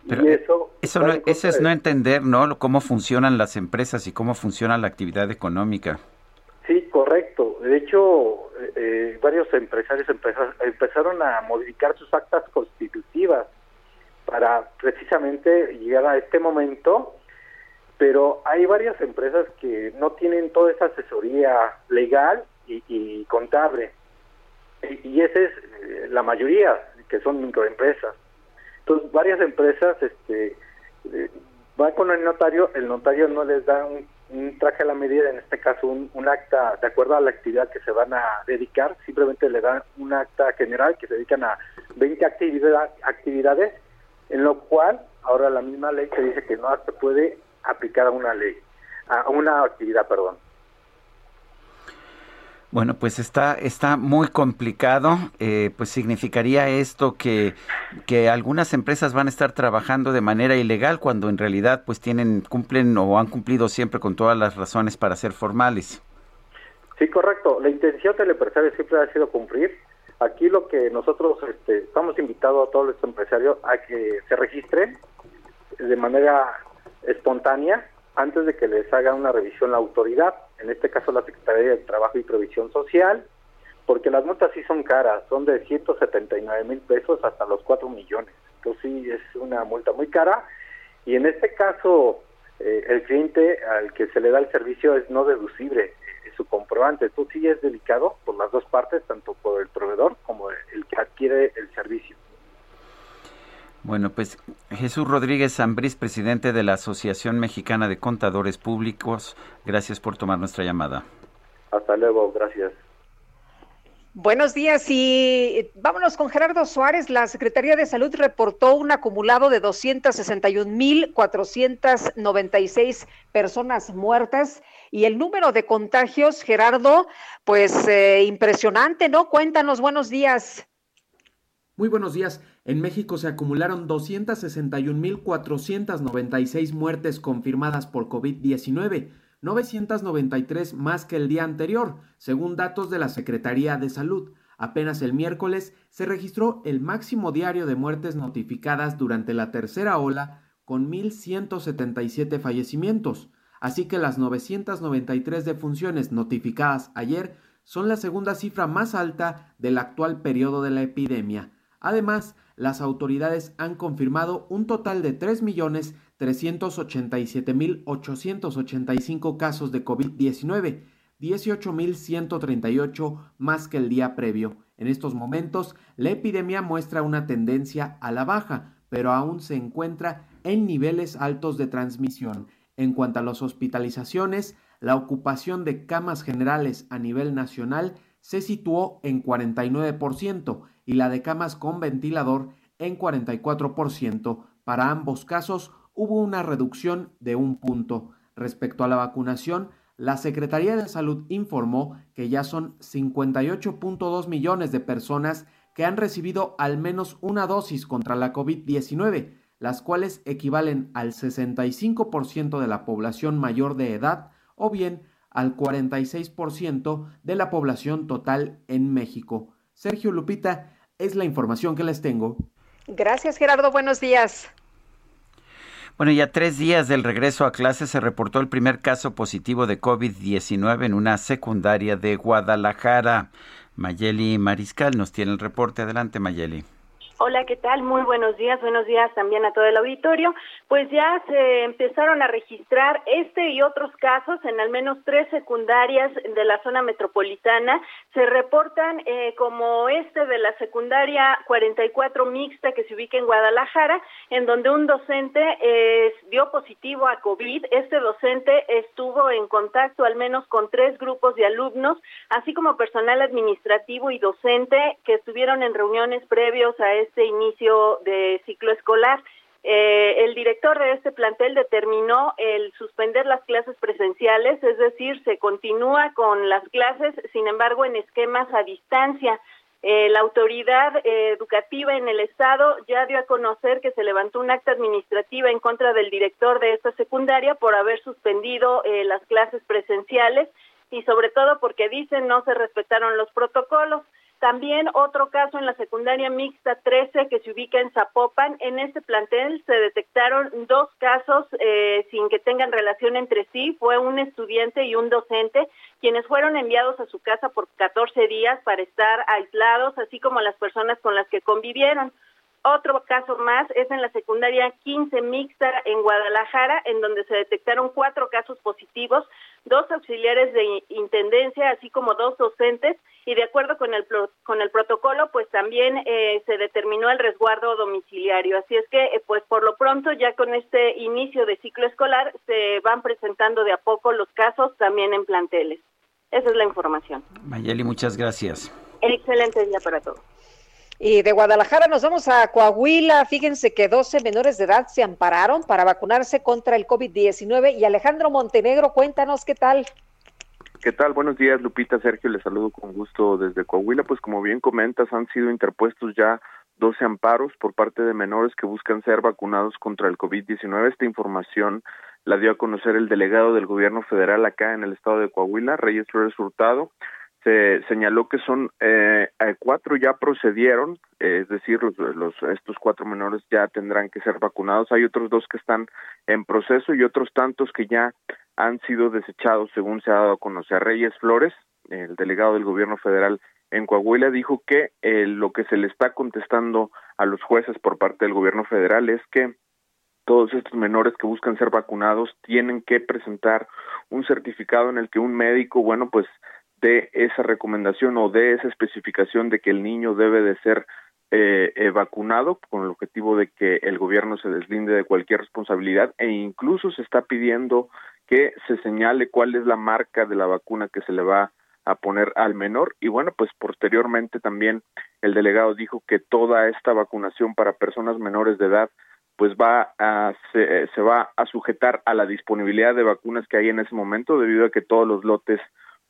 Pero y eso, Eso, va no, eso es de- no entender, ¿no? Cómo funcionan las empresas y cómo funciona la actividad económica. Sí, correcto. De hecho, eh, eh, varios empresarios empeza- empezaron a modificar sus actas constitutivas para precisamente llegar a este momento, pero hay varias empresas que no tienen toda esa asesoría legal y, y contable. Y, esa es eh, la mayoría, que son microempresas. Entonces, varias empresas este, eh, van con el notario, el notario no les da un, traje a la medida, en este caso un, acta de acuerdo a la actividad que se van a dedicar, simplemente le dan un acta general que se dedican a 20 actividad, actividades, en lo cual ahora la misma ley se dice que no se puede aplicar a una ley, a una actividad, perdón. Bueno, pues está, está muy complicado. eh, pues significaría esto que, que algunas empresas van a estar trabajando de manera ilegal cuando en realidad pues tienen, cumplen o han cumplido siempre con todas las razones para ser formales. Sí, correcto. La intención del empresario siempre ha sido cumplir. Aquí lo que nosotros este, estamos invitados a todos los empresarios a que se registren de manera espontánea antes de que les haga una revisión la autoridad, en este caso la Secretaría de Trabajo y Previsión Social, porque las multas sí son caras, son de 179 mil pesos hasta los 4 millones. Entonces sí es una multa muy cara y en este caso eh, el cliente al que se le da el servicio es no deducible eh, su comprobante. Esto sí es delicado por las dos partes, tanto por el proveedor como el que adquiere el servicio. Bueno, pues Jesús Rodríguez Zambriz, presidente de la Asociación Mexicana de Contadores Públicos, gracias por tomar nuestra llamada. Hasta luego, gracias. Buenos días y vámonos con Gerardo Suárez. La Secretaría de Salud reportó un acumulado de 261.496 personas muertas y el número de contagios, Gerardo, pues eh, impresionante, ¿no? Cuéntanos, buenos días. Muy buenos días. En México se acumularon 261.496 muertes confirmadas por COVID-19, 993 más que el día anterior, según datos de la Secretaría de Salud. Apenas el miércoles se registró el máximo diario de muertes notificadas durante la tercera ola, con 1.177 fallecimientos. Así que las 993 defunciones notificadas ayer son la segunda cifra más alta del actual periodo de la epidemia. Además, las autoridades han confirmado un total de 3.387.885 casos de COVID-19, 18.138 más que el día previo. En estos momentos, la epidemia muestra una tendencia a la baja, pero aún se encuentra en niveles altos de transmisión. En cuanto a las hospitalizaciones, la ocupación de camas generales a nivel nacional se situó en 49% y la de camas con ventilador en 44%. Para ambos casos hubo una reducción de un punto. Respecto a la vacunación, la Secretaría de Salud informó que ya son 58.2 millones de personas que han recibido al menos una dosis contra la COVID-19. las cuales equivalen al 65% de la población mayor de edad o bien al 46% de la población total en México. Sergio Lupita, es la información que les tengo. Gracias, Gerardo. Buenos días. Bueno, ya tres días del regreso a clases se reportó el primer caso positivo de COVID-19 en una secundaria de Guadalajara. Mayeli Mariscal nos tiene el reporte. Adelante, Mayeli. Hola, ¿qué tal? Muy buenos días. Buenos días también a todo el auditorio. Pues ya se empezaron a registrar este y otros casos en al menos tres secundarias de la zona metropolitana. Se reportan eh, como este de la secundaria 44 mixta que se ubica en Guadalajara, en donde un docente eh, dio positivo a COVID. Este docente estuvo en contacto al menos con tres grupos de alumnos, así como personal administrativo y docente que estuvieron en reuniones previos a este este inicio de ciclo escolar. Eh, el director de este plantel determinó el suspender las clases presenciales, es decir, se continúa con las clases, sin embargo, en esquemas a distancia. Eh, la autoridad eh, educativa en el estado ya dio a conocer que se levantó un acta administrativa en contra del director de esta secundaria por haber suspendido las clases presenciales y sobre todo porque dicen no se respetaron los protocolos. También otro caso en la secundaria mixta 13 que se ubica en Zapopan. En este plantel se detectaron dos casos eh, sin que tengan relación entre sí. Fue un estudiante y un docente quienes fueron enviados a su casa por 14 días para estar aislados, así como las personas con las que convivieron. Otro caso más es en la secundaria 15 mixta en Guadalajara, en donde se detectaron cuatro casos positivos, dos auxiliares de intendencia, así como dos docentes, y de acuerdo con el, con el protocolo, pues también eh, se determinó el resguardo domiciliario. Así es que, eh, pues por lo pronto, ya con este inicio de ciclo escolar, se van presentando de a poco los casos también en planteles. Esa es la información. Mayeli, muchas gracias. Excelente día para todos. Y de Guadalajara nos vamos a Coahuila. Fíjense que 12 menores de edad se ampararon para vacunarse contra el COVID-19. Y Alejandro Montenegro, cuéntanos qué tal. ¿Qué tal? Buenos días, Lupita, Sergio, les saludo con gusto desde Coahuila. Pues como bien comentas, han sido interpuestos ya 12 amparos por parte de menores que buscan ser vacunados contra el COVID-19. Esta información la dio a conocer el delegado del gobierno federal acá en el estado de Coahuila, Reyes Flores Hurtado se señaló que son eh, cuatro ya procedieron, eh, es decir, los, estos cuatro menores ya tendrán que ser vacunados. Hay otros dos que están en proceso y otros tantos que ya han sido desechados, según se ha dado a conocer. Reyes Flores, el delegado del gobierno federal en Coahuila, dijo que eh, lo que se le está contestando a los jueces por parte del gobierno federal es que todos estos menores que buscan ser vacunados tienen que presentar un certificado en el que un médico, bueno, pues de esa recomendación o de esa especificación de que el niño debe de ser eh, eh, vacunado con el objetivo de que el gobierno se deslinde de cualquier responsabilidad e incluso se está pidiendo que se señale cuál es la marca de la vacuna que se le va a poner al menor. Y bueno pues posteriormente también el delegado dijo que toda esta vacunación para personas menores de edad pues va a se, se va a sujetar a la disponibilidad de vacunas que hay en ese momento debido a que todos los lotes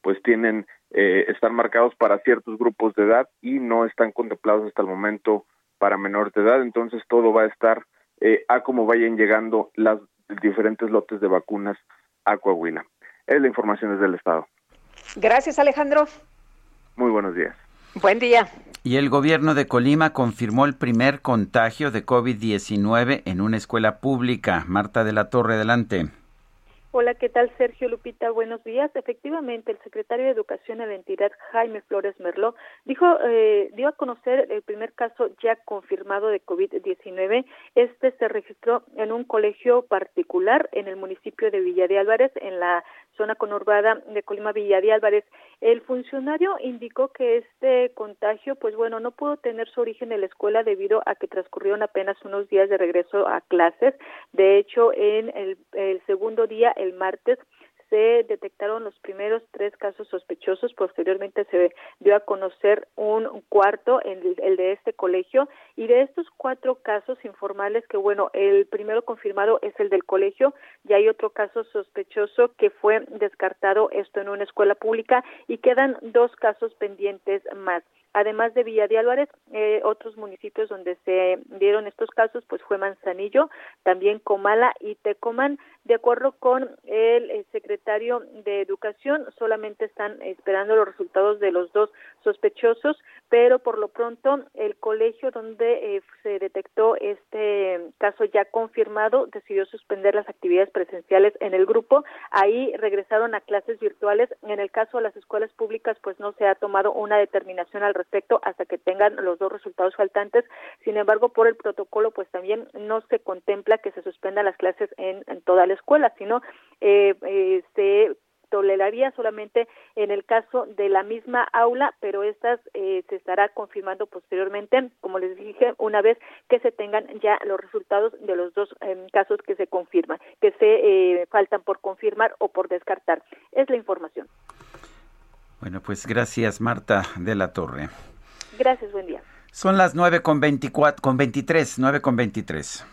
pues tienen eh, están marcados para ciertos grupos de edad y no están contemplados hasta el momento para menores de edad. Entonces todo va a estar eh, a como vayan llegando las diferentes lotes de vacunas a Coahuila. Es la información desde el estado. Gracias Alejandro. Muy buenos días. Buen día. Y el gobierno de Colima confirmó el primer contagio de COVID-19 en una escuela pública. Marta de la Torre, adelante. Hola, ¿qué tal Sergio Lupita? Buenos días. Efectivamente, el secretario de Educación de la entidad, Jaime Flores Merló, dijo, eh, dio a conocer el primer caso ya confirmado de COVID-19. Este se registró en un colegio particular en el municipio de Villa de Álvarez, en la zona conurbada de Colima Villa de Álvarez. El funcionario indicó que este contagio, pues bueno, no pudo tener su origen en la escuela debido a que transcurrieron apenas unos días de regreso a clases. De hecho, en el, el segundo día, el martes se detectaron los primeros tres casos sospechosos, posteriormente se dio a conocer un cuarto, el, el, de este colegio, y de estos cuatro casos informales, que bueno, el primero confirmado es el del colegio, y hay otro caso sospechoso que fue descartado esto en una escuela pública, y quedan dos casos pendientes más. Además de Villa de Álvarez, eh, otros municipios donde se dieron estos casos, pues fue Manzanillo, también Comala y Tecomán. De acuerdo con el, el secretario de Educación, solamente están esperando los resultados de los dos sospechosos, pero por lo pronto el colegio donde eh, se detectó este caso ya confirmado decidió suspender las actividades presenciales en el grupo. Ahí regresaron a clases virtuales. En el caso de las escuelas públicas, pues no se ha tomado una determinación al respecto hasta que tengan los dos resultados faltantes. Sin embargo, por el protocolo, pues también no se contempla que se suspendan las clases en, en toda la escuela, sino eh, eh, se toleraría solamente en el caso de la misma aula, pero estas eh, se estará confirmando posteriormente, como les dije, una vez que se tengan ya los resultados de los dos eh, casos que se confirman, que se eh, faltan por confirmar o por descartar. Es la información. Bueno, pues gracias Marta de la Torre. Gracias, buen día. Son las nueve con veinticuatro, con veintitrés, nueve con veintitrés.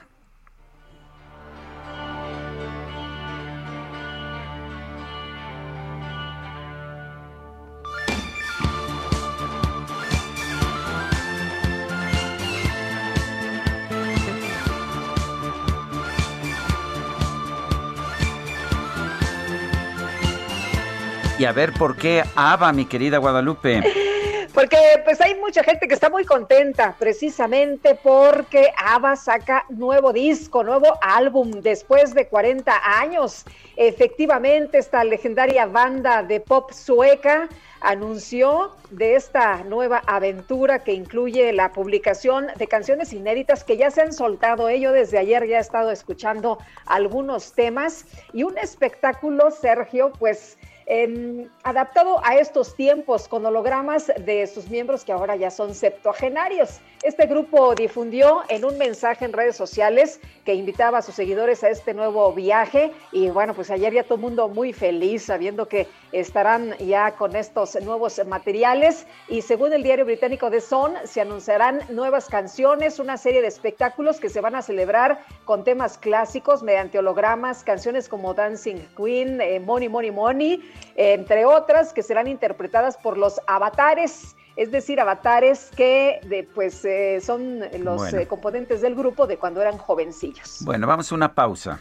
Y a ver por qué Ava, mi querida Guadalupe. Porque pues hay mucha gente que está muy contenta precisamente porque ABBA saca nuevo disco, nuevo álbum después de 40 años. Efectivamente, esta legendaria banda de pop sueca anunció de esta nueva aventura que incluye la publicación de canciones inéditas que ya se han soltado. Yo desde ayer ya he estado escuchando algunos temas y un espectáculo, Sergio, pues eh, adaptado a estos tiempos con hologramas de sus miembros que ahora ya son septuagenarios. Este grupo difundió en un mensaje en redes sociales que invitaba a sus seguidores a este nuevo viaje y bueno, pues ayer ya todo el mundo muy feliz sabiendo que estarán ya con estos nuevos materiales y según el diario británico The Sun se anunciarán nuevas canciones, una serie de espectáculos que se van a celebrar con temas clásicos mediante hologramas, canciones como Dancing Queen, eh, Money Money Money, entre otras que serán interpretadas por los avatares es decir, avatares que de, pues eh, son los Bueno. eh, componentes del grupo de cuando eran jovencillos. Bueno, vamos a una pausa.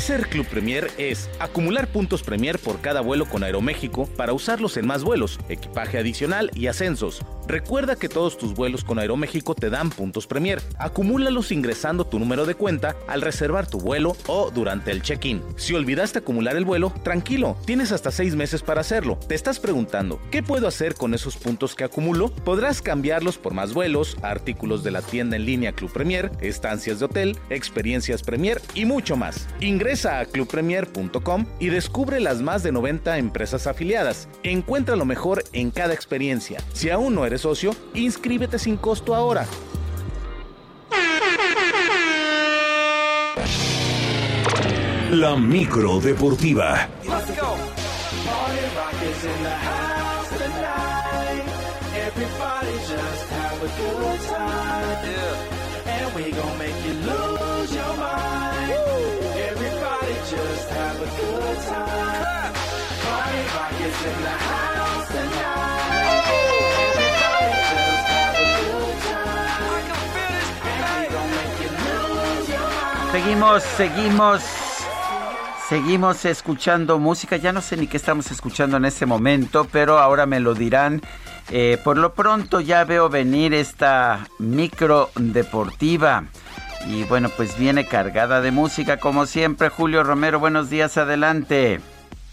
Ser Club Premier es acumular puntos Premier por cada vuelo con Aeroméxico para usarlos en más vuelos, equipaje adicional y ascensos. Recuerda que todos tus vuelos con Aeroméxico te dan puntos Premier. Acumúlalos ingresando tu número de cuenta al reservar tu vuelo o durante el check-in. Si olvidaste acumular el vuelo, tranquilo, tienes hasta seis meses para hacerlo. Te estás preguntando, ¿qué puedo hacer con esos puntos que acumulo? Podrás cambiarlos por más vuelos, artículos de la tienda en línea Club Premier, estancias de hotel, experiencias Premier y mucho más. Ingresa a clubpremier.com y descubre las más de 90 empresas afiliadas. Encuentra lo mejor en cada experiencia. Si aún no eres socio, inscríbete sin costo ahora. La micro deportiva. Let's go. Seguimos, seguimos, seguimos escuchando música. Ya no sé ni qué estamos escuchando en este momento, pero ahora me lo dirán. Eh, por lo pronto ya veo venir esta micro deportiva. Y bueno, pues viene cargada de música como siempre. Julio Romero, buenos días, adelante.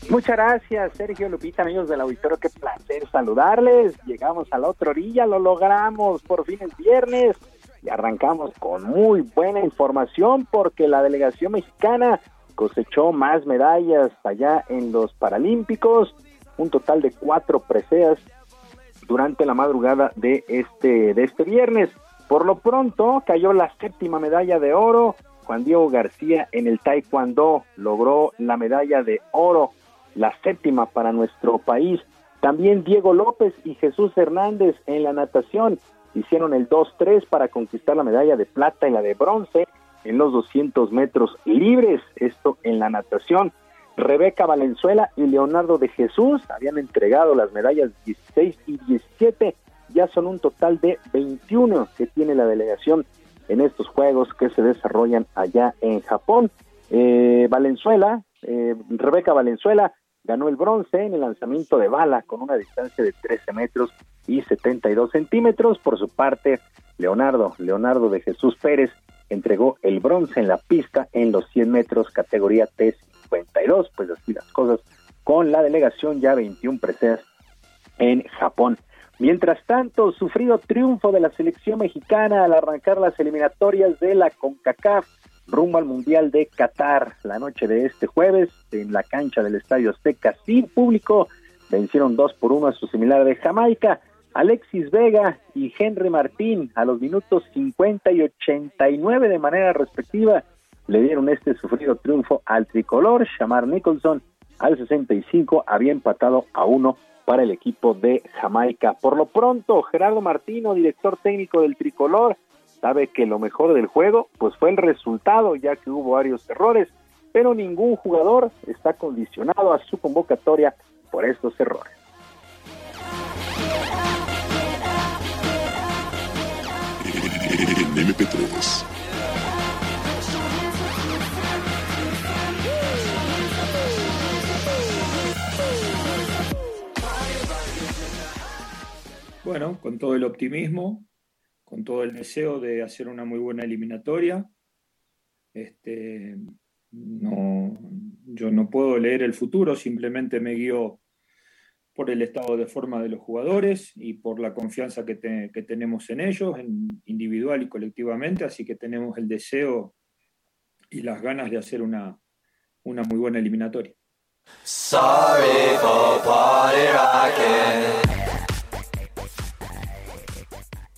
Muchas gracias, Sergio Lupita, amigos del auditorio. Qué placer saludarles. Llegamos a la otra orilla, lo logramos. Por fin es viernes. Y arrancamos con muy buena información porque la delegación mexicana cosechó más medallas allá en los Paralímpicos, un total de cuatro preseas durante la madrugada de este, de este viernes. Por lo pronto cayó la séptima medalla de oro. Juan Diego García en el Taekwondo logró la medalla de oro, la séptima para nuestro país. También Diego López y Jesús Hernández en la natación hicieron el 2-3 para conquistar la medalla de plata y la de bronce en los 200 metros libres, esto en la natación. Rebeca Valenzuela y Leonardo de Jesús habían entregado las medallas 16 y 17, ya son un total de 21 que tiene la delegación en estos juegos que se desarrollan allá en Japón. Eh, Valenzuela, eh, Rebeca Valenzuela ganó el bronce en el lanzamiento de bala con una distancia de 13 metros y 72 centímetros. Por su parte, Leonardo, Leonardo de Jesús Pérez, entregó el bronce en la pista en los 100 metros categoría T52, pues así las cosas con la delegación ya 21 preseas en Japón. Mientras tanto, sufrido triunfo de la selección mexicana al arrancar las eliminatorias de la CONCACAF rumbo al Mundial de Qatar la noche de este jueves en la cancha del Estadio Azteca sin público. Vencieron dos por uno a su similar de Jamaica. Alexis Vega y Henry Martín a los minutos 50 y 89 de manera respectiva le dieron este sufrido triunfo al tricolor. Shamar Nicholson al 65 había empatado a uno para el equipo de Jamaica. Por lo pronto, Gerardo Martino, director técnico del tricolor, sabe que lo mejor del juego pues fue el resultado, ya que hubo varios errores, pero ningún jugador está condicionado a su convocatoria por estos errores. MP3. Bueno, con todo el optimismo, con todo el deseo de hacer una muy buena eliminatoria. Este, no, yo no puedo leer el futuro, simplemente me guío por el estado de forma de los jugadores y por la confianza que, te, que tenemos en ellos, individual y colectivamente, así que tenemos el deseo y las ganas de hacer una, una muy buena eliminatoria. Sorry for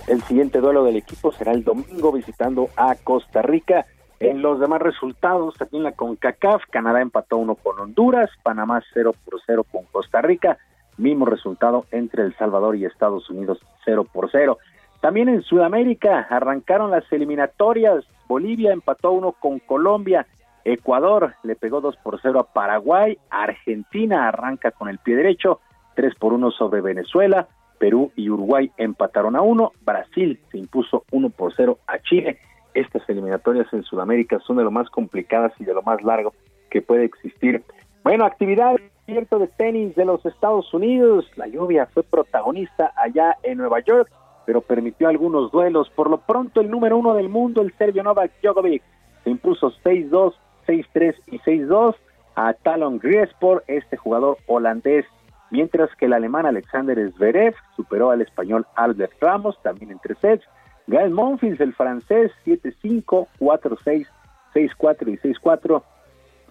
El siguiente duelo del equipo será el domingo visitando a Costa Rica. En los demás resultados, aquí en la CONCACAF, Canadá empató uno con Honduras, Panamá 0 por 0 con Costa Rica, mismo resultado entre El Salvador y Estados Unidos 0 por 0. También en Sudamérica arrancaron las eliminatorias, Bolivia empató uno con Colombia, Ecuador le pegó 2 por 0 a Paraguay, Argentina arranca con el pie derecho, 3 por 1 sobre Venezuela, Perú y Uruguay empataron a uno, Brasil se impuso uno por cero a Chile. Estas eliminatorias en Sudamérica son de lo más complicadas y de lo más largo que puede existir. Bueno, actividad abierto de tenis de los Estados Unidos. La lluvia fue protagonista allá en Nueva York, pero permitió algunos duelos. Por lo pronto, el número uno del mundo, el serbio Novak Djokovic, se impuso 6-2, 6-3 y 6-2 a Talon Griespor, este jugador holandés mientras que el alemán Alexander Zverev superó al español Albert Ramos, también en tres sets. Gael Monfils, el francés, 7-5, 4-6, 6-4 y 6-4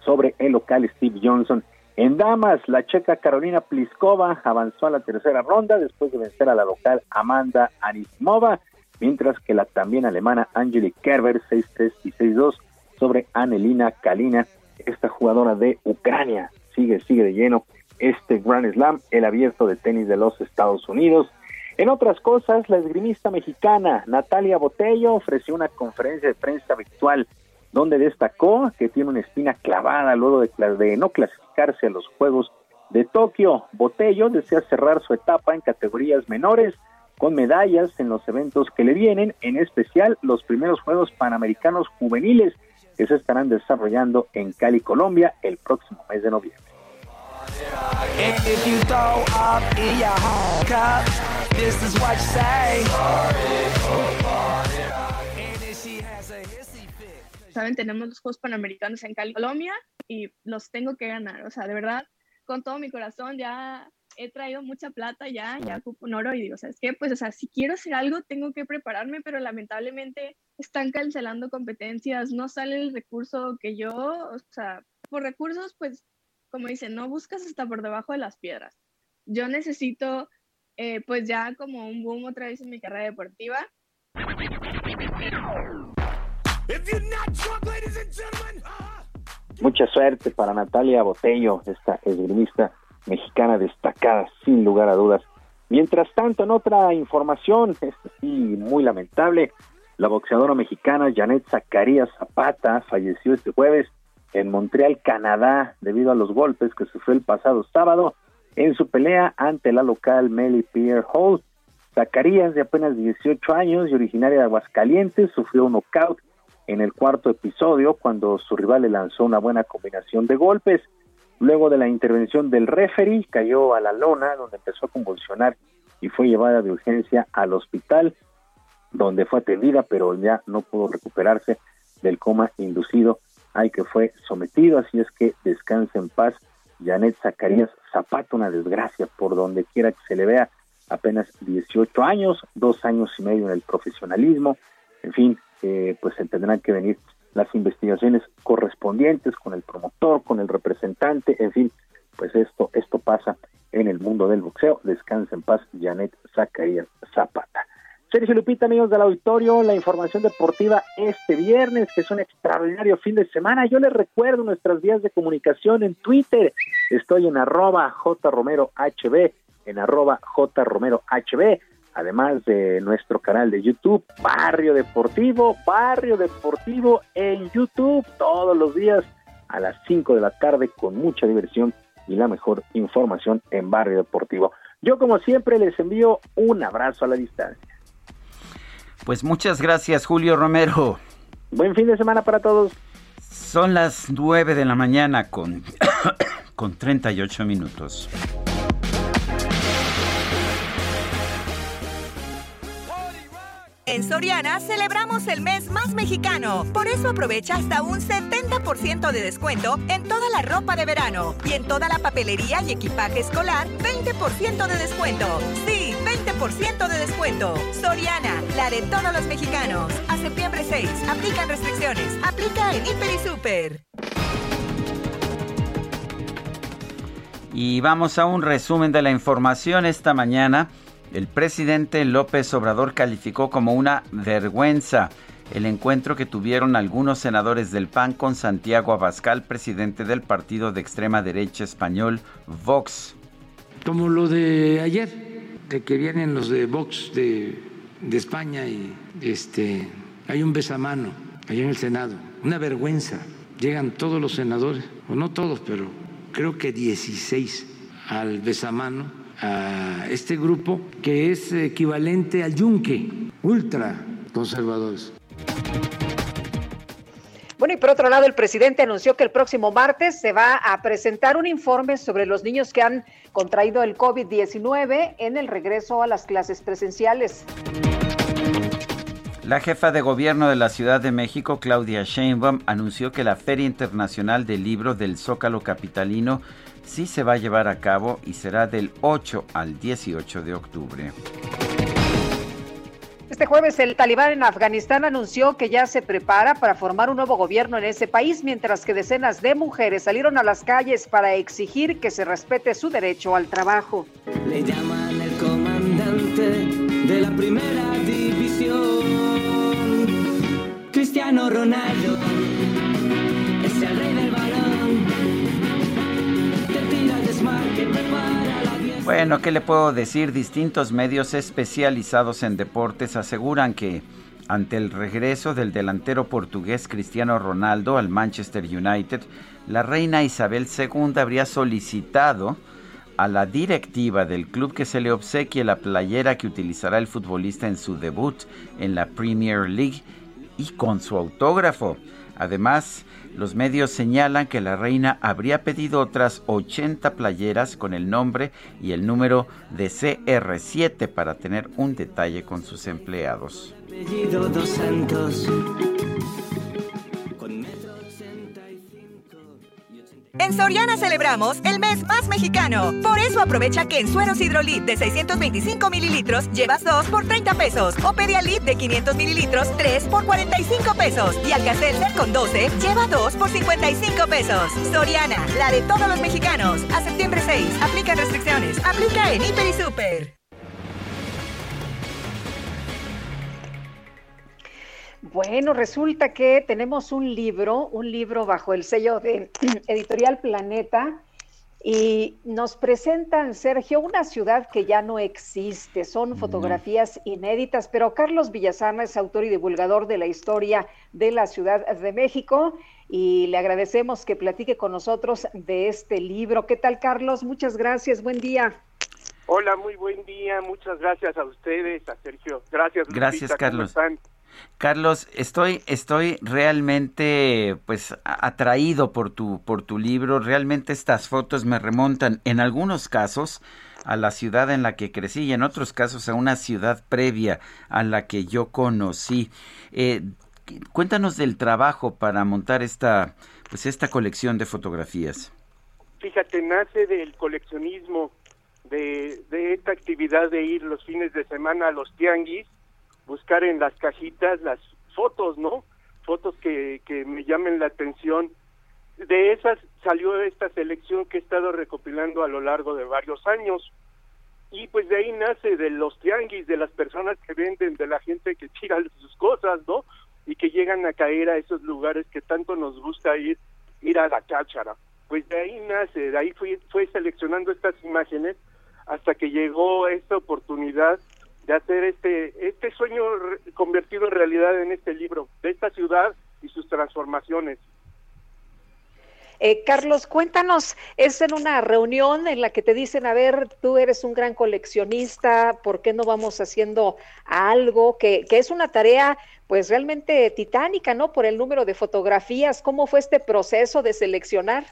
sobre el local Steve Johnson. En damas, la checa Carolina Pliskova avanzó a la tercera ronda después de vencer a la local Amanda Anisimova, mientras que la también alemana Angelique Kerber 6-3 y 6-2 sobre Anelina Kalina, esta jugadora de Ucrania. Sigue, sigue de lleno este Grand Slam, el abierto de tenis de los Estados Unidos. En otras cosas, la esgrimista mexicana Natalia Botello ofreció una conferencia de prensa virtual donde destacó que tiene una espina clavada luego de, de no clasificarse a los Juegos de Tokio. Botello desea cerrar su etapa en categorías menores con medallas en los eventos que le vienen, en especial los primeros Juegos Panamericanos Juveniles que se estarán desarrollando en Cali, Colombia, el próximo mes de noviembre. Saben, tenemos los Juegos Panamericanos en Colombia, y los tengo que ganar. O sea, de verdad, con todo mi corazón, ya he traído mucha plata ya, ya ocupo un oro y digo, ¿sabes qué? Pues, o sea, si quiero hacer algo, tengo que prepararme, pero lamentablemente están cancelando competencias, no sale el recurso que yo, o sea, por recursos, pues, como dicen, no buscas hasta por debajo de las piedras. Yo necesito, eh, pues, ya como un boom otra vez en mi carrera deportiva. Mucha suerte para Natalia Botello, esta esgrimista mexicana destacada, sin lugar a dudas. Mientras tanto, en otra información, es sí, muy lamentable, la boxeadora mexicana Janet Zacarías Zapata falleció este jueves en Montreal, Canadá, debido a los golpes que sufrió el pasado sábado en su pelea ante la local Melly Pierre Hall. Zacarías, de apenas 18 años y originaria de Aguascalientes, sufrió un knockout en el cuarto episodio cuando su rival le lanzó una buena combinación de golpes. Luego de la intervención del referee, cayó a la lona donde empezó a convulsionar y fue llevada de urgencia al hospital donde fue atendida, pero ya no pudo recuperarse del coma inducido al que fue sometido, así es que descanse en paz. Janet Zacarías Zapata, una desgracia por donde quiera que se le vea, apenas 18 años, dos años y medio en el profesionalismo, en fin, eh, pues se tendrán que venir las investigaciones correspondientes con el promotor, con el representante, en fin, pues esto, esto pasa en el mundo del boxeo. Descansa en paz, Janet Zacarías Zapata. Sergio Lupita, amigos del auditorio, la información deportiva este viernes, que es un extraordinario fin de semana. Yo les recuerdo nuestras vías de comunicación en Twitter. Estoy en arroba jromerohb, en arroba jromerohb, además de nuestro canal de YouTube, Barrio Deportivo, Barrio Deportivo en YouTube, todos los días a las 5 de la tarde con mucha diversión y la mejor información en Barrio Deportivo. Yo como siempre les envío un abrazo a la distancia. Pues muchas gracias, Julio Romero. Buen fin de semana para todos. Son las 9 de la mañana con, con 38 minutos. En Soriana celebramos el mes más mexicano. Por eso aprovecha hasta un 70% de descuento en toda la ropa de verano. Y en toda la papelería y equipaje escolar, 20% de descuento. Sí, 20% de descuento. Soriana, la de todos los mexicanos. A septiembre 6, aplican restricciones. Aplica en Hiper y Super. Y vamos a un resumen de la información esta mañana. El presidente López Obrador calificó como una vergüenza el encuentro que tuvieron algunos senadores del PAN con Santiago Abascal, presidente del partido de extrema derecha español Vox. Como lo de ayer, de que vienen los de Vox de, de España y este, hay un besamano allá en el Senado. Una vergüenza. Llegan todos los senadores, o no todos, pero creo que 16 al besamano a este grupo que es equivalente al yunque, ultra conservadores. Bueno, y por otro lado, el presidente anunció que el próximo martes se va a presentar un informe sobre los niños que han contraído el COVID-19 en el regreso a las clases presenciales. La jefa de gobierno de la Ciudad de México, Claudia Sheinbaum, anunció que la Feria Internacional del Libro del Zócalo Capitalino sí se va a llevar a cabo y será del 8 al 18 de octubre. Este jueves el talibán en Afganistán anunció que ya se prepara para formar un nuevo gobierno en ese país, mientras que decenas de mujeres salieron a las calles para exigir que se respete su derecho al trabajo. Le llaman el comandante de la primera división, Cristiano Ronaldo, Bueno, ¿qué le puedo decir? Distintos medios especializados en deportes aseguran que ante el regreso del delantero portugués Cristiano Ronaldo al Manchester United, la reina Isabel II habría solicitado a la directiva del club que se le obsequie la playera que utilizará el futbolista en su debut en la Premier League y con su autógrafo. Además, los medios señalan que la reina habría pedido otras 80 playeras con el nombre y el número de CR7 para tener un detalle con sus empleados. En Soriana celebramos el mes más mexicano. Por eso aprovecha que en sueros hidrolit de 625 mililitros llevas 2 por 30 pesos. O Pedialit de 500 mililitros, 3 por 45 pesos. Y Alka-Seltzer con 12 lleva 2 por 55 pesos. Soriana, la de todos los mexicanos. A septiembre 6, aplica restricciones. Aplica en Hiper y Super. Bueno, resulta que tenemos un libro, un libro bajo el sello de Editorial Planeta y nos presentan, Sergio, una ciudad que ya no existe. Son fotografías inéditas, pero Carlos Villasana es autor y divulgador de la historia de la Ciudad de México y le agradecemos que platique con nosotros de este libro. ¿Qué tal, Carlos? Muchas gracias. Buen día. Hola, muy buen día. Muchas gracias a ustedes, a Sergio. Gracias, Lupita. Gracias, ¿Cómo Carlos. están? Carlos, estoy, estoy realmente pues atraído por tu, por tu libro. Realmente estas fotos me remontan en algunos casos a la ciudad en la que crecí y en otros casos a una ciudad previa a la que yo conocí. Eh, cuéntanos del trabajo para montar esta, pues esta colección de fotografías. Fíjate, nace del coleccionismo, de, de esta actividad de ir los fines de semana a los tianguis, buscar en las cajitas las fotos, ¿no? Fotos que, que me llamen la atención. De esas salió esta selección que he estado recopilando a lo largo de varios años. Y pues de ahí nace de los tianguis, de las personas que venden, de la gente que tira sus cosas, ¿no? Y que llegan a caer a esos lugares que tanto nos gusta ir, ir a la cháchara. Pues de ahí nace, de ahí fui, fue seleccionando estas imágenes hasta que llegó esta oportunidad de hacer este este sueño convertido en realidad en este libro de esta ciudad y sus transformaciones. Eh, Carlos, cuéntanos, es en una reunión en la que te dicen, a ver, tú eres un gran coleccionista, ¿por qué no vamos haciendo algo? Que, que es una tarea pues realmente titánica, ¿no? Por el número de fotografías, ¿cómo fue este proceso de seleccionar?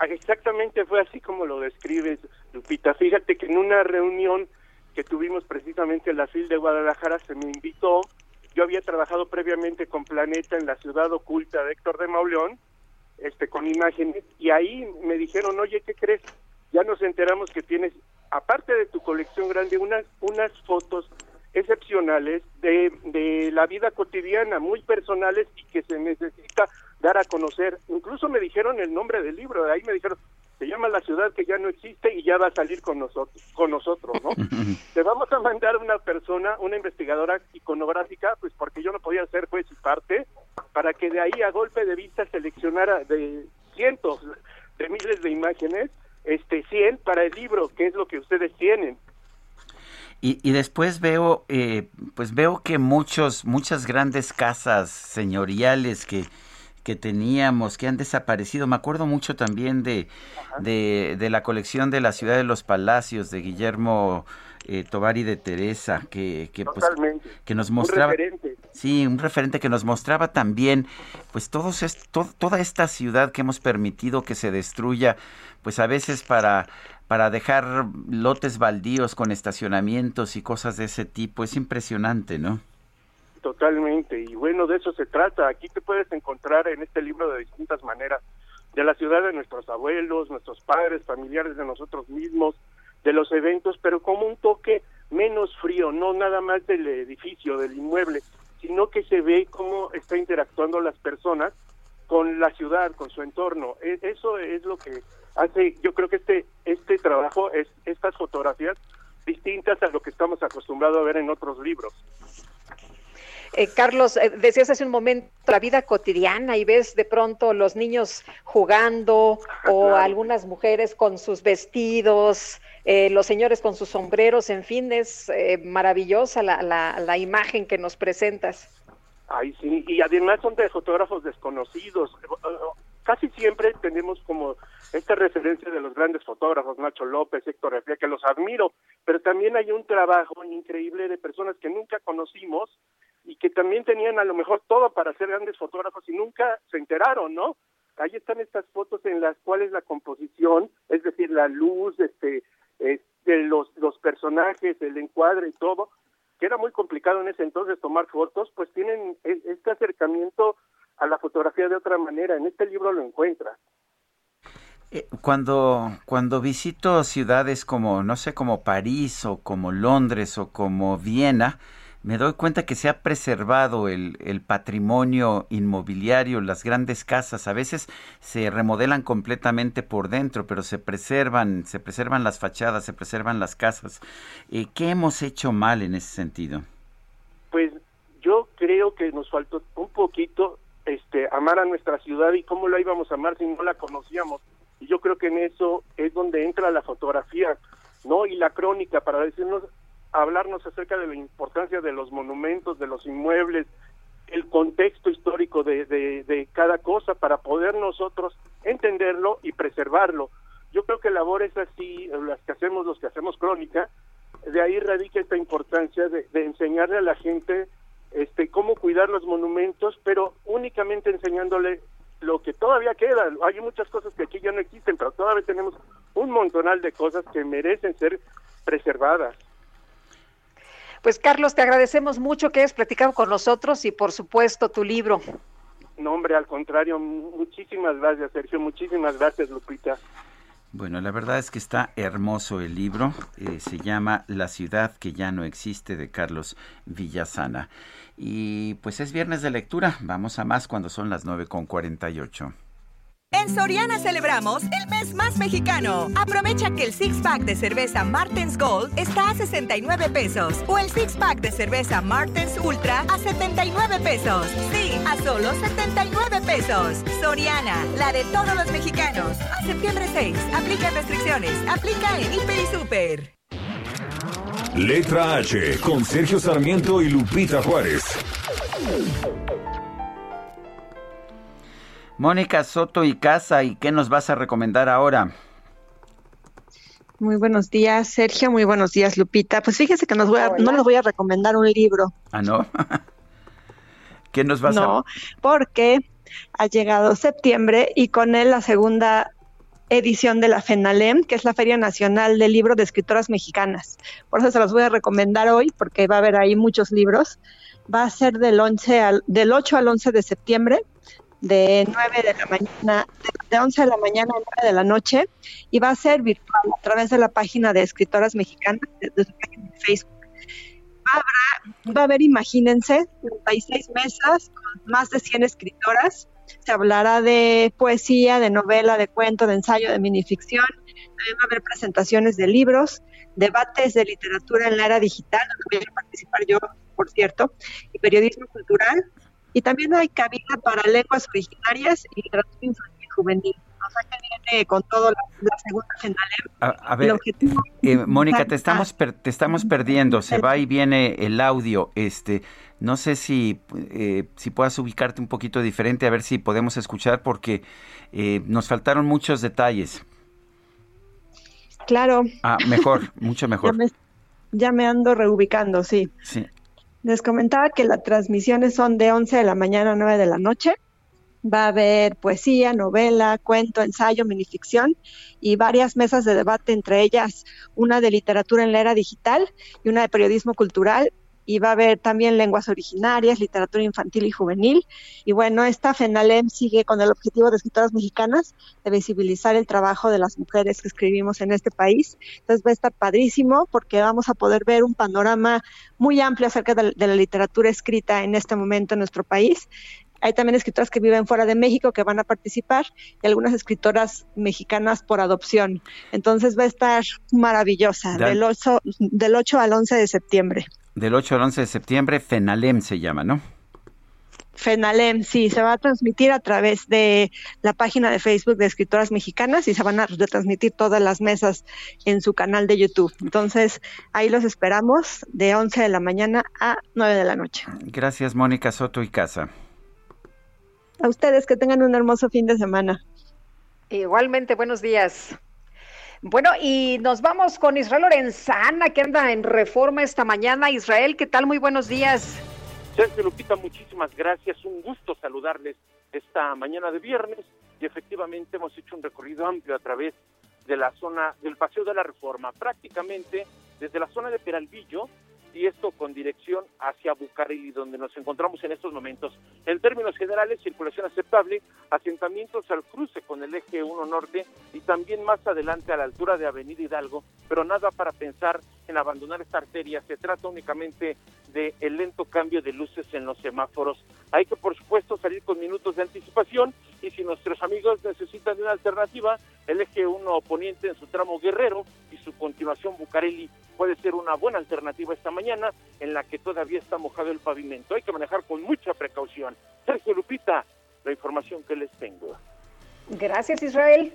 Ah, Exactamente fue así como lo describes, Lupita. Fíjate que en una reunión que tuvimos precisamente en la FIL de Guadalajara se me invitó. Yo había trabajado previamente con Planeta en la ciudad oculta de Héctor de Mauleón, este, con imágenes, y ahí me dijeron, oye, ¿qué crees? Ya nos enteramos que tienes, aparte de tu colección grande, unas, unas fotos excepcionales de, de la vida cotidiana, muy personales y que se necesita dar a conocer. Incluso me dijeron el nombre del libro, ahí me dijeron, se llama La ciudad que ya no existe y ya va a salir con nosotros, con nosotros, ¿no? Te vamos a mandar una persona, una investigadora iconográfica, pues porque yo no podía ser juez y parte, para que de ahí a golpe de vista seleccionara de cientos de miles de imágenes, este 100 para el libro, que es lo que ustedes tienen. Y, y después veo, eh, pues veo que muchos, muchas grandes casas señoriales que, que teníamos, que han desaparecido. Me acuerdo mucho también de, de, de la colección de la Ciudad de los Palacios de Guillermo eh, Tovari de Teresa, que, que, pues, que nos mostraba... Sí, un referente que nos mostraba también, pues todos est- to- toda esta ciudad que hemos permitido que se destruya, pues a veces para para dejar lotes baldíos con estacionamientos y cosas de ese tipo, es impresionante, ¿no? Totalmente, y bueno, de eso se trata. Aquí te puedes encontrar en este libro de distintas maneras, de la ciudad de nuestros abuelos, nuestros padres, familiares de nosotros mismos, de los eventos, pero como un toque menos frío, no nada más del edificio, del inmueble, sino que se ve cómo está interactuando las personas con la ciudad, con su entorno. E- Eso es lo que hace, yo creo que este este trabajo es estas fotografías distintas a lo que estamos acostumbrados a ver en otros libros. Eh, Carlos, eh, decías hace un momento la vida cotidiana y ves de pronto los niños jugando o algunas mujeres con sus vestidos, eh, los señores con sus sombreros, en fin, es eh, maravillosa la, la, la imagen que nos presentas. Ay, sí, y además son de fotógrafos desconocidos. Casi siempre tenemos como esta referencia de los grandes fotógrafos, Nacho López, Héctor Refia, que los admiro, pero también hay un trabajo increíble de personas que nunca conocimos y que también tenían a lo mejor todo para ser grandes fotógrafos y nunca se enteraron, ¿no? Ahí están estas fotos en las cuales la composición, es decir, la luz, este, este los, los personajes, el encuadre y todo, que era muy complicado en ese entonces tomar fotos, pues tienen este acercamiento a la fotografía de otra manera. En este libro lo encuentras. Eh, cuando, cuando visito ciudades como, no sé, como París o como Londres o como Viena, me doy cuenta que se ha preservado el, el, patrimonio inmobiliario, las grandes casas, a veces se remodelan completamente por dentro, pero se preservan, se preservan las fachadas, se preservan las casas. Eh, ¿Qué hemos hecho mal en ese sentido? Pues yo creo que nos faltó un poquito este amar a nuestra ciudad y cómo la íbamos a amar si no la conocíamos. Y yo creo que en eso es donde entra la fotografía, ¿no? Y la crónica para decirnos hablarnos acerca de la importancia de los monumentos, de los inmuebles, el contexto histórico de, de, de, cada cosa para poder nosotros entenderlo y preservarlo. Yo creo que labores así, las que hacemos, los que hacemos crónica, de ahí radica esta importancia de, de enseñarle a la gente este cómo cuidar los monumentos, pero únicamente enseñándole lo que todavía queda. Hay muchas cosas que aquí ya no existen, pero todavía tenemos un montonal de cosas que merecen ser preservadas. Pues Carlos, te agradecemos mucho que hayas platicado con nosotros y por supuesto tu libro. No, hombre, al contrario, muchísimas gracias, Sergio, muchísimas gracias, Lupita. Bueno, la verdad es que está hermoso el libro, eh, se llama La ciudad que ya no existe de Carlos Villasana. Y pues es viernes de lectura, vamos a más cuando son las 9.48. En Soriana celebramos el mes más mexicano. Aprovecha que el six pack de cerveza Martens Gold está a 69 pesos o el six pack de cerveza Martens Ultra a 79 pesos. Sí, a solo 79 pesos. Soriana, la de todos los mexicanos. A septiembre 6, aplica restricciones, aplica en Hiper y Super. Letra H con Sergio Sarmiento y Lupita Juárez. Mónica Soto y Casa, ¿y qué nos vas a recomendar ahora? Muy buenos días, Sergio. Muy buenos días, Lupita. Pues fíjese que nos voy a, no les voy a recomendar un libro. Ah, ¿no? ¿Qué nos vas no, a...? No, porque ha llegado septiembre y con él la segunda edición de la FENALEM, que es la Feria Nacional del Libro de Escritoras Mexicanas. Por eso se los voy a recomendar hoy, porque va a haber ahí muchos libros. Va a ser del, 11 al, del 8 al 11 de septiembre de 9 de la mañana, de 11 de la mañana a 9 de la noche, y va a ser virtual a través de la página de escritoras mexicanas, de, su página de Facebook. Va a, haber, va a haber, imagínense, 36 mesas con más de 100 escritoras. Se hablará de poesía, de novela, de cuento, de ensayo, de minificción. También va a haber presentaciones de libros, debates de literatura en la era digital, donde voy a participar yo, por cierto, y periodismo cultural, y también hay cabina para lenguas originarias y literatura infantil juvenil. O sea que viene con todo la, la segunda. A, a ver, eh, Mónica, te estamos per, te estamos perdiendo. Se va y viene el audio. Este, no sé si eh, si puedas ubicarte un poquito diferente a ver si podemos escuchar porque eh, nos faltaron muchos detalles. Claro. Ah, mejor, mucho mejor. Ya me, ya me ando reubicando, sí. Sí. Les comentaba que las transmisiones son de 11 de la mañana a 9 de la noche. Va a haber poesía, novela, cuento, ensayo, minificción y varias mesas de debate, entre ellas una de literatura en la era digital y una de periodismo cultural. Y va a haber también lenguas originarias, literatura infantil y juvenil. Y bueno, esta FENALEM sigue con el objetivo de escritoras mexicanas de visibilizar el trabajo de las mujeres que escribimos en este país. Entonces va a estar padrísimo porque vamos a poder ver un panorama muy amplio acerca de, de la literatura escrita en este momento en nuestro país. Hay también escritoras que viven fuera de México que van a participar y algunas escritoras mexicanas por adopción. Entonces va a estar maravillosa, del 8, del 8 al 11 de septiembre. Del 8 al 11 de septiembre, FENALEM se llama, ¿no? FENALEM, sí, se va a transmitir a través de la página de Facebook de Escritoras Mexicanas y se van a retransmitir todas las mesas en su canal de YouTube. Entonces, ahí los esperamos de 11 de la mañana a 9 de la noche. Gracias, Mónica Soto y Casa. A ustedes que tengan un hermoso fin de semana. Igualmente, buenos días. Bueno, y nos vamos con Israel Lorenzana, que anda en reforma esta mañana. Israel, ¿qué tal? Muy buenos días. Sergio Lupita, muchísimas gracias. Un gusto saludarles esta mañana de viernes. Y efectivamente hemos hecho un recorrido amplio a través de la zona del Paseo de la Reforma, prácticamente desde la zona de Peralvillo y esto con dirección hacia Bucareli, donde nos encontramos en estos momentos. En términos generales, circulación aceptable, asentamientos al cruce con el eje 1 norte y también más adelante a la altura de Avenida Hidalgo, pero nada para pensar en abandonar esta arteria. Se trata únicamente de el lento cambio de luces en los semáforos. Hay que, por supuesto, salir con minutos de anticipación y si nuestros amigos necesitan de una alternativa, el eje 1 poniente en su tramo Guerrero y su continuación Bucareli puede ser una buena alternativa esta mañana en la que todavía está mojado el pavimento. Hay que manejar con mucha precaución. Sergio Lupita, la información que les tengo. Gracias, Israel.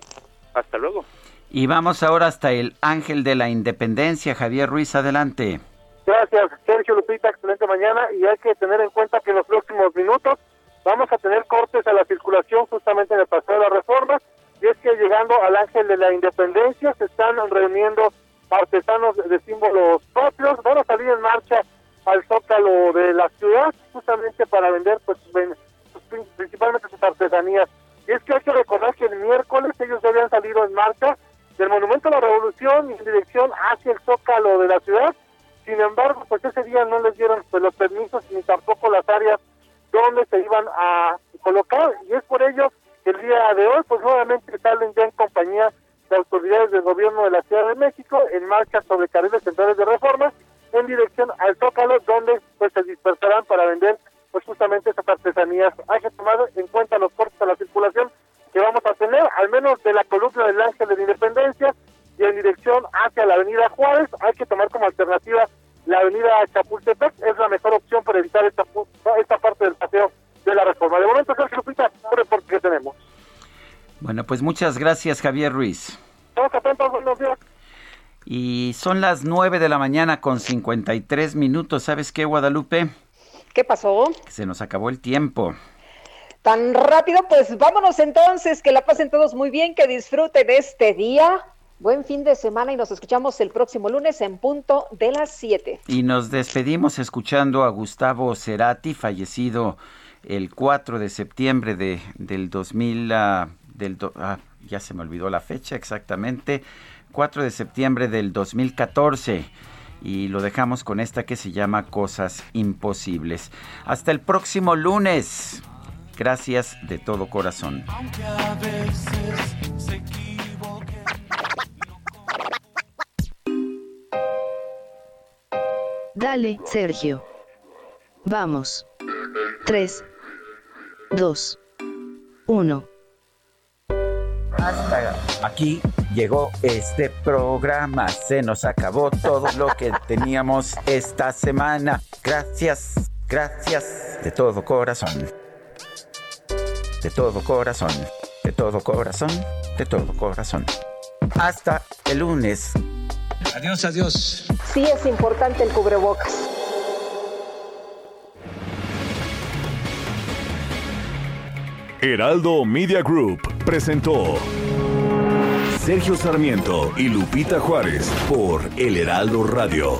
Hasta luego. Y vamos ahora hasta el Ángel de la Independencia, Javier Ruiz, adelante. Gracias, Sergio Lupita, excelente mañana. Y hay que tener en cuenta que en los próximos minutos vamos a tener cortes a la circulación justamente en el Paseo de la Reforma. Y es que llegando al Ángel de la Independencia se están reuniendo artesanos de símbolos propios, van a salir en marcha al zócalo de la ciudad justamente para vender pues principalmente sus artesanías. Y es que hay que recordar que el miércoles ellos ya habían salido en marcha del Monumento a la Revolución en dirección hacia el zócalo de la ciudad. Sin embargo, pues ese día no les dieron pues, los permisos ni tampoco las áreas donde se iban a colocar y es por ello que el día de hoy pues nuevamente salen ya en compañía de autoridades del gobierno de la Ciudad de México en marcha sobre carriles centrales de reforma en dirección al Zócalo donde pues se dispersarán para vender pues justamente esas artesanías. Hay que tomar en cuenta los cortes a la circulación que vamos a tener, al menos de la columna del Ángel de la Independencia y en dirección hacia la avenida Juárez, hay que tomar como alternativa la avenida Chapultepec, es la mejor opción para evitar esta, esta parte del paseo de la reforma. De momento, Sergio Lupita, el reporte que tenemos. Bueno, pues muchas gracias, Javier Ruiz. Estamos atentos, buenos días. Y son las 9 de la mañana con 53 minutos. ¿Sabes qué, Guadalupe? ¿Qué pasó? Se nos acabó el tiempo. Tan rápido, pues vámonos entonces, que la pasen todos muy bien, que disfruten este día. Buen fin de semana y nos escuchamos el próximo lunes en punto de las 7. Y nos despedimos escuchando a Gustavo Cerati, fallecido el 4 de septiembre de, del 2000, uh, del do, ah, ya se me olvidó la fecha exactamente, 4 de septiembre del 2014 y lo dejamos con esta que se llama Cosas Imposibles. Hasta el próximo lunes. Gracias de todo corazón. Dale, Sergio. Vamos. 3, 2, 1. Hasta aquí llegó este programa. Se nos acabó todo lo que teníamos esta semana. Gracias, gracias de todo corazón. De todo corazón. De todo corazón. De todo corazón. Hasta el lunes. Adiós, adiós. Sí es importante el cubrebocas. Heraldo Media Group presentó Sergio Sarmiento y Lupita Juárez por El Heraldo Radio.